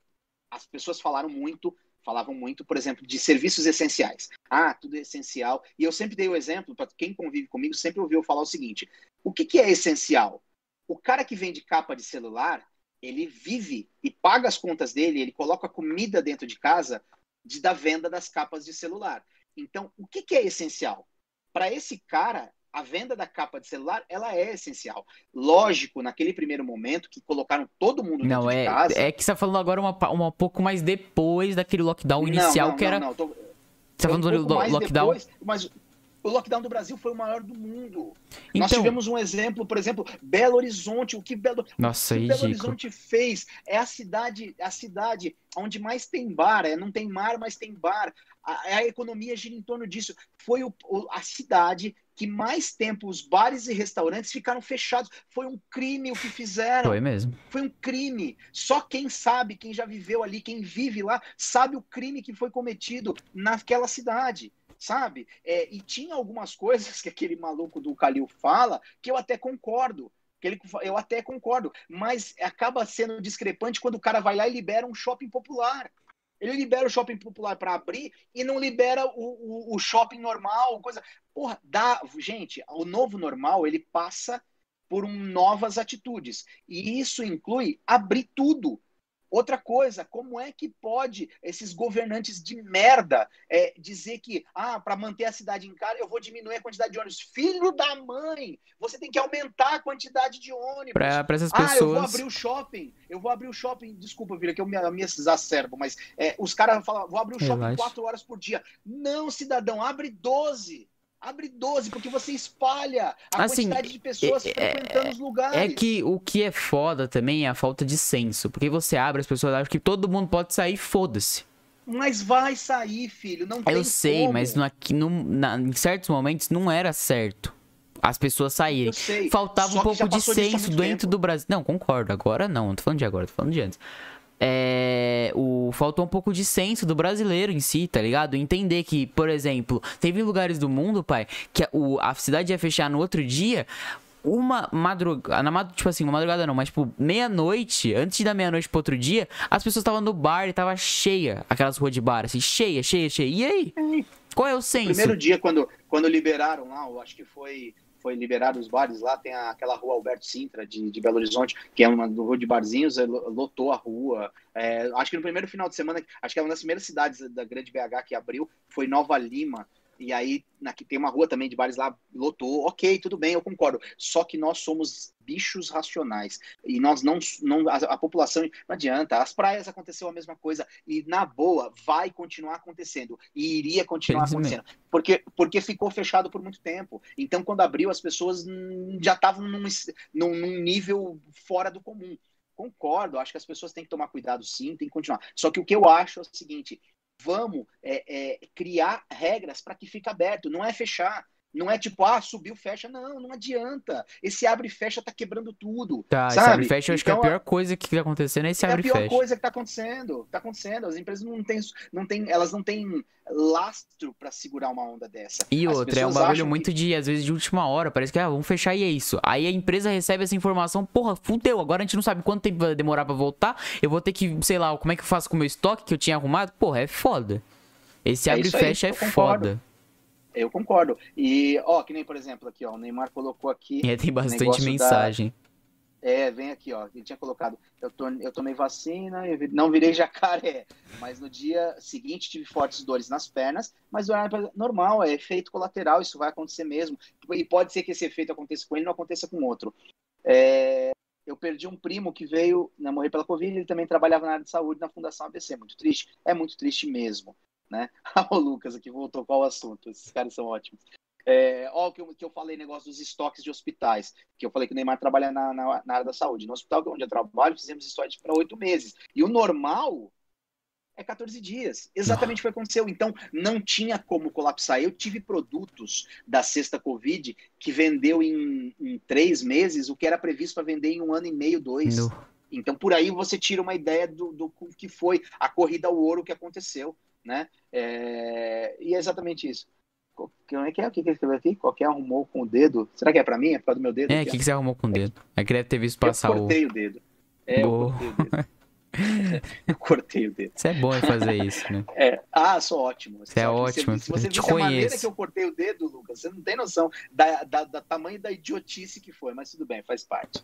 as pessoas falaram muito falavam muito, por exemplo, de serviços essenciais. Ah, tudo é essencial. E eu sempre dei o exemplo, para quem convive comigo, sempre ouviu falar o seguinte: o que, que é essencial? O cara que vende capa de celular, ele vive e paga as contas dele, ele coloca comida dentro de casa de, da venda das capas de celular. Então, o que, que é essencial? Para esse cara, a venda da capa de celular, ela é essencial. Lógico, naquele primeiro momento que colocaram todo mundo dentro não, é, de casa... É que você tá falando agora uma, uma pouco mais depois daquele lockdown inicial, não, não, que era... Não, não, tô... Você tá falando um do lockdown... Depois, mas o lockdown do Brasil foi o maior do mundo. Então, Nós tivemos um exemplo, por exemplo, Belo Horizonte. O que Belo, Nossa, o que Belo Horizonte fez é a cidade, a cidade onde mais tem bar. É, não tem mar, mas tem bar. A, a economia gira em torno disso. Foi o, a cidade que mais tempo os bares e restaurantes ficaram fechados. Foi um crime o que fizeram. Foi mesmo. Foi um crime. Só quem sabe, quem já viveu ali, quem vive lá, sabe o crime que foi cometido naquela cidade. Sabe? É, e tinha algumas coisas que aquele maluco do Calil fala que eu até concordo. Que ele, eu até concordo, mas acaba sendo discrepante quando o cara vai lá e libera um shopping popular. Ele libera o shopping popular para abrir e não libera o, o, o, shopping normal, coisa. Porra, dá. Gente, o novo normal ele passa por um, novas atitudes. E isso inclui abrir tudo. Outra coisa, como é que pode esses governantes de merda é, dizer que, ah, para manter a cidade em casa, eu vou diminuir a quantidade de ônibus? Filho da mãe! Você tem que aumentar a quantidade de ônibus. Para essas pessoas. Ah, eu vou abrir o shopping. Eu vou abrir o shopping. Desculpa, Vira, que eu me, me exacerbo, mas é, os caras falam, vou abrir o shopping Relaxa. quatro horas por dia. Não, cidadão, abre 12. Abre 12, porque você espalha a assim, quantidade de pessoas é, frequentando os lugares. É que o que é foda também é a falta de senso. Porque você abre, as pessoas acham que todo mundo pode sair, foda-se. Mas vai sair, filho. Não tem Eu sei, como. mas no, aqui, no, na, em certos momentos não era certo as pessoas saírem. Faltava Só um pouco de senso dentro tempo. do Brasil. Não, concordo. Agora não. Não tô falando de agora, tô falando de antes é, o, faltou um pouco de senso do brasileiro em si, tá ligado? Entender que, por exemplo, teve lugares do mundo, pai, que a, o, a cidade ia fechar no outro dia, uma madrugada, na madrugada, tipo assim, uma madrugada não, mas tipo, meia-noite, antes da meia-noite pro outro dia, as pessoas estavam no bar e tava cheia, aquelas ruas de bar, assim, cheia, cheia, cheia. E aí? Qual é o senso? primeiro dia, quando, quando liberaram lá, eu acho que foi foi liberado os bares lá, tem aquela rua Alberto Sintra de, de Belo Horizonte, que é uma rua de barzinhos, lotou a rua. É, acho que no primeiro final de semana, acho que é uma das primeiras cidades da grande BH que abriu, foi Nova Lima. E aí, aqui tem uma rua também de bares lá, lotou. Ok, tudo bem, eu concordo. Só que nós somos bichos racionais. E nós não. não a, a, população. Não adianta. As praias aconteceu a mesma coisa. E, na boa, vai continuar acontecendo. E iria continuar acontecendo. Porque, porque ficou fechado por muito tempo. Então, quando abriu, as pessoas já estavam num, num, num nível fora do comum concordo, acho que as pessoas têm que tomar cuidado sim, tem que continuar. Só que o que eu acho é o seguinte: vamos é, é, criar regras para que fique aberto, não é fechar. Não é tipo, ah, subiu, fecha. Não, não adianta. Esse abre e fecha tá quebrando tudo. Tá, sabe? esse abre e fecha, eu acho que é a então, pior coisa que tá acontecendo é esse abre e fecha. É a pior coisa que tá acontecendo. Tá acontecendo. As empresas não têm, não têm elas não têm lastro para segurar uma onda dessa. E As outra, é um bagulho muito que... de, às vezes, de última hora. Parece que, ah, vamos fechar e é isso. Aí a empresa recebe essa informação, porra, fudeu. Agora a gente não sabe quanto tempo vai demorar para voltar. Eu vou ter que, sei lá, como é que eu faço com o meu estoque que eu tinha arrumado? Porra, é foda. Esse é abre e fecha é foda. Eu concordo. E, ó, que nem, por exemplo, aqui, ó, o Neymar colocou aqui. É, tem bastante mensagem. Da... É, vem aqui, ó. Ele tinha colocado. Eu, to... eu tomei vacina, eu não virei jacaré. Mas no dia seguinte tive fortes dores nas pernas. Mas é normal, é efeito colateral, isso vai acontecer mesmo. E pode ser que esse efeito aconteça com ele não aconteça com outro. É... Eu perdi um primo que veio né, morrer pela Covid, ele também trabalhava na área de saúde na Fundação ABC. Muito triste? É muito triste mesmo né? o Lucas aqui voltou qual o assunto. Esses caras são ótimos. É, ó, que eu, que eu falei negócio dos estoques de hospitais, que eu falei que o Neymar trabalha na, na, na área da saúde. No hospital onde eu trabalho, fizemos estoque para oito meses. E o normal é 14 dias. Exatamente o que aconteceu. Então, não tinha como colapsar. Eu tive produtos da sexta Covid que vendeu em, em três meses o que era previsto para vender em um ano e meio, dois. Então, por aí você tira uma ideia do, do que foi a corrida ao ouro que aconteceu né? É... E é exatamente isso. Como é que é? O que ele escreveu aqui? Qualquer arrumou com o dedo. Será que é pra mim? É por causa do meu dedo? É, o que, que você arrumou com o dedo? É que deve ter visto passar eu cortei o... o dedo. É, Boa. eu cortei o dedo. eu cortei o dedo. Você é bom em fazer isso, né? É. Ah, sou ótimo. Você é ótimo. Se, se você visse a maneira que eu cortei o dedo, Lucas, você não tem noção da, da, da tamanho da idiotice que foi, mas tudo bem, faz parte.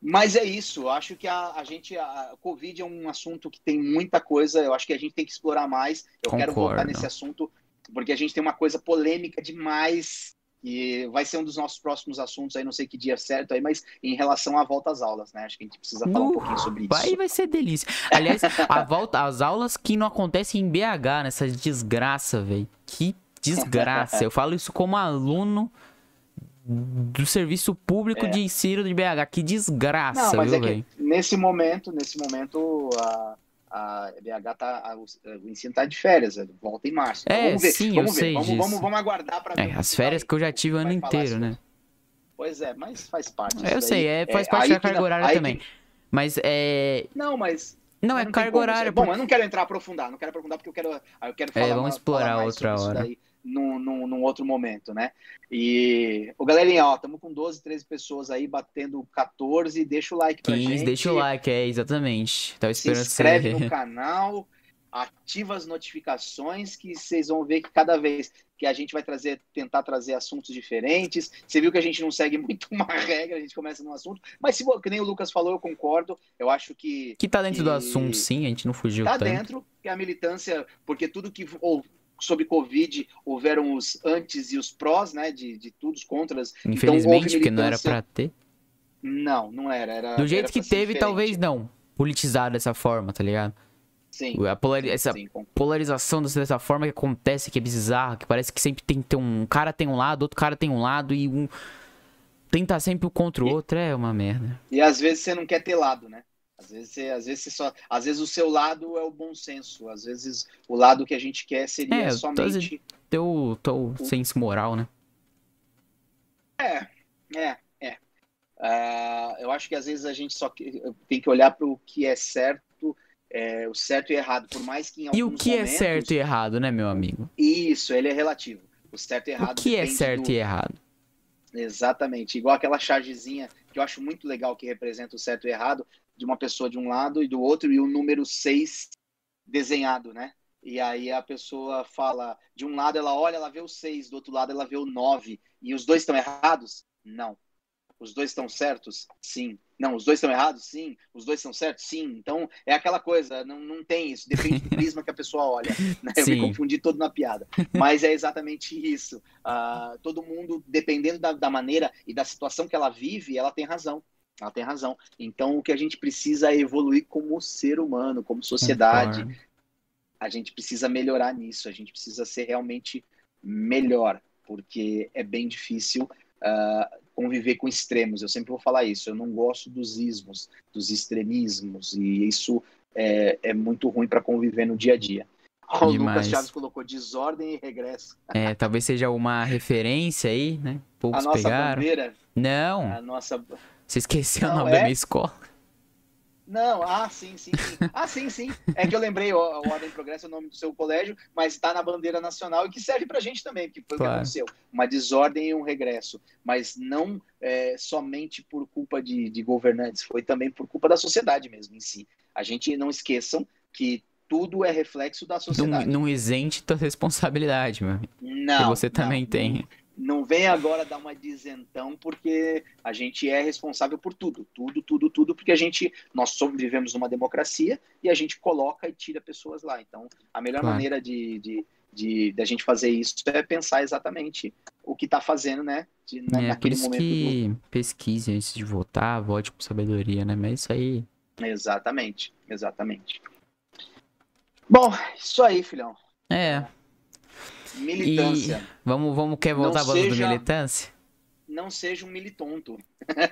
Mas é isso, acho que a, a gente, a Covid é um assunto que tem muita coisa, eu acho que a gente tem que explorar mais. Eu Concordo. quero voltar nesse assunto, porque a gente tem uma coisa polêmica demais, e vai ser um dos nossos próximos assuntos aí, não sei que dia certo aí, mas em relação à volta às aulas, né? Acho que a gente precisa falar uh, um pouquinho sobre isso. Aí vai ser delícia. Aliás, a volta às aulas que não acontecem em BH, nessa desgraça, velho. Que desgraça. Eu falo isso como aluno do serviço público é. de ensino de BH. Que desgraça, Não, mas viu, é nesse momento, nesse momento, a, a BH tá. A, o ensino tá de férias, volta em março. Então, é, vamos ver, sim, vamos eu ver. sei vamos, disso. Vamos, vamos aguardar para ver. É, as férias que eu já tive o ano inteiro, né? Pois é, mas faz parte. É, eu sei, é, faz é, parte da carga horária também. Que... Mas é. Não, mas. Não, é carga horária. Bom, eu não quero entrar aprofundar, não quero aprofundar porque eu quero, eu quero falar. É, vamos explorar outra hora. Daí num, num, num, outro momento, né? E, o galerinha, ó, estamos com 12, 13 pessoas aí, batendo 14, deixa o like pra 15, gente. deixa o like, é, exatamente. Tava esperando Se inscreve no canal, ativa as notificações, que vocês vão ver que cada vez que a gente vai trazer, tentar trazer assuntos diferentes. Você viu que a gente não segue muito uma regra, a gente começa num assunto, mas se que nem o Lucas falou, eu concordo. Eu acho que que tá dentro que... do assunto, sim, a gente não fugiu tá tanto. dentro, que a militância, porque tudo que ou sobre Covid houveram os antes e os prós, né, de, de tudo, os contras. Então, Infelizmente, então, porque não era para ter. Não, não era. era Do jeito era que teve, diferente. talvez não. Politizado dessa forma, tá ligado? Sim. A essa sim, polarização dessa forma que acontece, que é bizarra, que parece que sempre tem que ter um, um cara tem um lado, outro cara tem um lado e um tenta sempre o contra o outro, é uma merda. E às vezes você não quer ter lado, né? Às vezes, você, às vezes só, às vezes o seu lado é o bom senso, às vezes o lado que a gente quer seria é, somente teu, teu o... senso moral, né? É, é, é. Uh, eu acho que às vezes a gente só tem que olhar para o que é certo, é, o certo e errado, por mais que em E o que momentos... é certo e errado, né, meu amigo? Isso, ele é relativo. O certo e errado. O que é certo do... e errado? Exatamente, igual aquela chargezinha que eu acho muito legal que representa o certo e errado, de uma pessoa de um lado e do outro, e o número 6 desenhado, né? E aí a pessoa fala, de um lado ela olha, ela vê o 6, do outro lado ela vê o 9. E os dois estão errados? Não. Os dois estão certos? Sim. Não, os dois estão errados? Sim. Os dois estão certos? Sim. Então é aquela coisa, não, não tem isso. Depende do prisma que a pessoa olha. Né? Eu Sim. me confundi todo na piada. Mas é exatamente isso. Uh, todo mundo, dependendo da, da maneira e da situação que ela vive, ela tem razão. Ela tem razão. Então, o que a gente precisa é evoluir como ser humano, como sociedade. A gente precisa melhorar nisso. A gente precisa ser realmente melhor, porque é bem difícil uh, conviver com extremos. Eu sempre vou falar isso. Eu não gosto dos ismos, dos extremismos, e isso é, é muito ruim para conviver no dia a dia. O Lucas Chaves colocou desordem e regresso. É, talvez seja uma referência aí, né? Poucos a nossa pegaram. bandeira. Não. A nossa você esqueceu não, o nome é? da minha escola? Não, ah, sim, sim, sim. Ah, sim, sim. É que eu lembrei, o, Ordem Progresso é o nome do seu colégio, mas está na bandeira nacional e que serve pra gente também, que foi claro. o que aconteceu. Uma desordem e um regresso. Mas não é, somente por culpa de, de governantes, foi também por culpa da sociedade mesmo em si. A gente não esqueçam que tudo é reflexo da Não, sociedade. não isente tua responsabilidade, meu. Não. que você não, também não, tem. Não vem agora dar uma dizentão, porque a gente é responsável por tudo, tudo, tudo, tudo, porque a gente, nós somos, vivemos numa democracia e a gente coloca e tira pessoas lá. Então, a melhor Claro. maneira de, de, de, de a gente fazer isso é pensar exatamente o que está fazendo, né? De, na- É naquele momento. que pesquise antes de votar, vote com sabedoria, né? Mas isso aí. Exatamente, exatamente. Bom, isso aí, filhão. É. Militância. Vamos, vamos quer voltar falando do militância? Não seja um militonto.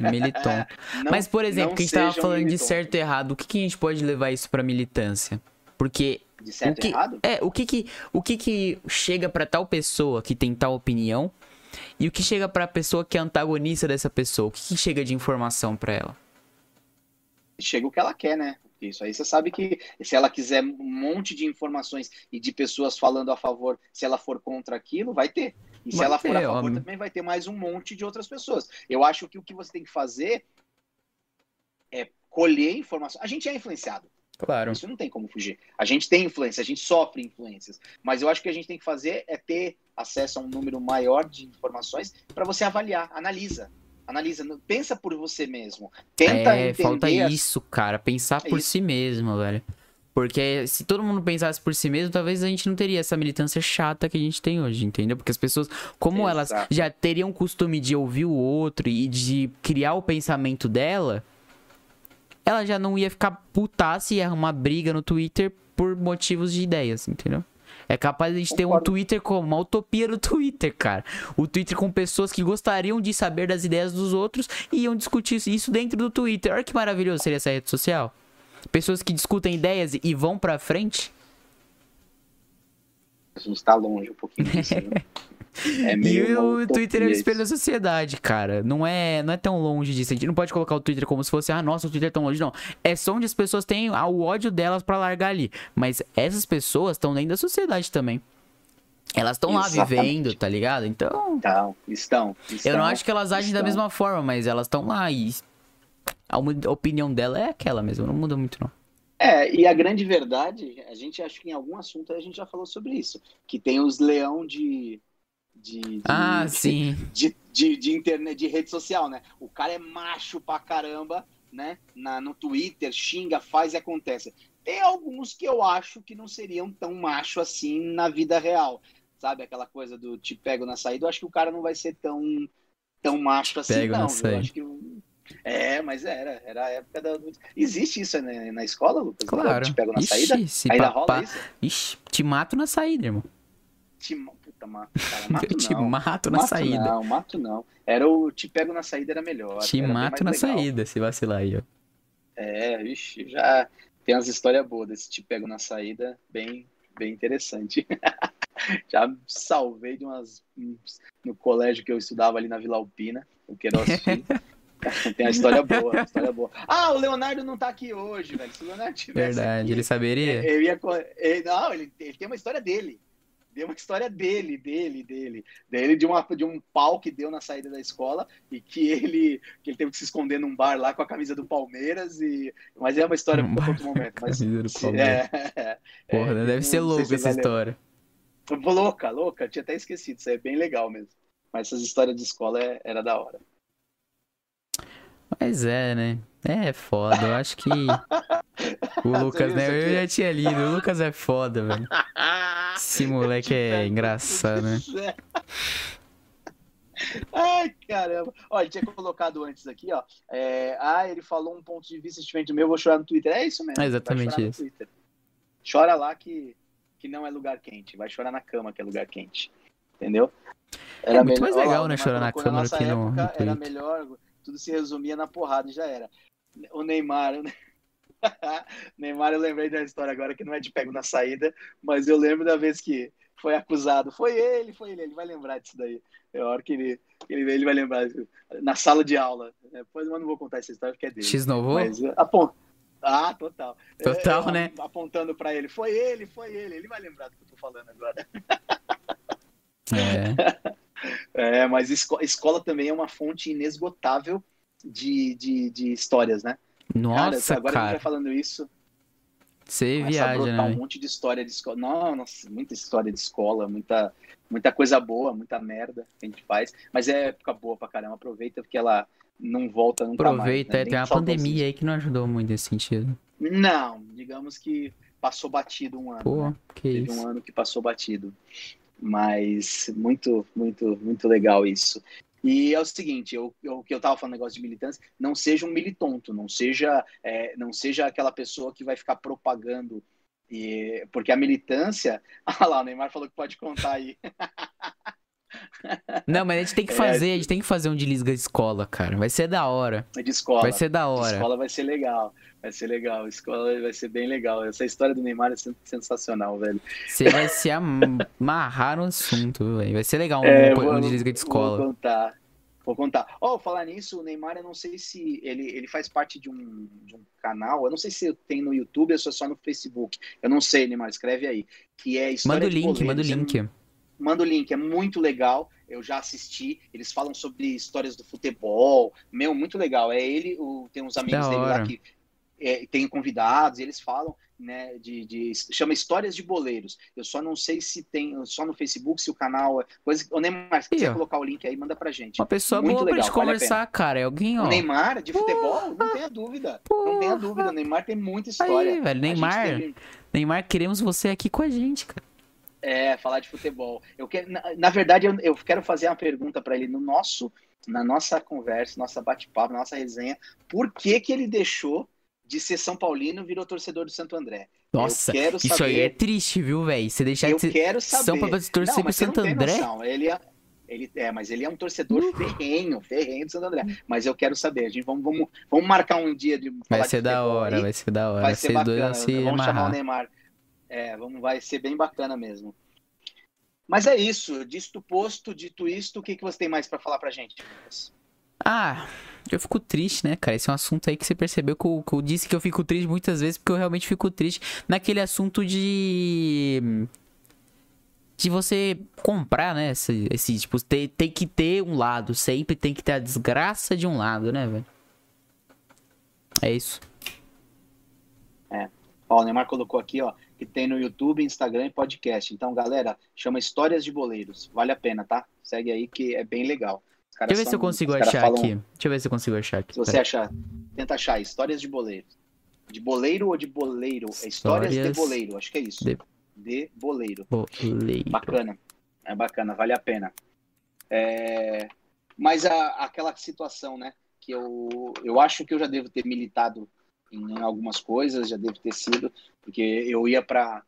Militon. Não- Mas, por exemplo, que a gente tava um falando de militonto. certo e errado, o que, que a gente pode levar isso pra militância? Porque De certo o que- e errado? É, o que que, o que que chega pra tal pessoa que tem tal opinião e o que chega pra pessoa que é antagonista dessa pessoa? O que, que chega de informação pra ela? chega o que ela quer, né? Isso aí você sabe que se ela quiser um monte de informações e de pessoas falando a favor, se ela for contra aquilo, vai ter. E se Vai ela for ter, a favor, óbvio. também vai ter mais um monte de outras pessoas. Eu acho que o que você tem que fazer é colher informação. A gente é influenciado. Claro. Isso não tem como fugir. A gente tem influência, a gente sofre influências. Mas eu acho que a gente tem que fazer é ter acesso a um número maior de informações para você avaliar, analisa. Analisa, pensa por você mesmo. Tenta é, entender falta as- isso, cara. Pensar É por isso. si mesmo, velho. Porque se todo mundo pensasse por si mesmo, talvez a gente não teria essa militância chata que a gente tem hoje, entendeu? Porque as pessoas, como elas Exato. já teriam costume de ouvir o outro e de criar o pensamento dela, ela já não ia ficar putaça e ia arrumar briga no Twitter por motivos de ideias, entendeu? É capaz de a gente ter um. Twitter como uma utopia do Twitter, cara. O Twitter com pessoas que gostariam de saber das ideias dos outros e iam discutir isso dentro do Twitter. Olha que maravilhoso seria essa rede social. Pessoas que discutem ideias e vão pra frente. A gente tá longe um pouquinho disso. viu? É E meio uma o Twitter é o espelho da sociedade, cara. Não é, não é tão longe disso. A gente não pode colocar o Twitter como se fosse, ah, nossa, o Twitter é tão longe. Não. É só onde as pessoas têm o ódio delas pra largar ali. Mas essas pessoas estão dentro da sociedade também. Elas estão lá vivendo, tá ligado? Então. Então, estão, Eu estão, não acho que elas agem da estão. mesma forma, mas elas estão lá e. A opinião dela é aquela mesmo, não muda muito, não. É, e a grande verdade, a gente acho que em algum assunto a gente já falou sobre isso, que tem os leão de. De, de Ah, de- sim. De, de, de internet, de rede social, né? O cara é macho pra caramba, né? Na, no Twitter, xinga, faz e acontece. Tem alguns que eu acho que não seriam tão macho assim na vida real. Sabe aquela coisa do te pego na saída? Eu acho que o cara não vai ser tão, tão macho assim, pego não. Eu acho que. É, mas era. Era a época da. Existe isso né, na escola, Lucas? Claro. Te pego na Ixi, saída? Ainda papá- rola isso? Ixi, te mato na saída, irmão. Te, puta, cara, mato Eu te não. mato na mato saída. Não, mato não. Era o te pego na saída era melhor. Te era mato na legal. saída, se vacilar aí, ó. É, vixe, já tem umas histórias boas desse te pego na saída, bem, bem interessante. já salvei de umas no colégio que eu estudava ali na Vila Alpina, o Filho. Tem uma história boa, uma história boa. Ah, o Leonardo não tá aqui hoje, velho. Se o Leonardo tivesse Verdade, aqui, ele saberia? eu ia. não, ele, ele tem uma história dele. Deu uma história dele, dele, dele. Dele de, uma, de um pau que deu na saída da escola e que ele, que ele teve que se esconder num bar lá com a camisa do Palmeiras. E, mas é uma história para bar outro momento. Mas, Camisa do Palmeiras. é, Porra, é, deve não ser sei louco se essa história. Louca, louca. Tinha até esquecido. Isso é bem legal mesmo. Mas essas histórias de escola é- era da hora. Mas é, né? É foda, eu acho que. O Lucas, né? Eu já tinha lido. O Lucas é foda, velho. Esse moleque é engraçado, né? Ai, caramba. Ó, ele tinha colocado antes aqui, ó. é, ah, ele falou um ponto de vista diferente do meu, eu vou chorar no Twitter. É isso mesmo. É exatamente isso. Twitter. Chora lá que, que não é lugar quente. Vai chorar na cama que é lugar quente. Entendeu? É muito mais ó lá, legal, o né, chorar na cama do que no- no época Era Twitter. melhor, tudo se resumia na porrada e já era. O Neymar, o Ne- Neymar, eu lembrei da história agora que não é de pego na saída, mas eu lembro da vez que foi acusado. Foi ele, foi ele, ele vai lembrar disso daí. É a hora que ele, ele, ele vai lembrar disso. na sala de aula. Depois eu não vou contar essa história porque é dele. X novo? Mas uh, apon... Ah, total. Total, É, né? Apontando pra ele. Foi ele, foi ele. Ele vai lembrar do que eu tô falando agora. É. É, mas esco- escola também é uma fonte inesgotável de, de, de histórias, né? Nossa, agora a gente cara. vai falando isso. Você viaja, né? um monte de história de escola. Não, Nossa, muita história de escola, muita, muita coisa boa, muita merda que a gente faz. Mas é época boa pra caramba. Aproveita porque ela não volta nunca Aproveita, mais. é, né? tem Bem uma pandemia aí que não ajudou muito nesse sentido. Não, digamos que passou batido um ano. Pô, né? que Teve isso. um ano que passou batido. Mas muito, muito, muito legal isso. E é o seguinte, eu, eu, o que eu tava falando negócio de militância, não seja um militonto, não seja, é, não seja aquela pessoa que vai ficar propagando. E, porque a militância. Ah lá, o Neymar falou que pode contar aí. Não, mas a gente tem que É, fazer, a gente tem que fazer um de Lisga de escola, cara. Vai ser da hora. De escola. Vai ser da De hora. escola vai ser legal. Vai ser legal. Escola vai ser bem legal. Essa história do Neymar é sen- sensacional, velho. Você vai se am- amarrar no assunto, velho. Vai ser legal um, É, um, vou- de Lisga de Vou escola. contar. Vou contar. Ó, falar nisso, o Neymar, eu não sei se ele, ele faz parte de um, de um canal, eu não sei se tem no YouTube ou se é só no Facebook. Eu não sei, Neymar, escreve aí. Que é história Manda o de link, manda o link. Manda o link, é muito legal. Eu já assisti. Eles falam sobre histórias do futebol. Meu, muito legal. É ele, o- tem uns amigos Da dele hora. lá que é, tem convidados, e eles falam, né, de, de- chama Histórias de Boleiros. Eu só não sei se tem só no Facebook, se o canal é coisa. O Neymar, se quiser colocar o link aí, manda pra gente. Uma pessoa Muito boa pra legal, gente vale conversar, cara. É alguém, ó. O Neymar de futebol, não tenha dúvida. Não tenha dúvida, o Neymar tem muita história. Aí, velho. Neymar, teve- Neymar, queremos você aqui com a gente, cara. É, falar de futebol. Eu quero, na, na verdade, eu, eu quero fazer uma pergunta para ele no nosso, na nossa conversa, nossa bate-papo, nossa resenha. Por que que ele deixou de ser São Paulino e virou torcedor do Santo André? Nossa, isso aí é triste, viu, velho? Você deixar eu de ser quero saber. São Paulo se torcer Não, pro Santo André? Ele é, ele é, mas ele é um torcedor Uh. ferrenho, ferrenho do Santo André. Mas eu quero saber. A gente vamos, vamos, vamos marcar um dia de Vai de ser da futebol hora, aí. vai ser da hora. Vai ser Vocês dois bacana. vão se Vamos chamar o amarrar. Neymar. É, vamos, vai ser bem bacana mesmo. Mas é isso. Disto posto, dito isto, o que, que você tem mais para falar pra gente, Lucas? Ah, eu fico triste, né, cara? Esse é um assunto aí que você percebeu que eu, que eu disse que eu fico triste muitas vezes, porque eu realmente fico triste naquele assunto de. De você comprar, né? Esse, esse tipo, tem, tem que ter um lado. Sempre tem que ter a desgraça de um lado, né, velho? É isso. Ó, o Neymar colocou aqui, ó, que tem no YouTube, Instagram e podcast. Então, galera, chama Histórias de Boleiros. Vale a pena, tá? Segue aí que é bem legal. Deixa eu ver são- se eu consigo achar falam- aqui. Deixa eu ver se eu consigo achar aqui. Se você Pera. achar, tenta achar Histórias de Boleiros. De boleiro ou de boleiro? É Histórias de Histórias boleiro, acho que é isso. de- de boleiro. Boleiro. Bacana. É bacana, vale a pena. É, Mas a- aquela situação, né? Que eu, eu acho que eu já devo ter militado em algumas coisas, já devo ter sido, porque eu ia para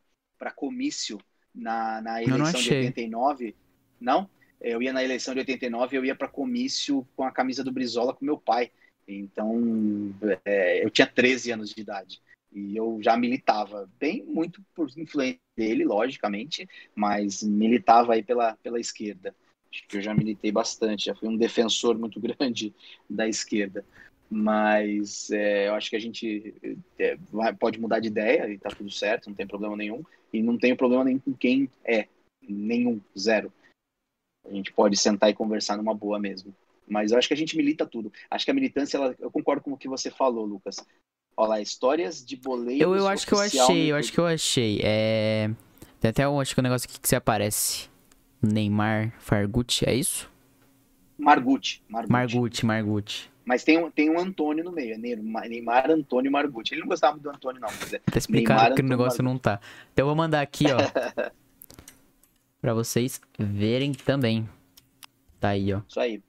comício na, na eleição de achei. 89. Não? Eu ia na eleição de 89, eu ia para comício com a camisa do Brizola com meu pai. Então, é, eu tinha 13 anos de idade. E eu já militava, bem muito por influência dele, logicamente, mas militava aí pela, pela esquerda. Acho que eu já militei bastante, já fui um defensor muito grande da esquerda. Mas é, eu acho que a gente é, vai- pode mudar de ideia e tá tudo certo, não tem problema nenhum. E não tenho problema nenhum com quem é, nenhum, zero. A gente pode sentar e conversar numa boa mesmo. Mas eu acho que a gente milita tudo. Acho que a militância, ela- eu concordo com o que você falou, Lucas. Olha lá, histórias de boleiros. Eu, eu acho que eu achei, eu acho que eu achei. É. Tem até um, acho que um negócio aqui que você aparece. Neymar Fargucci, é isso? Margucci. Margucci. Margucci, Margucci. Mas tem, um- tem um Antônio no meio, Neymar, Neymar Antônio Margucci. Ele não gostava muito do Antônio, não. Mas é, Tá explicado Neymar que o negócio não tá. Então eu vou mandar aqui, ó. pra vocês verem também. Tá aí, ó. Isso aí.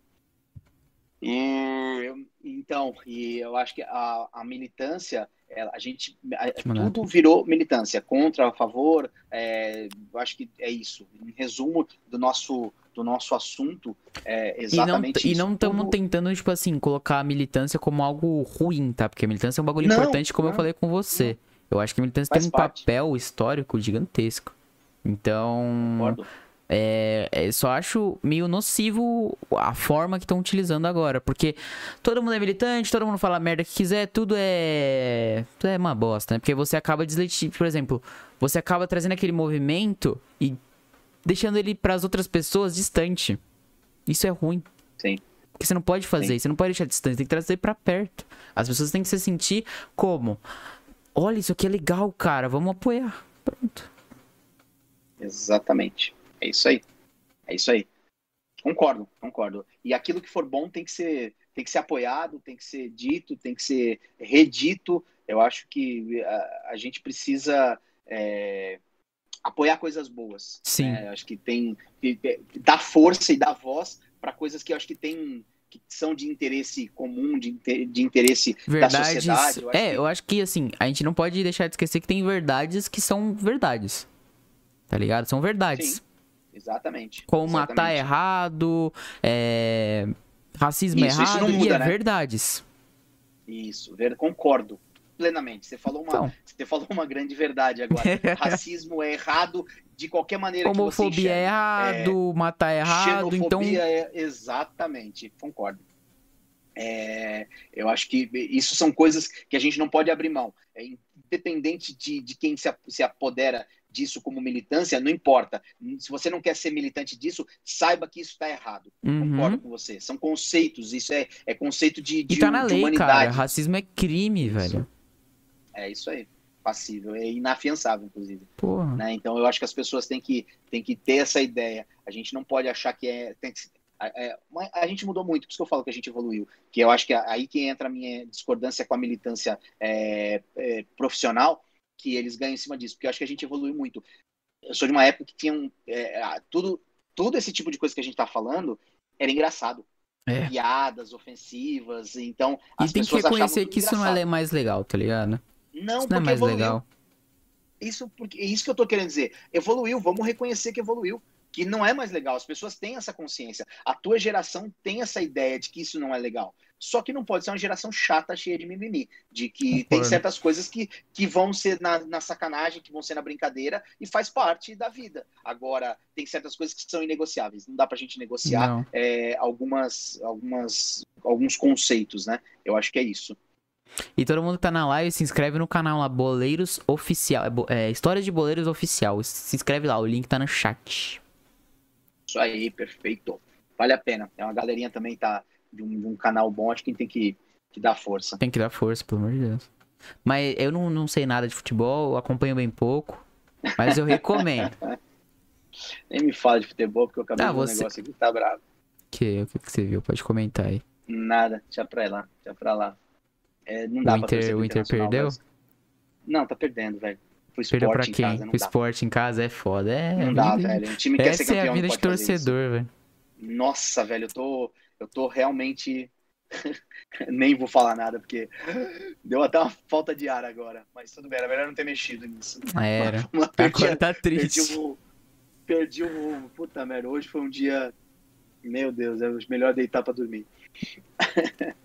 E eu- então, e eu acho que a, a militância, ela- a gente, a- tudo virou militância, contra, a favor. é, eu acho que é isso. Em resumo do nosso do nosso assunto, é E não, exatamente e não estamos tentando, tipo assim, colocar a militância como algo ruim, tá? Porque a militância é um bagulho Não, importante, como eu não. falei com você. Eu acho que a militância tem um parte. papel histórico gigantesco. Então. É, é, só acho meio nocivo a forma que estão utilizando agora. Porque todo mundo é militante, todo mundo fala a merda que quiser, tudo é. Tudo é uma bosta, né? Porque você acaba deslegitimando. Por exemplo, você acaba trazendo aquele movimento e deixando ele para as outras pessoas distante. Isso é ruim. Sim. Porque você não pode fazer Sim. isso, você não pode deixar distante, tem que trazer pra perto. As pessoas têm que se sentir como olha, isso aqui é legal, cara, vamos apoiar. Pronto. Exatamente. É isso aí. É isso aí. Concordo, concordo. E aquilo que for bom tem que ser, tem que ser apoiado, tem que ser dito, tem que ser redito. Eu acho que a, a gente precisa é, apoiar coisas boas. Sim. Né? Acho que tem que, dar força e dar voz para coisas que eu acho que tem que são de interesse comum, de, de interesse verdades, da sociedade. Eu é, que... eu acho que assim, a gente não pode deixar de esquecer que tem verdades que são verdades. Tá ligado? São verdades. Sim, exatamente. Como exatamente. matar errado, é... racismo isso, errado, isso muda, e é né? verdades. Isso, ver, concordo plenamente. Você falou uma, então. você falou uma grande verdade agora. Racismo é errado de qualquer maneira Homofobia que você é errado, é, matar é errado, então é exatamente, concordo. É, eu acho que isso são coisas que a gente não pode abrir mão. É, independente de, de quem se, se apodera disso como militância, não importa. Se você não quer ser militante disso, saiba que isso está errado. Uhum. Concordo com você. São conceitos, isso é, é conceito de, de, e tá na lei, humanidade. Cara. Racismo é crime, isso. É isso aí. Passível. É inafiançável, inclusive. Né? Então eu acho que as pessoas têm que, têm que ter essa ideia. A gente não pode achar que é. Tem que, é, a gente mudou muito, por isso que eu falo que a gente evoluiu. Que eu acho que é aí que entra a minha discordância com a militância é, é, profissional, que eles ganham em cima disso, porque eu acho que a gente evoluiu muito. Eu sou de uma época que tinha é, tudo, tudo esse tipo de coisa que a gente está falando era engraçado. É. Piadas ofensivas, então as e tem que reconhecer que isso não é mais legal, tá ligado? Não, isso não é mais evoluiu. legal. Isso, porque, é isso que eu tô querendo dizer. Evoluiu, vamos reconhecer que evoluiu que não é mais legal. As pessoas têm essa consciência. A tua geração tem essa ideia de que isso não é legal. Só que não pode ser uma geração chata, cheia de mimimi. De que Concordo. tem certas coisas que, que vão ser na, na, sacanagem, que vão ser na brincadeira e faz parte da vida. Agora, tem certas coisas que são inegociáveis. Não dá pra gente negociar é, algumas, algumas, alguns conceitos, né? Eu acho que é isso. E todo mundo que tá na live, se inscreve no canal lá, Boleiros Oficial. É, é, História de Boleiros Oficial. Se inscreve lá, o link tá no chat. Isso aí, perfeito. Vale a pena. É uma galerinha também tá de um, de um canal bom, acho que tem que, que dar força. Tem que dar força, pelo amor de Deus. Mas eu não, não sei nada de futebol, acompanho bem pouco, mas eu recomendo. Nem me fala de futebol, porque eu acabei ah, de você... um negócio aqui tá bravo. Que, o que, que você viu? Pode comentar aí. Nada, deixa pra lá, deixa pra lá. É, não dá o Inter, o Inter perdeu? Mas... Não, tá perdendo, velho pro Perdeu pra quem? Casa, pro esporte em casa é foda. É, não dá, velho. Um time quer ser campeão. Essa é a vida de torcedor, velho. Nossa, velho, eu tô, eu tô realmente. Nem vou falar nada, porque deu até uma falta de ar agora. Mas tudo bem, era melhor não ter mexido nisso. Era. Uma, perdi, agora tá triste. Perdi o, perdi o rumo. Puta merda, hoje foi um dia. Meu Deus, é melhor deitar pra dormir.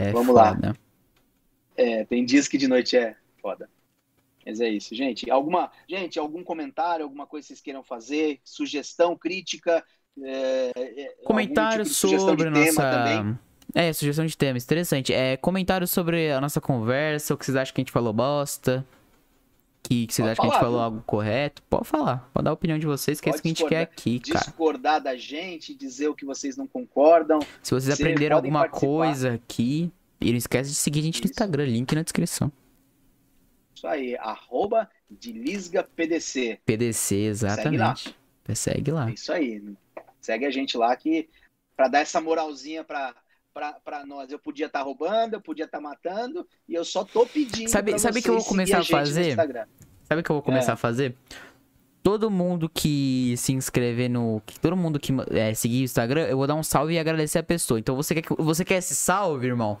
É Vamos foda. lá. É, tem dias que de noite é foda. Mas é isso, gente. Alguma, gente, algum comentário, alguma coisa que vocês queiram fazer, sugestão, crítica, é, é comentário tipo sobre nossa é, sugestão de temas, interessante. É, comentário sobre a nossa conversa, o que vocês acham que a gente falou bosta, que, que vocês pode acham falar, que a gente falou viu? algo correto. Pode falar, pode dar a opinião de vocês, que pode é isso que a gente quer aqui, cara. Discordar da gente, dizer o que vocês não concordam. Se vocês aprenderam alguma participar. coisa aqui, e não esquece de seguir a gente no Instagram, link na descrição. Isso aí, arroba de Lisga PDC. PDC, exatamente. Segue lá. Segue lá. É isso aí. Segue a gente lá que para dar essa moralzinha para para nós. Eu podia estar tá roubando, eu podia estar tá matando, e eu só tô pedindo. Sabe, sabe que eu vou começar a, a fazer? Sabe o que eu vou começar é. a fazer? Todo mundo que se inscrever no. Todo mundo que é, seguir o Instagram, eu vou dar um salve e agradecer a pessoa. Então você quer, você quer esse salve, irmão?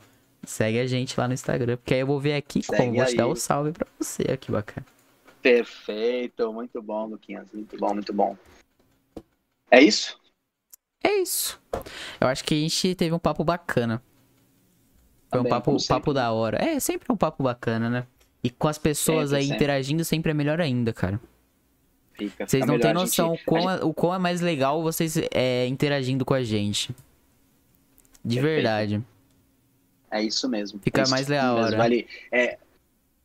Segue a gente lá no Instagram, porque aí eu vou ver aqui Segue como vou te dar o salve pra você. Que bacana. Perfeito, muito bom, Luquinhas. Muito bom, muito bom. É isso? É isso. Eu acho que a gente teve um papo bacana. Foi Também, um papo, papo da hora. É, sempre um papo bacana, né? E com as pessoas sempre, aí sempre. interagindo sempre é melhor ainda, cara. Fica, vocês não têm noção gente... o, quão gente... é, o quão é mais legal vocês é, interagindo com a gente. De Perfeito. verdade. É isso mesmo. Fica é mais legal, né? Vale, é,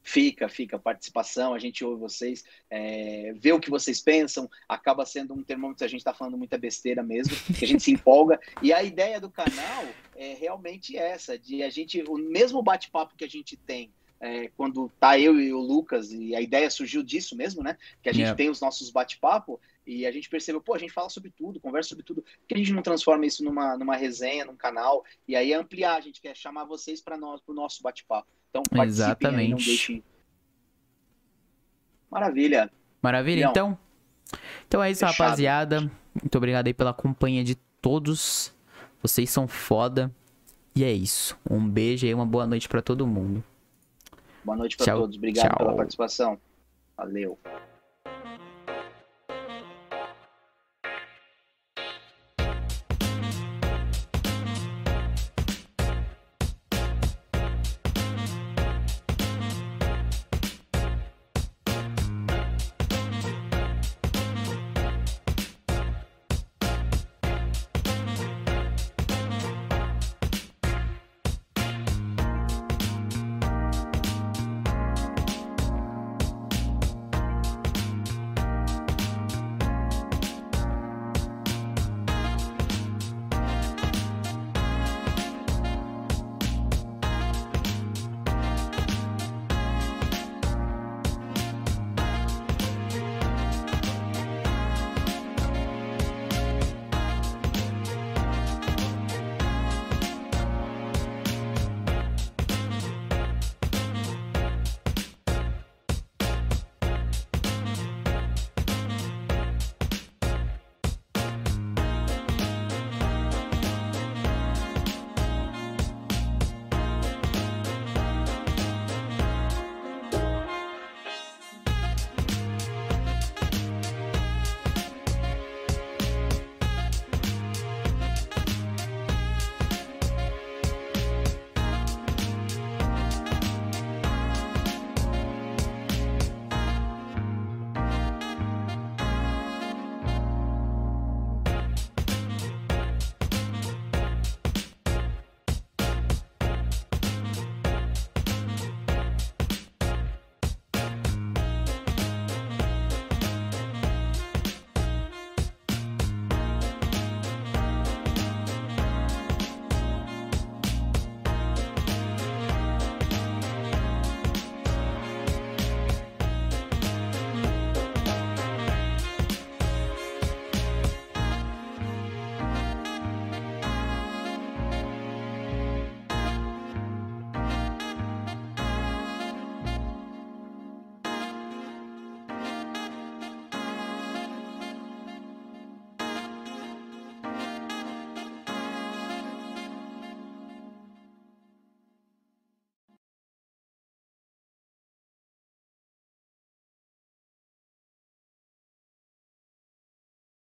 fica, fica. Participação, a gente ouve vocês, é, vê o que vocês pensam, acaba sendo um termômetro, a gente está falando muita besteira mesmo, que a gente se empolga. E a ideia do canal é realmente essa, de a gente, o mesmo bate-papo que a gente tem é, quando tá eu e o Lucas, e a ideia surgiu disso mesmo, né? Que a gente Yeah. tem os nossos bate-papo, e a gente percebeu, pô, a gente fala sobre tudo, conversa sobre tudo, por que a gente não transforma isso numa, numa resenha, num canal, e aí ampliar, a gente quer chamar vocês para nós, pro nosso bate-papo. Então, participem aí, não Exatamente. deixem. Maravilha. Maravilha, então? Então é isso, Fechado. rapaziada. Muito obrigado aí pela companhia de todos. Vocês são foda. E é isso. Um beijo e uma boa noite pra todo mundo. Boa noite para todos. Obrigado tchau. pela participação. Valeu.